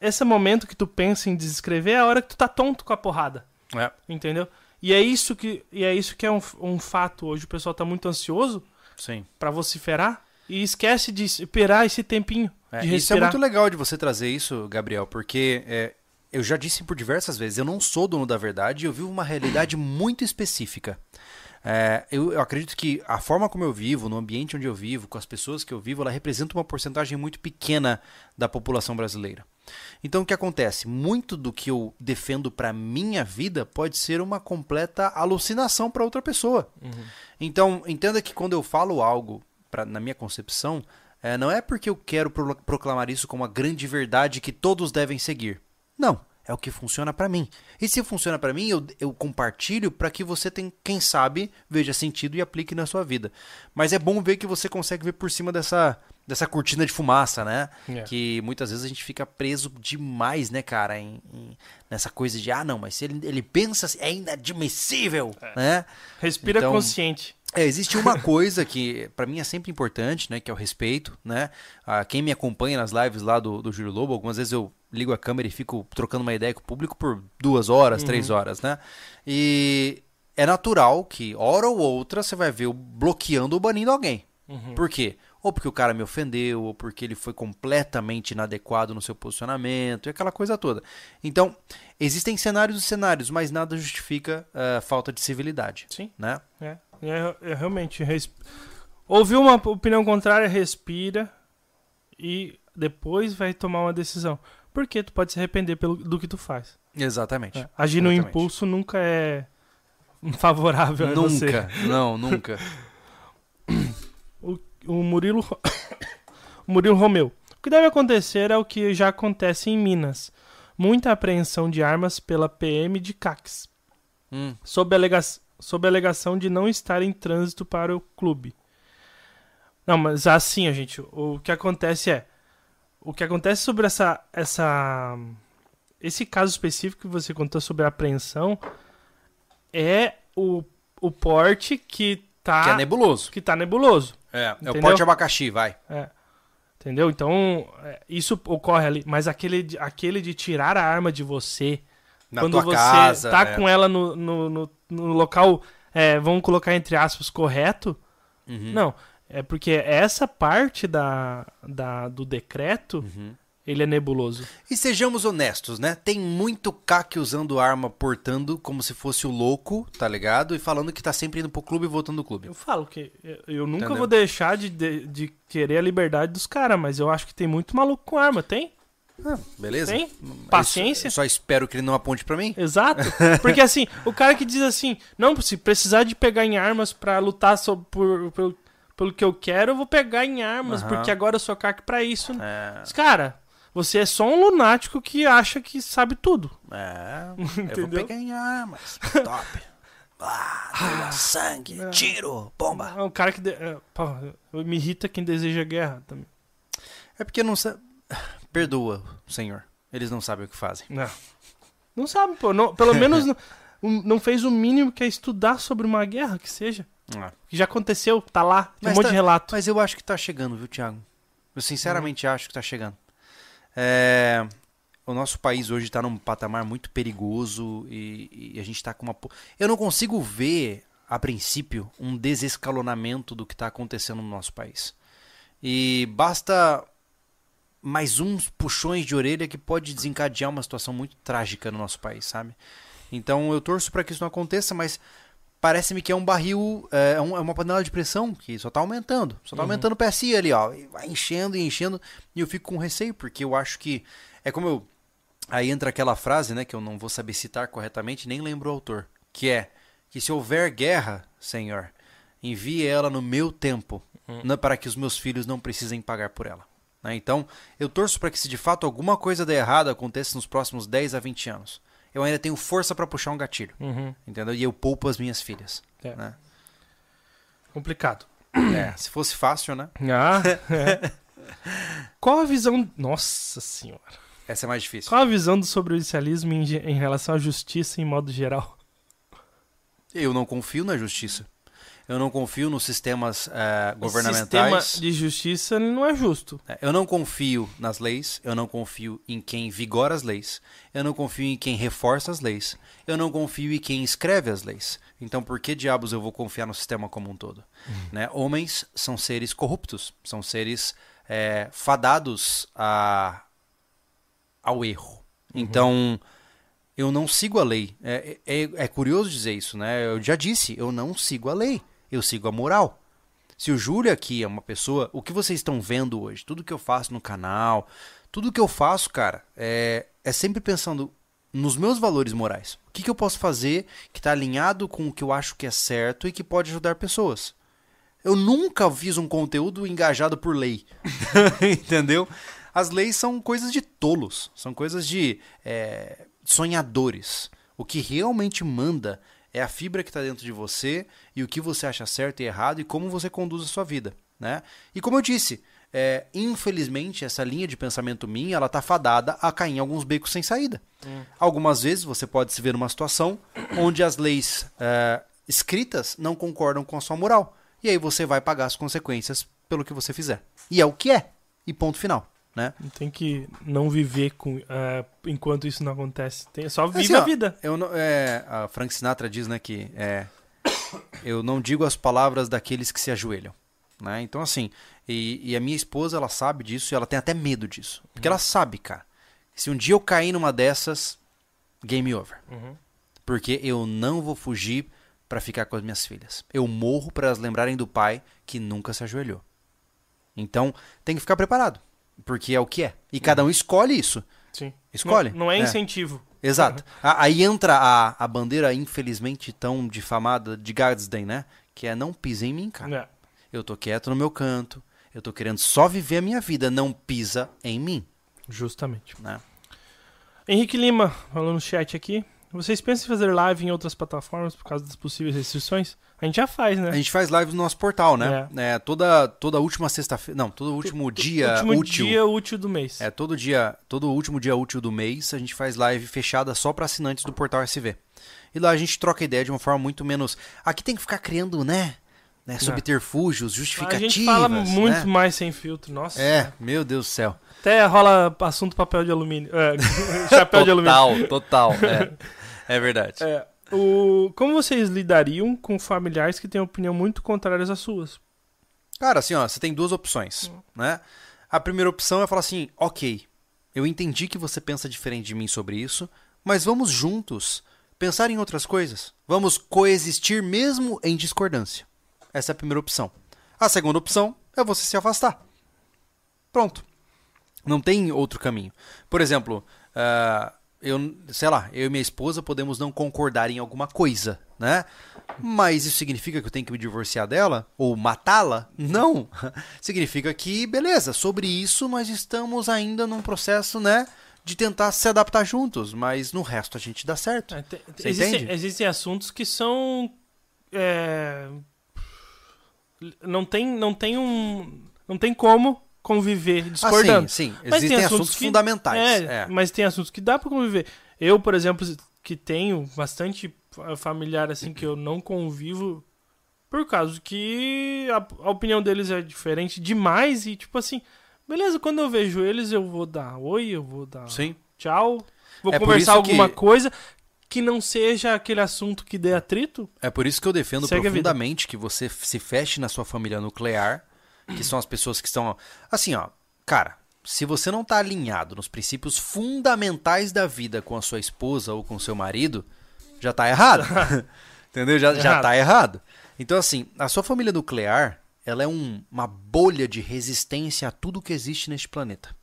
esse momento que tu pensa em desescrever é a hora que tu tá tonto com a porrada. É. Entendeu? E é isso que, e é, isso que é um, um fato hoje. O pessoal tá muito ansioso Sim. pra vociferar e esquece de esperar esse tempinho. É, isso é muito legal de você trazer isso, Gabriel, porque é, eu já disse por diversas vezes, eu não sou dono da verdade, eu vivo uma realidade muito específica. É, eu, eu acredito que a forma como eu vivo, no ambiente onde eu vivo, com as pessoas que eu vivo, ela representa uma porcentagem muito pequena da população brasileira. Então o que acontece? Muito do que eu defendo para minha vida pode ser uma completa alucinação para outra pessoa. Então entenda que quando eu falo algo pra, na minha concepção, é, não é porque eu quero pro- proclamar isso como a grande verdade que todos devem seguir. Não, é o que funciona para mim. E se funciona para mim, eu, eu compartilho para que você tem, quem sabe, veja sentido e aplique na sua vida. Mas é bom ver que você consegue ver por cima dessa dessa cortina de fumaça, né? É. Que muitas vezes a gente fica preso demais, né, cara, em, em- nessa coisa de ah, não, mas se ele, ele pensa assim, é inadmissível, né? Respira Então, consciente. É, existe uma coisa que pra mim é sempre importante, né, que é o respeito, né? Ah, quem me acompanha nas lives lá do, do Júlio Lobo, algumas vezes eu ligo a câmera e fico trocando uma ideia com o público por duas horas, três horas, né? E é natural que, hora ou outra, você vai ver eu bloqueando ou banindo alguém. Por quê? Ou porque o cara me ofendeu, ou porque ele foi completamente inadequado no seu posicionamento, e aquela coisa toda. Então, existem cenários e cenários, mas nada justifica a falta de civilidade. Sim. Né? É, é, é realmente. res- Ouviu uma opinião contrária, respira e depois vai tomar uma decisão. Porque tu pode se arrepender pelo, do que tu faz. Exatamente. É, Agir no Exatamente. impulso nunca é favorável a você. Nunca, não, nunca. o Murilo, o Murilo Romeu. O que deve acontecer é o que já acontece em Minas. Muita apreensão de armas pela PM de Cax, Hum, sob, alega sob a alegação de não estar em trânsito para o clube. Não, mas assim, gente, o que acontece é. O que acontece sobre essa. essa esse caso específico que você contou sobre a apreensão é o, o porte que tá, que é nebuloso. que tá nebuloso. É, é o Entendeu? porte abacaxi, vai. É. Entendeu? Então, é, isso ocorre ali. Mas aquele, de- aquele de tirar a arma de você, Na quando tua você casa. tá é. com ela no, no, no, no local, é, vamos colocar entre aspas, correto, Uhum, não. É porque essa parte da, da, do decreto, uhum. Ele é nebuloso. E sejamos honestos, né? Tem muito CAC usando arma, portando como se fosse o louco, tá ligado? E falando que tá sempre indo pro clube e voltando do clube. Eu falo que eu, nunca Entendeu? vou deixar de, de, de querer a liberdade dos caras, mas eu acho que tem muito maluco com arma, tem? Beleza? Tem? Mas Paciência? eu Só espero que ele não aponte pra mim. Exato. Porque assim, o cara que diz assim, não, se precisar de pegar em armas pra lutar por, por- pelo que eu quero, eu vou pegar em armas, Aham. porque agora eu sou CAC pra isso. É, Mas, cara, você é só um lunático que acha que sabe tudo. é eu vou Entendeu? pegar em armas. Top. Ah, droga, sangue, tiro, bomba. É um cara que. de- é, pô, me irrita quem deseja guerra também. É porque não sabe. Perdoa, senhor. Eles não sabem o que fazem. Não. Não sabe, pô. não- pelo menos não, não fez o mínimo que é estudar sobre uma guerra que seja. Ah. Que já aconteceu, tá lá, tem Mas um monte tá- de relato. Mas eu acho que tá chegando, viu, Thiago? Eu sinceramente acho que tá chegando. É, O nosso país hoje tá num patamar muito perigoso e, e a gente tá com uma. Eu não consigo ver, a princípio, um desescalonamento do que tá acontecendo no nosso país. E basta mais uns puxões de orelha que pode desencadear uma situação muito trágica no nosso país, sabe? Então eu torço para que isso não aconteça, mas parece-me que é um barril, é, um- é uma panela de pressão que só tá aumentando. Só tá aumentando o PSI ali, ó. E vai enchendo e enchendo. E eu fico com receio, porque eu acho que. É como eu. Aí entra aquela frase, né, que eu não vou saber citar corretamente, nem lembro o autor. Que é que se houver guerra, Senhor, envie ela no meu tempo, né, para que os meus filhos não precisem pagar por ela. né? Então, eu torço para que se de fato alguma coisa der errado aconteça nos próximos 10 a 20 anos. Eu ainda tenho força para puxar um gatilho, Uhum. entendeu? E eu poupo as minhas filhas. É. Né? Complicado. É, se fosse fácil, né? Ah, é. Qual a visão. Nossa senhora. Essa é mais difícil. Qual a visão do sobrevivencialismo em, ge- em relação à justiça em modo geral? Eu não confio na justiça. Eu não confio nos sistemas O governamentais. sistema de justiça ele não é justo. É, Eu não confio nas leis, eu não confio em quem vigora as leis, eu não confio em quem reforça as leis, eu não confio em quem escreve as leis. Então por que diabos eu vou confiar no sistema como um todo? Né? Homens são seres corruptos, são seres é, fadados a, ao erro. Então eu não sigo a lei. É, é, é curioso dizer isso, né? Eu já disse, eu não sigo a lei, eu sigo a moral. Se o Júlio aqui é uma pessoa, o que vocês estão vendo hoje, tudo que eu faço no canal, tudo que eu faço, cara, é, é sempre pensando nos meus valores morais. O que, que eu posso fazer que está alinhado com o que eu acho que é certo e que pode ajudar pessoas. Eu nunca fiz um conteúdo engajado por lei. Entendeu? As leis são coisas de tolos, são coisas de é, sonhadores. O que realmente manda é a fibra que está dentro de você e o que você acha certo e errado e como você conduz a sua vida. Né? E como eu disse, é, infelizmente essa linha de pensamento minha ela está fadada a cair em alguns becos sem saída. Algumas vezes você pode se ver numa situação onde as leis é, escritas não concordam com a sua moral. E aí você vai pagar as consequências pelo que você fizer. E é o que é. E ponto final. Né? Tem que não viver com, é, enquanto isso não acontece. Tem, só vive Assim, a ó, vida. Eu não, é, a Frank Sinatra diz né, que é, eu não digo as palavras daqueles que se ajoelham. Né? Então, assim, e, e a minha esposa, ela sabe disso e ela tem até medo disso. Porque ela sabe, cara, se um dia eu cair numa dessas, game over. Uhum. Porque eu não vou fugir para ficar com as minhas filhas. Eu morro para elas lembrarem do pai que nunca se ajoelhou. Então, tem que ficar preparado. Porque é o que é. E cada um escolhe isso. Sim. Escolhe. Não, não é É. incentivo. Exato. A- Aí entra a, a bandeira, infelizmente, tão difamada de Gadsden, né? Que é não pisa em mim, cara. É. Eu tô quieto no meu canto. Eu tô querendo só viver a minha vida. Não pisa em mim, Justamente. né? Henrique Lima, falando no chat aqui. Vocês pensam em fazer live em outras plataformas por causa das possíveis restrições? A gente já faz, né? A gente faz live no nosso portal, né? É, toda, toda última sexta-feira. Não, todo último dia Último útil. dia útil do mês. É, todo dia, todo último dia útil do mês, a gente faz live fechada só para assinantes do portal SV. E lá a gente troca ideia de uma forma muito menos. Aqui tem que ficar criando, né? né subterfúgios, a justificativas. gente fala muito né? mais sem filtro. Nossa. É, meu Deus do céu. Até rola assunto papel de alumínio. É, chapéu de alumínio. Total, total. É, é verdade. É, o, como vocês lidariam com familiares que têm opinião muito contrárias às suas? Cara, assim, ó, você tem duas opções, né? A primeira opção é falar assim, ok, eu entendi que você pensa diferente de mim sobre isso, mas vamos juntos pensar em outras coisas. Vamos coexistir mesmo em discordância. Essa é a primeira opção. A segunda opção é você se afastar. Pronto. Não tem outro caminho. Por exemplo, ah, eu, sei lá, eu e minha esposa podemos não concordar em alguma coisa, né? Mas isso significa que eu tenho que me divorciar dela? Ou matá-la? Não. Significa que, beleza, sobre isso nós estamos ainda num processo, né? De tentar se adaptar juntos, mas no resto a gente dá certo. É, te- existem, entende? existem assuntos que são. é, não tem, não tem um, não tem como conviver discordando. Ah, sim, sim. Mas tem Existem assuntos, que- fundamentais. É, é. mas tem assuntos que dá pra conviver. Eu, por exemplo, que tenho bastante fa- familiar assim que eu não convivo por causa que a, a opinião deles é diferente demais e tipo assim, beleza, quando eu vejo eles eu vou dar oi, eu vou dar Sim. tchau, vou É conversar isso que- alguma coisa que não seja aquele assunto que dê atrito. É por isso que eu defendo Segue profundamente que você se feche na sua família nuclear, que são as pessoas que estão. Assim, ó, cara, se você não tá alinhado nos princípios fundamentais da vida com a sua esposa ou com o seu marido, já tá errado. Entendeu? Já, já Errado. tá errado. Então, assim, a sua família nuclear, ela é um- uma bolha de resistência a tudo que existe neste planeta.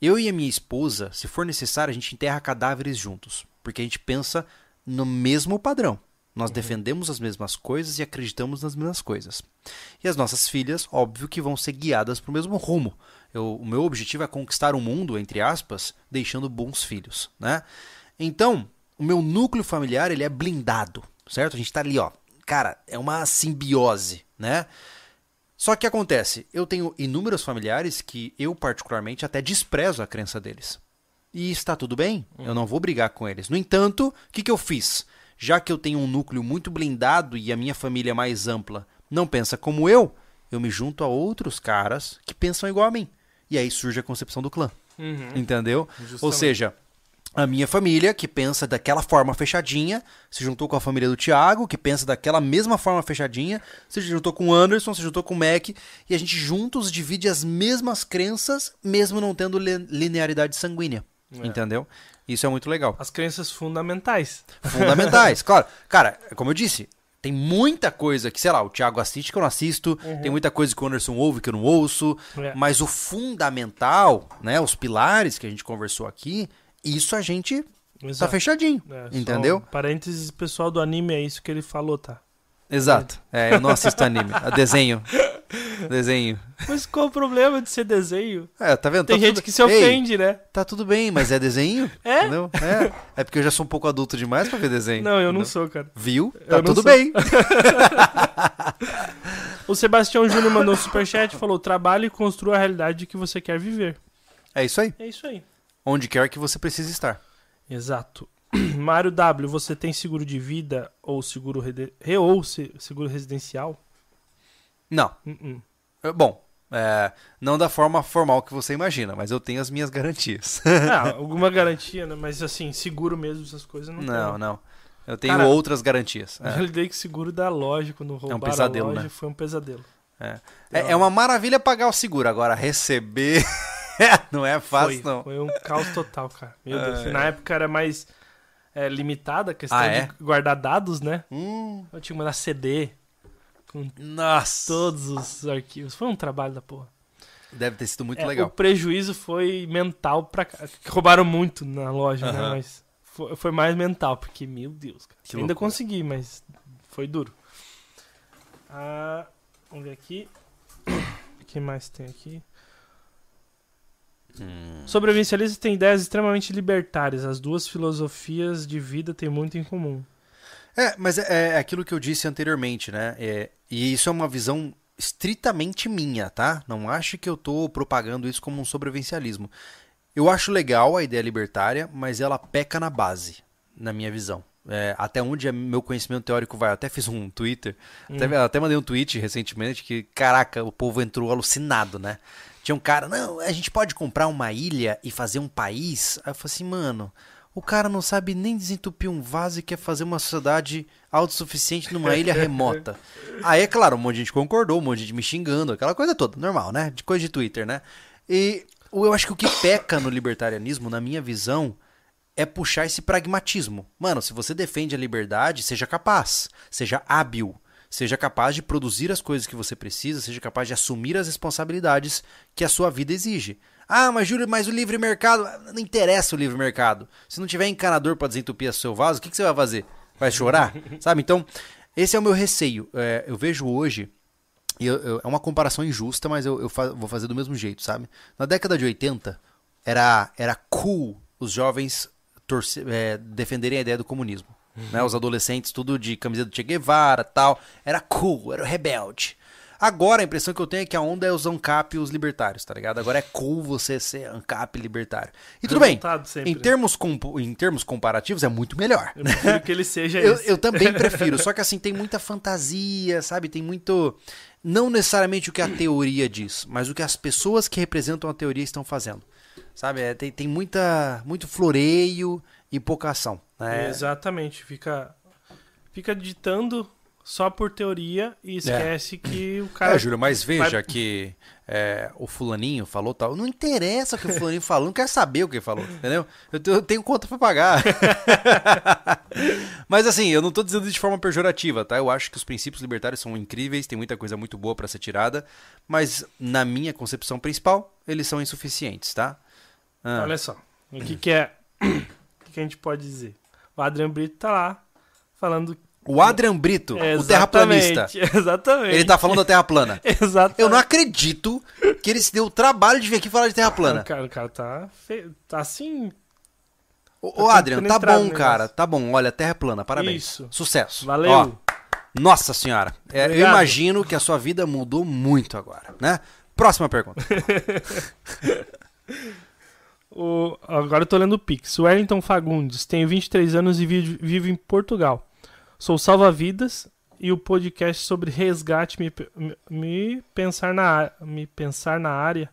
Eu e a minha esposa, se for necessário, a gente enterra cadáveres juntos, porque a gente pensa no mesmo padrão. Nós defendemos as mesmas coisas e acreditamos nas mesmas coisas. E as nossas filhas, óbvio que vão ser guiadas para o mesmo rumo. Eu- o meu objetivo é conquistar o mundo, entre aspas, deixando bons filhos, né? Então, o meu núcleo familiar, ele é blindado, certo? A gente tá ali, ó. Cara, é uma simbiose, né? Só que acontece, eu tenho inúmeros familiares que eu particularmente até desprezo a crença deles. E está tudo bem, eu não vou brigar com eles. No entanto, o que, que eu fiz? Já que eu tenho um núcleo muito blindado e a minha família mais ampla não pensa como eu, eu me junto a outros caras que pensam igual a mim. E aí surge a concepção do clã. Entendeu? Ou Justamente. seja, a minha família, que pensa daquela forma fechadinha, se juntou com a família do Thiago, que pensa daquela mesma forma fechadinha, se juntou com o Anderson, se juntou com o Mac, e a gente juntos divide as mesmas crenças, mesmo não tendo li- linearidade sanguínea. Entendeu? Isso é muito legal. As crenças fundamentais. Fundamentais. claro, cara, como eu disse, tem muita coisa que, sei lá, o Thiago assiste que eu não assisto, tem muita coisa que o Anderson ouve que eu não ouço, É. mas o fundamental, né, os pilares que a gente conversou aqui, isso a gente tá Exato. fechadinho, É, entendeu? um parênteses, pessoal do anime, é isso que ele falou, tá? Exato. É, eu não assisto anime, desenho. Desenho. Mas qual o problema de ser desenho? É, tá vendo? Tem Tá gente tudo- que se Ei, ofende, né? tá tudo bem, mas é desenho? É? Entendeu? É. É porque eu já sou um pouco adulto demais pra ver desenho. Não, eu não sou, cara. Viu? Eu Tá tudo sou. bem. O Sebastião Júnior mandou um superchat e falou: trabalhe e construa a realidade que você quer viver. É isso aí. É isso aí. Onde quer que você precise estar. Exato. Mário W, você tem seguro de vida ou seguro, re- ou se- seguro residencial? Não. Uh-uh. É, Bom, é, não da forma formal que você imagina, mas eu tenho as minhas garantias. Ah, alguma garantia, né? Mas assim, seguro mesmo, essas coisas não não, tem. não. Eu tenho Cara, outras garantias. Eu lidei com seguro da loja quando roubaram pesadelo, a loja, né? foi um pesadelo. É. É, é uma maravilha pagar o seguro, agora receber não é fácil, foi, não. foi um caos total, cara. Meu Deus. Na época era mais é, limitada a questão Ah, é? de guardar dados, né? Hum, Eu tinha que mandar CD com nossa. todos os arquivos. Foi um trabalho da porra. Deve ter sido muito É, legal. O prejuízo foi mental pra cá. Roubaram muito na loja, né? Mas foi, foi mais mental, porque, meu Deus, cara. Que Ainda loucura. consegui, mas foi duro. Ah, vamos ver aqui. O que mais tem aqui? Hum. Sobrevivencialistas têm ideias extremamente libertárias. As duas filosofias de vida têm muito em comum. É, mas é, é aquilo que eu disse anteriormente, né? É, e isso é uma visão estritamente minha, tá? Não acho que eu tô propagando isso como um sobrevivencialismo. Eu acho legal a ideia libertária, mas ela peca na base, na minha visão. É, até onde é meu conhecimento teórico vai. Eu até fiz um Twitter, até, até mandei um tweet recentemente que, caraca, o povo entrou alucinado, né? Tinha um cara, não, a gente pode comprar uma ilha e fazer um país. Aí eu falei assim, mano, o cara não sabe nem desentupir um vaso e quer fazer uma sociedade autossuficiente numa ilha remota. Aí, é claro, um monte de gente concordou, um monte de gente me xingando, aquela coisa toda, normal, né? De coisa de Twitter, né? E eu acho que o que peca no libertarianismo, na minha visão, é puxar esse pragmatismo. Mano, se você defende a liberdade, seja capaz, seja hábil, seja capaz de produzir as coisas que você precisa, seja capaz de assumir as responsabilidades que a sua vida exige. Ah, mas Júlio, mas o livre mercado, não interessa o livre mercado. Se não tiver encanador para desentupir o seu vaso, o que, que você vai fazer? Vai chorar? Sabe? Então, esse é o meu receio. É, eu vejo hoje e eu- eu- é uma comparação injusta, mas eu, eu fa- vou fazer do mesmo jeito, sabe? Na década de 80, era, era cool os jovens é, defenderem a ideia do comunismo. Né? Os adolescentes, tudo de camiseta do Che Guevara tal. Era cool, era rebelde. Agora a impressão que eu tenho é que a onda é os ANCAP e os libertários, tá ligado? Agora é cool você ser ANCAP libertário. E tudo bem, Revoltado sempre, em né? termos, em termos comparativos é muito melhor. Eu prefiro que ele seja Eu, eu também prefiro, só que assim, tem muita fantasia, sabe? Tem muito. Não necessariamente o que a teoria diz, mas o que as pessoas que representam a teoria estão fazendo. Sabe? É, tem, tem muita, muito floreio e pouca ação. né? Exatamente. Fica, fica ditando só por teoria e esquece que o cara. É, Júlio, mas veja vai- que é, o fulaninho falou tal. Não interessa o que o fulaninho falou, não quero saber o que ele falou, entendeu? Eu, eu tenho conta pra pagar. mas assim, eu não tô dizendo de forma pejorativa, tá? Eu acho que os princípios libertários são incríveis, tem muita coisa muito boa pra ser tirada, mas na minha concepção principal, eles são insuficientes, tá? Ah, Olha só. O que, que é. O que, que a gente pode dizer? O Adriano Brito tá lá falando. O Adrian Brito, o Exatamente, terraplanista, Exatamente. ele tá falando da Terra plana. Exatamente. Eu não acredito que ele se deu o trabalho de vir aqui falar de Terra plana. O cara, o cara tá, fe... tá assim. Ô, Tá Adrian, tá bom, cara. Tá bom. Olha, terra plana. Parabéns. Isso. Sucesso. Valeu. Ó, nossa senhora. É, eu imagino que a sua vida mudou muito agora, né? Próxima pergunta. O... Agora eu tô lendo o Pix. O Wellington Fagundes. Tenho 23 anos e vivo em Portugal. Sou salva-vidas e o podcast sobre resgate me, me, me pensar na me pensar na área.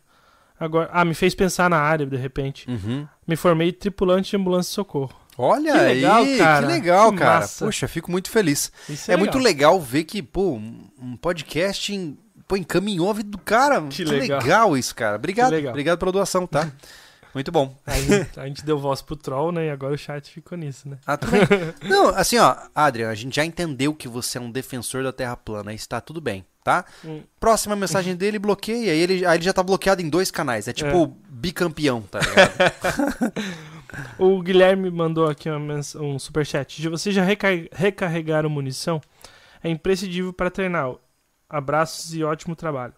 Agora, ah, me fez pensar na área de repente. Uhum. Me formei tripulante de ambulância de socorro. Olha Que legal, aí, cara. que legal, Que cara. massa. Puxa, fico muito feliz. Isso É, muito legal ver que, pô, um podcast em- pô, encaminhou a vida do cara. Que, Que legal. legal. isso, cara. Obrigado. Legal. Obrigado pela doação, tá? Muito bom. A gente, a gente deu voz pro troll, né? E agora o chat ficou nisso, né? Ah, tudo bem. Não, assim, ó, Adrian, a gente já entendeu que você é um defensor da Terra plana. Está tudo bem, tá? Hum. Próxima mensagem dele, bloqueia. Aí ele, aí ele já tá bloqueado em dois canais. É tipo bicampeão, tá ligado? O Guilherme mandou aqui um superchat. Já- Vocês já reca- recarregaram munição? É imprescindível para treinar. Abraços e ótimo trabalho.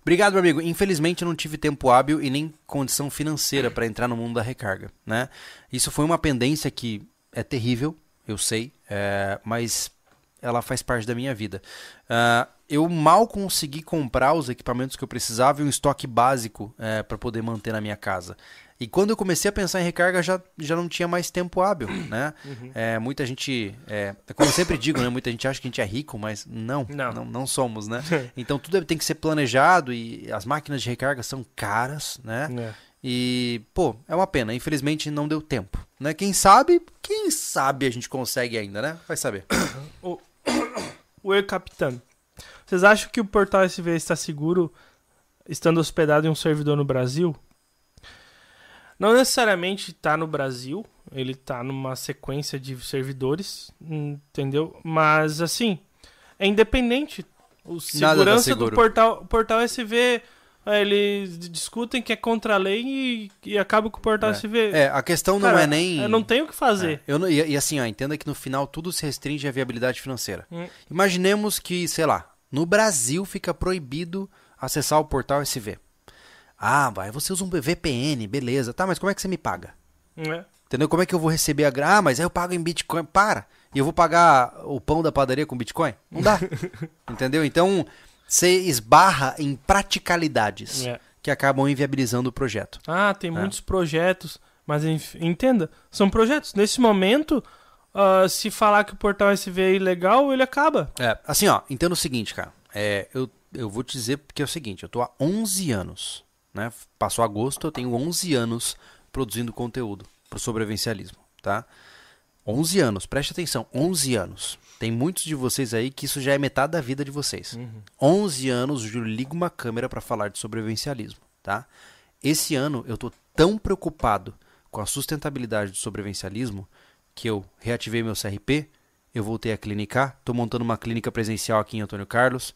Obrigado, meu amigo. Infelizmente eu não tive tempo hábil e nem condição financeira para entrar no mundo da recarga, né? Isso foi uma pendência que é terrível, eu sei, é, mas ela faz parte da minha vida. Ah, eu mal consegui comprar os equipamentos que eu precisava e um estoque básico para poder manter na minha casa. E quando eu comecei a pensar em recarga, já, já não tinha mais tempo hábil, né? É, muita gente, é, como eu sempre digo, né? Muita gente acha que a gente é rico, mas não, Não. não, não somos, né? Então tudo tem que ser planejado e as máquinas de recarga são caras, né? É. E, pô, é uma pena. Infelizmente não deu tempo, né? Quem sabe, quem sabe a gente consegue ainda, né? Vai saber. O Capitano. Vocês acham que o portal SV está seguro estando hospedado em um servidor no Brasil? Não necessariamente está no Brasil, ele está numa sequência de servidores, entendeu? Mas assim, é independente. O tá segurança do portal, o portal SV Aí eles discutem que é contra a lei e, e acaba com o portal É. SV. É, a questão não Cara, é nem. Eu não tenho o que fazer. É, eu não- e, e assim, ó, entenda que no final tudo se restringe à viabilidade financeira. Hum. Imaginemos que, sei lá, no Brasil fica proibido acessar o portal SV. Ah, vai, você usa um VPN, beleza. Tá, mas como é que você me paga? É. Entendeu? Como é que eu vou receber a grana? Ah, mas aí eu pago em Bitcoin. Para! E eu vou pagar o pão da padaria com Bitcoin? Não dá. Entendeu? Então, você esbarra em praticalidades É. que acabam inviabilizando o projeto. Ah, tem muitos projetos, mas entenda, são projetos. Nesse momento, ah, se falar que o portal SV é ilegal, ele acaba. É, assim, ó, entenda o seguinte, cara. É, eu, eu vou te dizer porque é o seguinte, eu tô há 11 anos, né? Passou agosto, eu tenho 11 anos produzindo conteúdo pro sobrevivencialismo, tá? 11 anos, preste atenção, 11 anos. Tem muitos de vocês aí que isso já é metade da vida de vocês. 11 anos, o Júlio liga uma câmera para falar de sobrevivencialismo, tá? Esse ano eu tô tão preocupado com a sustentabilidade do sobrevivencialismo que eu reativei meu CRP, eu voltei a clinicar, tô montando uma clínica presencial aqui em Antônio Carlos.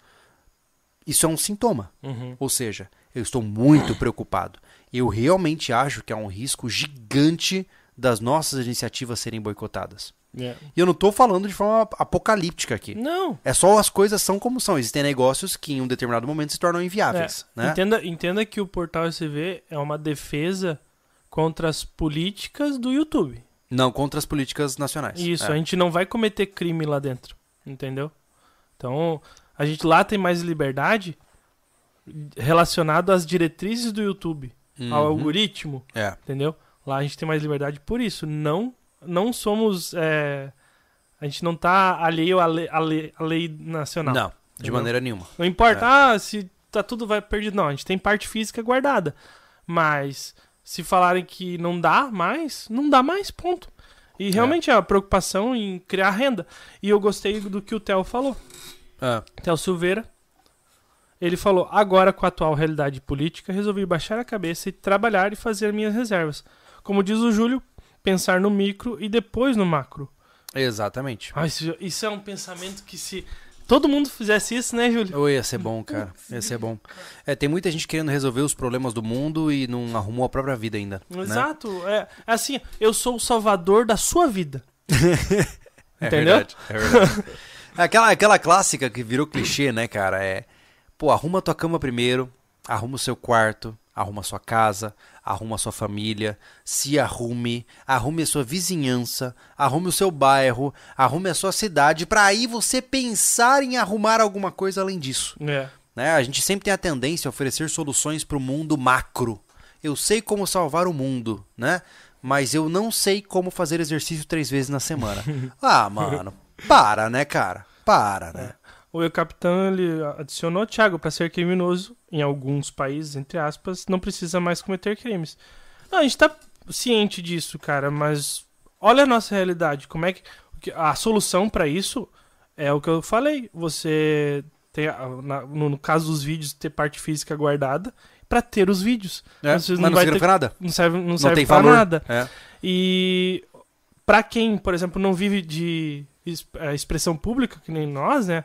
Isso é um sintoma. Ou seja, eu estou muito preocupado. Eu realmente acho que há um risco gigante das nossas iniciativas serem boicotadas. E eu não estou falando de forma apocalíptica aqui. Não. É só as coisas são como são. Existem negócios que em um determinado momento se tornam É, inviáveis. Né? entenda, entenda que o portal SV é uma defesa contra as políticas do YouTube. Não contra as políticas nacionais. Isso, É. a gente não vai cometer crime lá dentro, entendeu? Então, a gente lá tem mais liberdade relacionado às diretrizes do YouTube, ao Uhum. algoritmo, É. entendeu? Lá a gente tem mais liberdade por isso. Não, não somos, é, a gente não tá alheio à lei, à lei, à lei nacional. Não, de Entendeu? maneira nenhuma. Não importa, ah, se tá tudo vai perdido. Não, a gente tem parte física guardada. Mas se falarem que não dá mais, não dá mais, ponto. E realmente é a preocupação em criar renda. E eu gostei do que o Theo falou. Theo Silveira. Ele falou: agora com a atual realidade política, resolvi baixar a cabeça e trabalhar e fazer minhas reservas. Como diz o Júlio, pensar no micro e depois no macro. Exatamente. Ah, isso, isso é um pensamento que se todo mundo fizesse isso, né, Júlio? Oi, ia ser bom, cara. Ia ser bom. É, tem muita gente querendo resolver os problemas do mundo e não arrumou a própria vida ainda. né? Exato. É, é assim, eu sou o salvador da sua vida. É Entendeu? verdade, é verdade. É aquela, aquela clássica que virou clichê, né, cara? É, pô, arruma tua cama primeiro, arruma o seu quarto, arruma a sua casa, arruma a sua família, se arrume, arrume a sua vizinhança, arrume o seu bairro, arrume a sua cidade, pra aí você pensar em arrumar alguma coisa além disso. É. né? A gente sempre tem a tendência a oferecer soluções para o mundo macro. Eu sei como salvar o mundo, né? Mas eu não sei como fazer exercício três vezes na semana. ah, mano, para, né, cara? Para, né? O capitão ele adicionou Thiago para ser criminoso em alguns países, entre aspas, não precisa mais cometer crimes. Não, a gente tá ciente disso, cara, mas olha a nossa realidade, como é que a solução para isso é o que eu falei, você tem no, caso dos vídeos ter parte física guardada para ter os vídeos. É, mas não não significa ter- nada. Não serve, não Não serve tem pra valor. nada. É. E pra quem, por exemplo, não vive de es- é, expressão pública, que nem nós, né?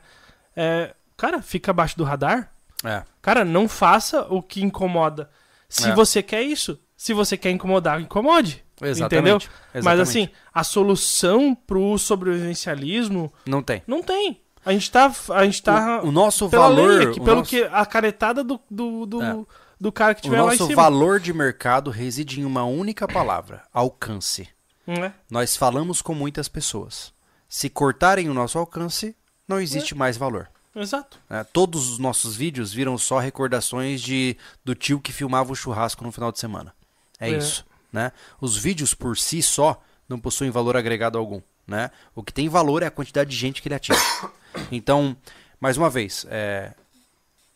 É, cara, fica abaixo do radar. É. Cara, não faça o que incomoda. Se É. você quer isso, se você quer incomodar, incomode. Exatamente. Entendeu? Mas Exatamente. assim, a solução pro sobrevivencialismo Não tem. não tem. A gente tá. A gente tá. O, o nosso valor. lei o pelo nosso- que. A caretada do, do, do, É. do cara que O tiver lá em nosso valor de mercado reside em uma única palavra: alcance. Né? Nós falamos com muitas pessoas. Se cortarem o nosso alcance, não existe É. mais valor. Exato. né? Todos os nossos vídeos viram só recordações de do tio que filmava o churrasco no final de semana. É, É. isso. Né? Os vídeos por si só não possuem valor agregado algum. Né? O que tem valor é a quantidade de gente que ele atinge. Então, mais uma vez, é,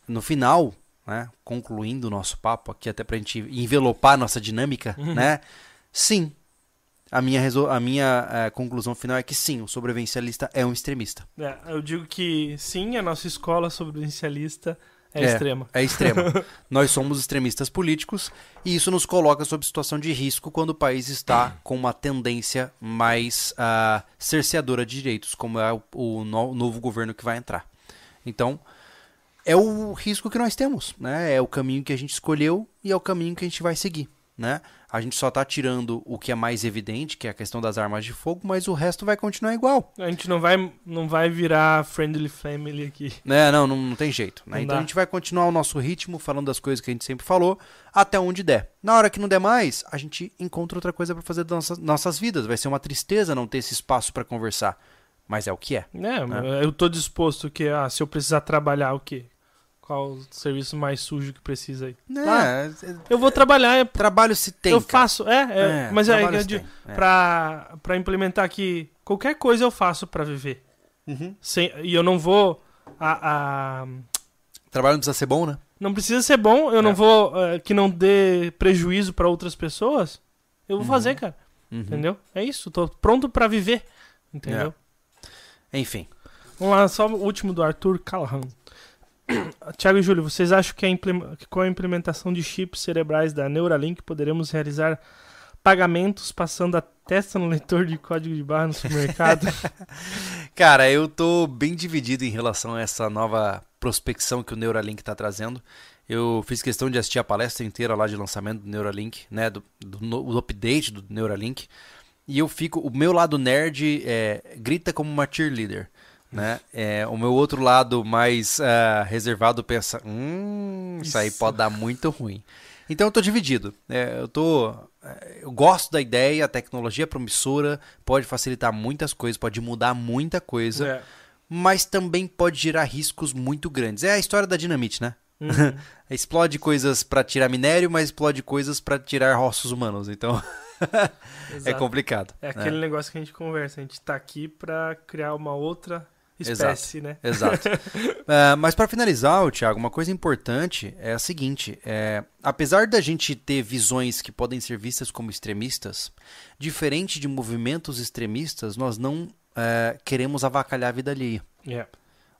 no final, né, concluindo o nosso papo aqui, até pra gente envelopar a nossa dinâmica, né? Sim. A minha, a minha eh, conclusão final é que sim, o sobrevivencialista é um extremista. É, eu digo que sim, a nossa escola sobrevivencialista é, É. extrema. É extrema. Nós somos extremistas políticos e isso nos coloca sob situação de risco quando o país está com uma tendência mais ah, cerceadora de direitos, como é o, o no- novo governo que vai entrar. Então, é o risco que nós temos, né? É o caminho que a gente escolheu e é o caminho que a gente vai seguir, né? A gente só tá tirando o que é mais evidente, que é a questão das armas de fogo, mas o resto vai continuar igual. A gente não vai, não vai virar friendly family aqui. É, não, não, não tem jeito. Né? Não Então dá. a gente vai continuar o nosso ritmo, falando das coisas que a gente sempre falou, até onde der. Na hora que não der mais, a gente encontra outra coisa pra fazer das nossas, nossas vidas. Vai ser uma tristeza não ter esse espaço pra conversar. Mas é o que é. É, eu tô disposto que, ah, se eu precisar trabalhar, o quê? Qual o serviço mais sujo que precisa aí? É, é- Eu vou trabalhar, é, trabalho se tem. eu faço, é, é, É, mas é, é de- é. pra, pra implementar aqui, qualquer coisa eu faço pra viver. Uhum. Sem, e eu não vou. A, a- Trabalho não precisa ser bom, né? não precisa ser bom, eu não É. vou. que não dê prejuízo pra outras pessoas. Eu vou Uhum. fazer, cara. Uhum. Entendeu? É isso, tô pronto pra viver. Entendeu? Enfim. Vamos lá, só o último do Arthur Callahan. Tiago e Júlio, vocês acham que, que com a implementação de chips cerebrais da Neuralink poderemos realizar pagamentos passando a testa no leitor de código de barra no supermercado? Cara, eu tô bem dividido em relação a essa nova prospecção que o Neuralink tá trazendo. Eu fiz questão de assistir a palestra inteira lá de lançamento do Neuralink, né? Do, do, do update do Neuralink. E eu fico. O meu lado nerd é, grita como uma cheerleader. Né? É, o meu outro lado mais ah, reservado pensa: hum, isso aí Isso. pode dar muito ruim. Então eu tô dividido. É, eu tô. é, Eu gosto da ideia, a tecnologia é promissora, pode facilitar muitas coisas, pode mudar muita coisa, É. mas também pode gerar riscos muito grandes. É a história da dinamite, né? Uhum. Explode coisas pra tirar minério, mas explode coisas pra tirar ossos humanos. Então é complicado. É né? aquele negócio que a gente conversa. A gente tá aqui pra criar uma outra espécie, né? Exato. É, mas para finalizar, ô, Thiago, uma coisa importante é a seguinte: é, apesar da gente ter visões que podem ser vistas como extremistas, diferente de movimentos extremistas, nós não é, queremos avacalhar a vida alheia. É.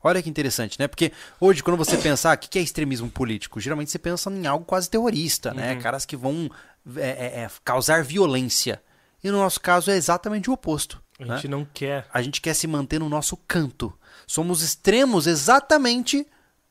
Olha que interessante, né? Porque hoje, quando você pensar o que que é extremismo político, geralmente você pensa em algo quase terrorista, né? Uhum. Caras que vão é, é, causar violência. E no nosso caso é exatamente o oposto. A né? gente não quer. A gente quer se manter no nosso canto. Somos extremos exatamente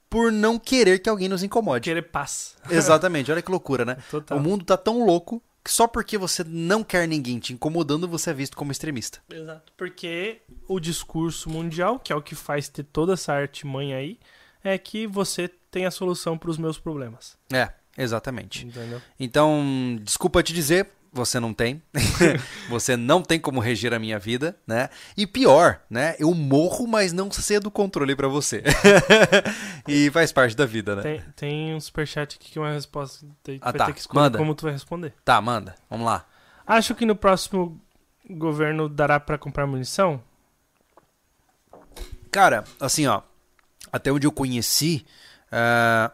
por não querer que alguém nos incomode. Querer paz. Exatamente, olha que loucura, né? Total. O mundo tá tão louco que só porque você não quer ninguém te incomodando, você é visto como extremista. Exato. Porque o discurso mundial, que é o que faz ter toda essa artimanha aí, é que você tem a solução para os meus problemas. É, exatamente. Entendeu? Então, desculpa te dizer, você não tem. você não tem como reger a minha vida, né? E pior, né? Eu morro, mas não cedo o controle pra você. e faz parte da vida, né? Tem, tem um superchat aqui que é uma resposta. Tem, Ah, vai tá. ter que escolher Manda. como tu vai responder. Tá, manda. Vamos lá. Acho que no próximo governo dará para comprar munição? Cara, assim, ó, até onde eu conheci, ah,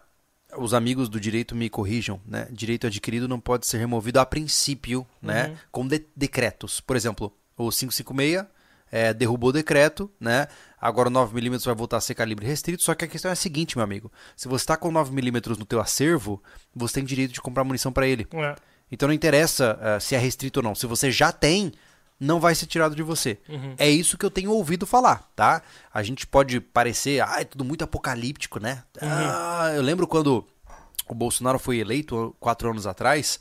os amigos do direito me corrijam, né? Direito adquirido não pode ser removido a princípio, né? Uhum. Com de- decretos. Por exemplo, o 556 é, derrubou o decreto, né? Agora o 9mm vai voltar a ser calibre restrito, só que a questão é a seguinte, meu amigo. Se você está com 9mm no teu acervo, você tem direito de comprar munição para ele. É. Então não interessa ah, se é restrito ou não. Se você já tem, não vai ser tirado de você. Uhum. É isso que eu tenho ouvido falar, tá? A gente pode parecer, ah, é tudo muito apocalíptico, né? Ah, eu lembro quando o Bolsonaro foi eleito quatro anos atrás,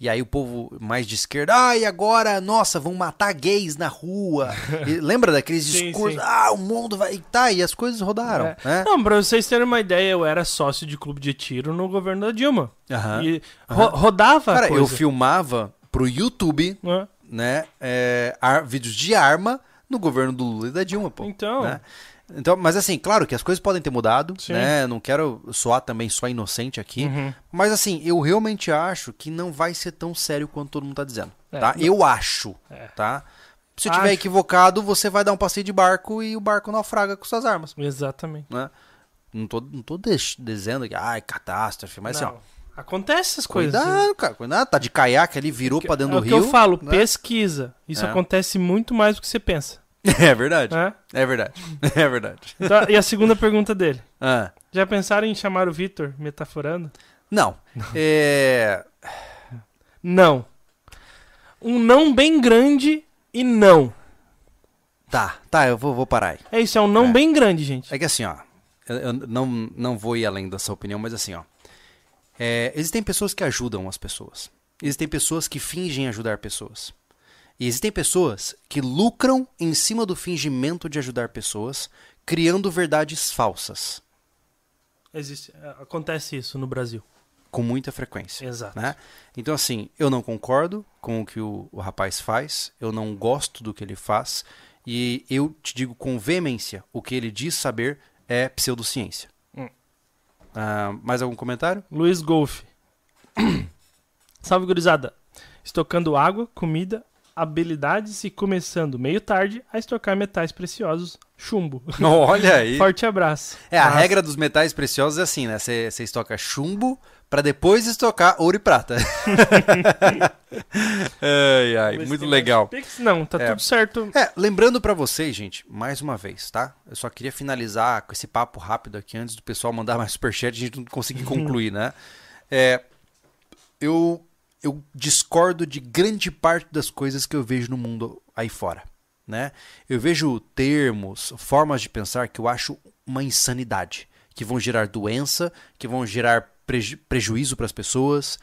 e aí o povo mais de esquerda, ah, e agora, nossa, vão matar gays na rua. E lembra daqueles Sim, discursos? sim. Ah, o mundo vai. E tá, e as coisas rodaram, É. né? Não, pra vocês terem uma ideia, eu era sócio de clube de tiro no governo da Dilma. Aham. E ro- rodava Cara, coisa. eu filmava pro YouTube? Né, é, ar- vídeos de arma no governo do Lula e da Dilma, pô. Então, né? Então, mas assim, claro que as coisas podem ter mudado, Sim. né? Não quero soar também só inocente aqui, Uhum. mas assim, eu realmente acho que não vai ser tão sério quanto todo mundo tá dizendo, É, tá? não- Eu acho, É. tá? Se eu tiver Acho. equivocado, você vai dar um passeio de barco e o barco naufraga com suas armas, exatamente. né? Não tô, não tô dizendo que, ai, catástrofe, mas Não, assim, ó, Acontece essas coisas. cuidado, cara, cuidado, tá de caiaque ali, virou pra dentro é do o que rio. eu falo, né? pesquisa. Isso É. acontece muito mais do que você pensa. É verdade, né? é verdade, é verdade. Então, e a segunda pergunta dele. Ah, Já pensaram em chamar o Vitor, metaforando? não, é... Não. Um não bem grande e não. Tá, tá, eu vou, vou parar aí. É isso, é um não É. bem grande, gente. É que assim, ó. eu, eu não, não vou ir além dessa opinião, mas assim, ó. É, existem pessoas que ajudam as pessoas. Existem pessoas que fingem ajudar pessoas. E existem pessoas que lucram em cima do fingimento de ajudar pessoas, criando verdades falsas, Existe, acontece isso no Brasil. com muita frequência. Exato. né? Então, assim, eu não concordo com o que o, o rapaz faz, eu não gosto do que ele faz, e eu te digo com veemência: o que ele diz saber é pseudociência. Ah, mais algum comentário? Luiz Golf. Salve, gurizada. Estocando água, comida, habilidades e começando meio tarde a estocar metais preciosos, chumbo. Olha aí. Forte abraço. É, a Mas- regra dos metais preciosos é assim, né? Você estoca chumbo pra depois estocar ouro e prata. ai, ai, muito legal. Pix? Não, tá É. tudo certo. É, lembrando pra vocês, gente, mais uma vez, tá? Eu só queria finalizar com esse papo rápido aqui antes do pessoal mandar mais superchat e a gente não conseguir concluir, né? É, eu, eu discordo de grande parte das coisas que eu vejo no mundo aí fora, né? Eu vejo termos, formas de pensar que eu acho uma insanidade, que vão gerar doença, que vão gerar preju- prejuízo para as pessoas.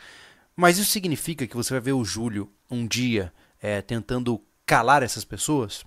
Mas isso significa que você vai ver o Júlio um dia é, tentando calar essas pessoas?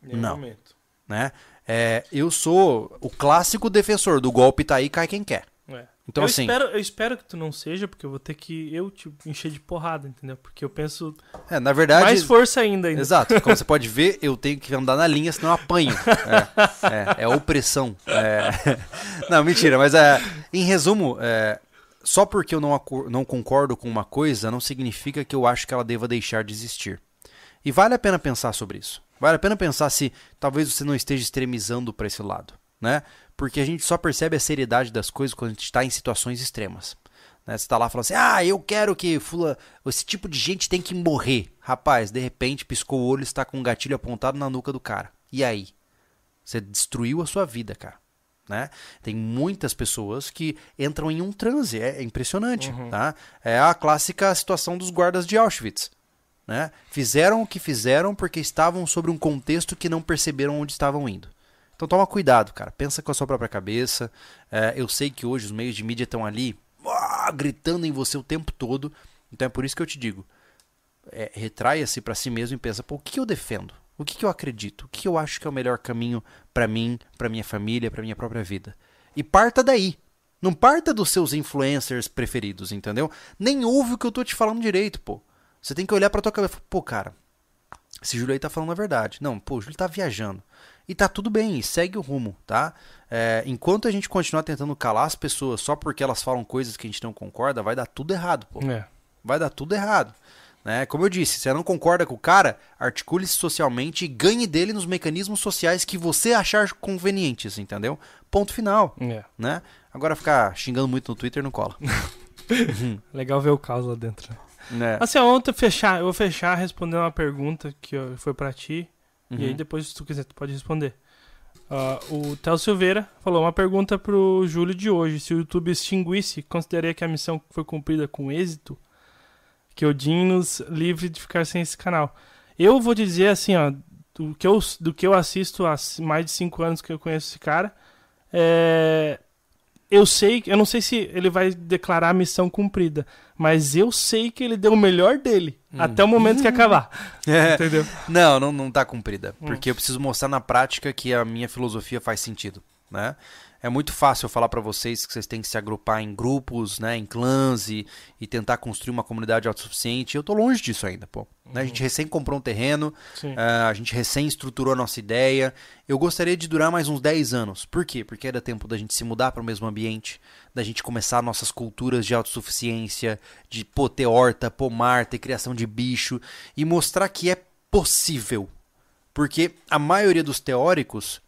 Nenhum Não. momento. né? É, eu sou o clássico defensor do golpe tá aí, cai quem quer. É. Então, eu, assim- espero, eu espero que tu não seja, porque eu vou ter que eu te encher de porrada, entendeu? Porque eu penso É, na verdade. mais força ainda. ainda. Exato. Como você pode ver, eu tenho que andar na linha, senão eu apanho. É, é, é opressão. É. Não, mentira, mas é, em resumo, é, só porque eu não, não concordo com uma coisa, não significa que eu acho que ela deva deixar de existir. E vale a pena pensar sobre isso. Vale a pena pensar se talvez você não esteja extremizando para esse lado, né? Porque a gente só percebe a seriedade das coisas quando a gente está em situações extremas. Né? Você tá lá falando assim, ah, eu quero que fula... esse tipo de gente tem que morrer. Rapaz, de repente piscou o olho e está com um gatilho apontado na nuca do cara. E aí? Você destruiu a sua vida, cara. Né? Tem muitas pessoas que entram em um transe, é, é impressionante. Tá? É a clássica situação dos guardas de Auschwitz. Né? Fizeram o que fizeram porque estavam sobre um contexto que não perceberam onde estavam indo. Então toma cuidado, cara. Pensa com a sua própria cabeça. É, eu sei que hoje os meios de mídia estão ali uá, gritando em você o tempo todo. Então é por isso que eu te digo. É, Retraia-se pra si mesmo e pensa, pô, o que eu defendo? O que, que eu acredito? O que eu acho que é o melhor caminho pra mim, pra minha família, pra minha própria vida? E parta daí. Não parta dos seus influencers preferidos, entendeu? Nem ouve o que eu tô te falando direito, pô. Você tem que olhar pra tua cabeça e falar, pô, cara, esse Júlio aí tá falando a verdade. Não, pô, o Júlio tá viajando. E tá tudo bem, e segue o rumo, tá? É, enquanto a gente continuar tentando calar as pessoas só porque elas falam coisas que a gente não concorda, vai dar tudo errado, pô. É. Vai dar tudo errado. Né? Como eu disse, se você não concorda com o cara, articule-se socialmente e ganhe dele nos mecanismos sociais que você achar convenientes, entendeu? Ponto final, É. né? Agora ficar xingando muito no Twitter não cola. Legal ver o caos lá dentro. né? Assim, ontem eu fechar, eu vou fechar respondendo uma pergunta que foi pra ti. E Uhum. aí depois, se tu quiser, tu pode responder. Ah, o Theo Silveira falou uma pergunta pro Júlio de hoje. Se o YouTube extinguisse, consideraria que a missão foi cumprida com êxito? Que Odin nos livre de ficar sem esse canal. Eu vou dizer assim, ó, do que eu, do que eu assisto há mais de cinco anos que eu conheço esse cara, é, eu sei, eu não sei se ele vai declarar a missão cumprida, mas eu sei que ele deu o melhor dele até o momento que acabar. É. Entendeu? Não, não, não tá cumprida. Hum. Porque eu preciso mostrar na prática que a minha filosofia faz sentido, né? É muito fácil eu falar pra vocês que vocês têm que se agrupar em grupos, né, em clãs e, e tentar construir uma comunidade autossuficiente. Eu tô longe disso ainda, pô. Né, A gente recém comprou um terreno, ah, a gente recém estruturou a nossa ideia. Eu gostaria de durar mais uns 10 anos. Por quê? Porque era tempo da gente se mudar para o mesmo ambiente, da gente começar nossas culturas de autossuficiência, de pô, ter horta, pomar, ter criação de bicho e mostrar que é possível. Porque a maioria dos teóricos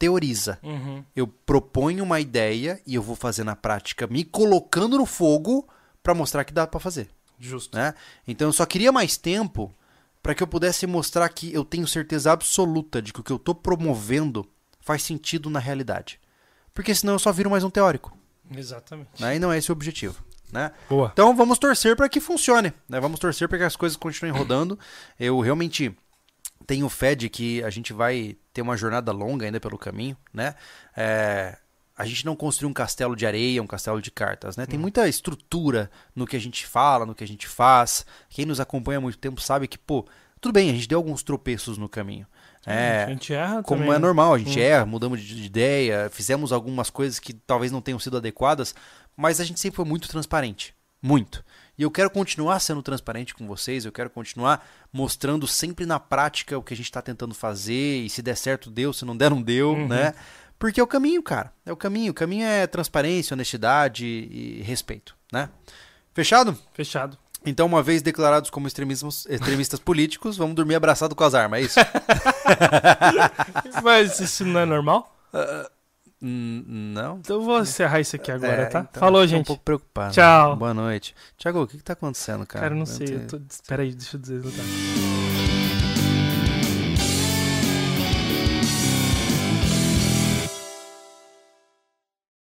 teoriza. Uhum. Eu proponho uma ideia e eu vou fazer na prática me colocando no fogo para mostrar que dá para fazer Justo. né? Então eu só queria mais tempo para que eu pudesse mostrar que eu tenho certeza absoluta de que o que eu tô promovendo faz sentido na realidade. Porque senão eu só viro mais um teórico, Exatamente. né? E não é esse o objetivo, né? Boa. Então vamos torcer para que funcione, né? Vamos torcer para que as coisas continuem rodando. Eu realmente tenho fé de que a gente vai ter uma jornada longa ainda pelo caminho, né? É, a gente não construiu um castelo de areia, um castelo de cartas, né? Tem muita estrutura no que a gente fala, no que a gente faz. Quem nos acompanha há muito tempo sabe que, pô, tudo bem, a gente deu alguns tropeços no caminho. É, a gente erra como também, é né? normal, a gente Hum. erra, mudamos de ideia, fizemos algumas coisas que talvez não tenham sido adequadas, mas a gente sempre foi muito transparente. Muito. E eu quero continuar sendo transparente com vocês, eu quero continuar mostrando sempre na prática o que a gente está tentando fazer, e se der certo, deu, se não der, não deu, Uhum. né? Porque é o caminho, cara. É o caminho. O caminho é transparência, honestidade e respeito, né? Fechado? Fechado. Então, uma vez declarados como extremismos, extremistas políticos, vamos dormir abraçado com as armas, é isso? Mas isso não é normal? Hum, não. Então eu vou encerrar isso aqui agora, É, tá? então, Falou, gente. um pouco preocupado. Tchau. Boa noite. Tiago, o que, que tá acontecendo, cara? Cara, não sei. te- Eu tô... Pera aí, deixa eu deslutar.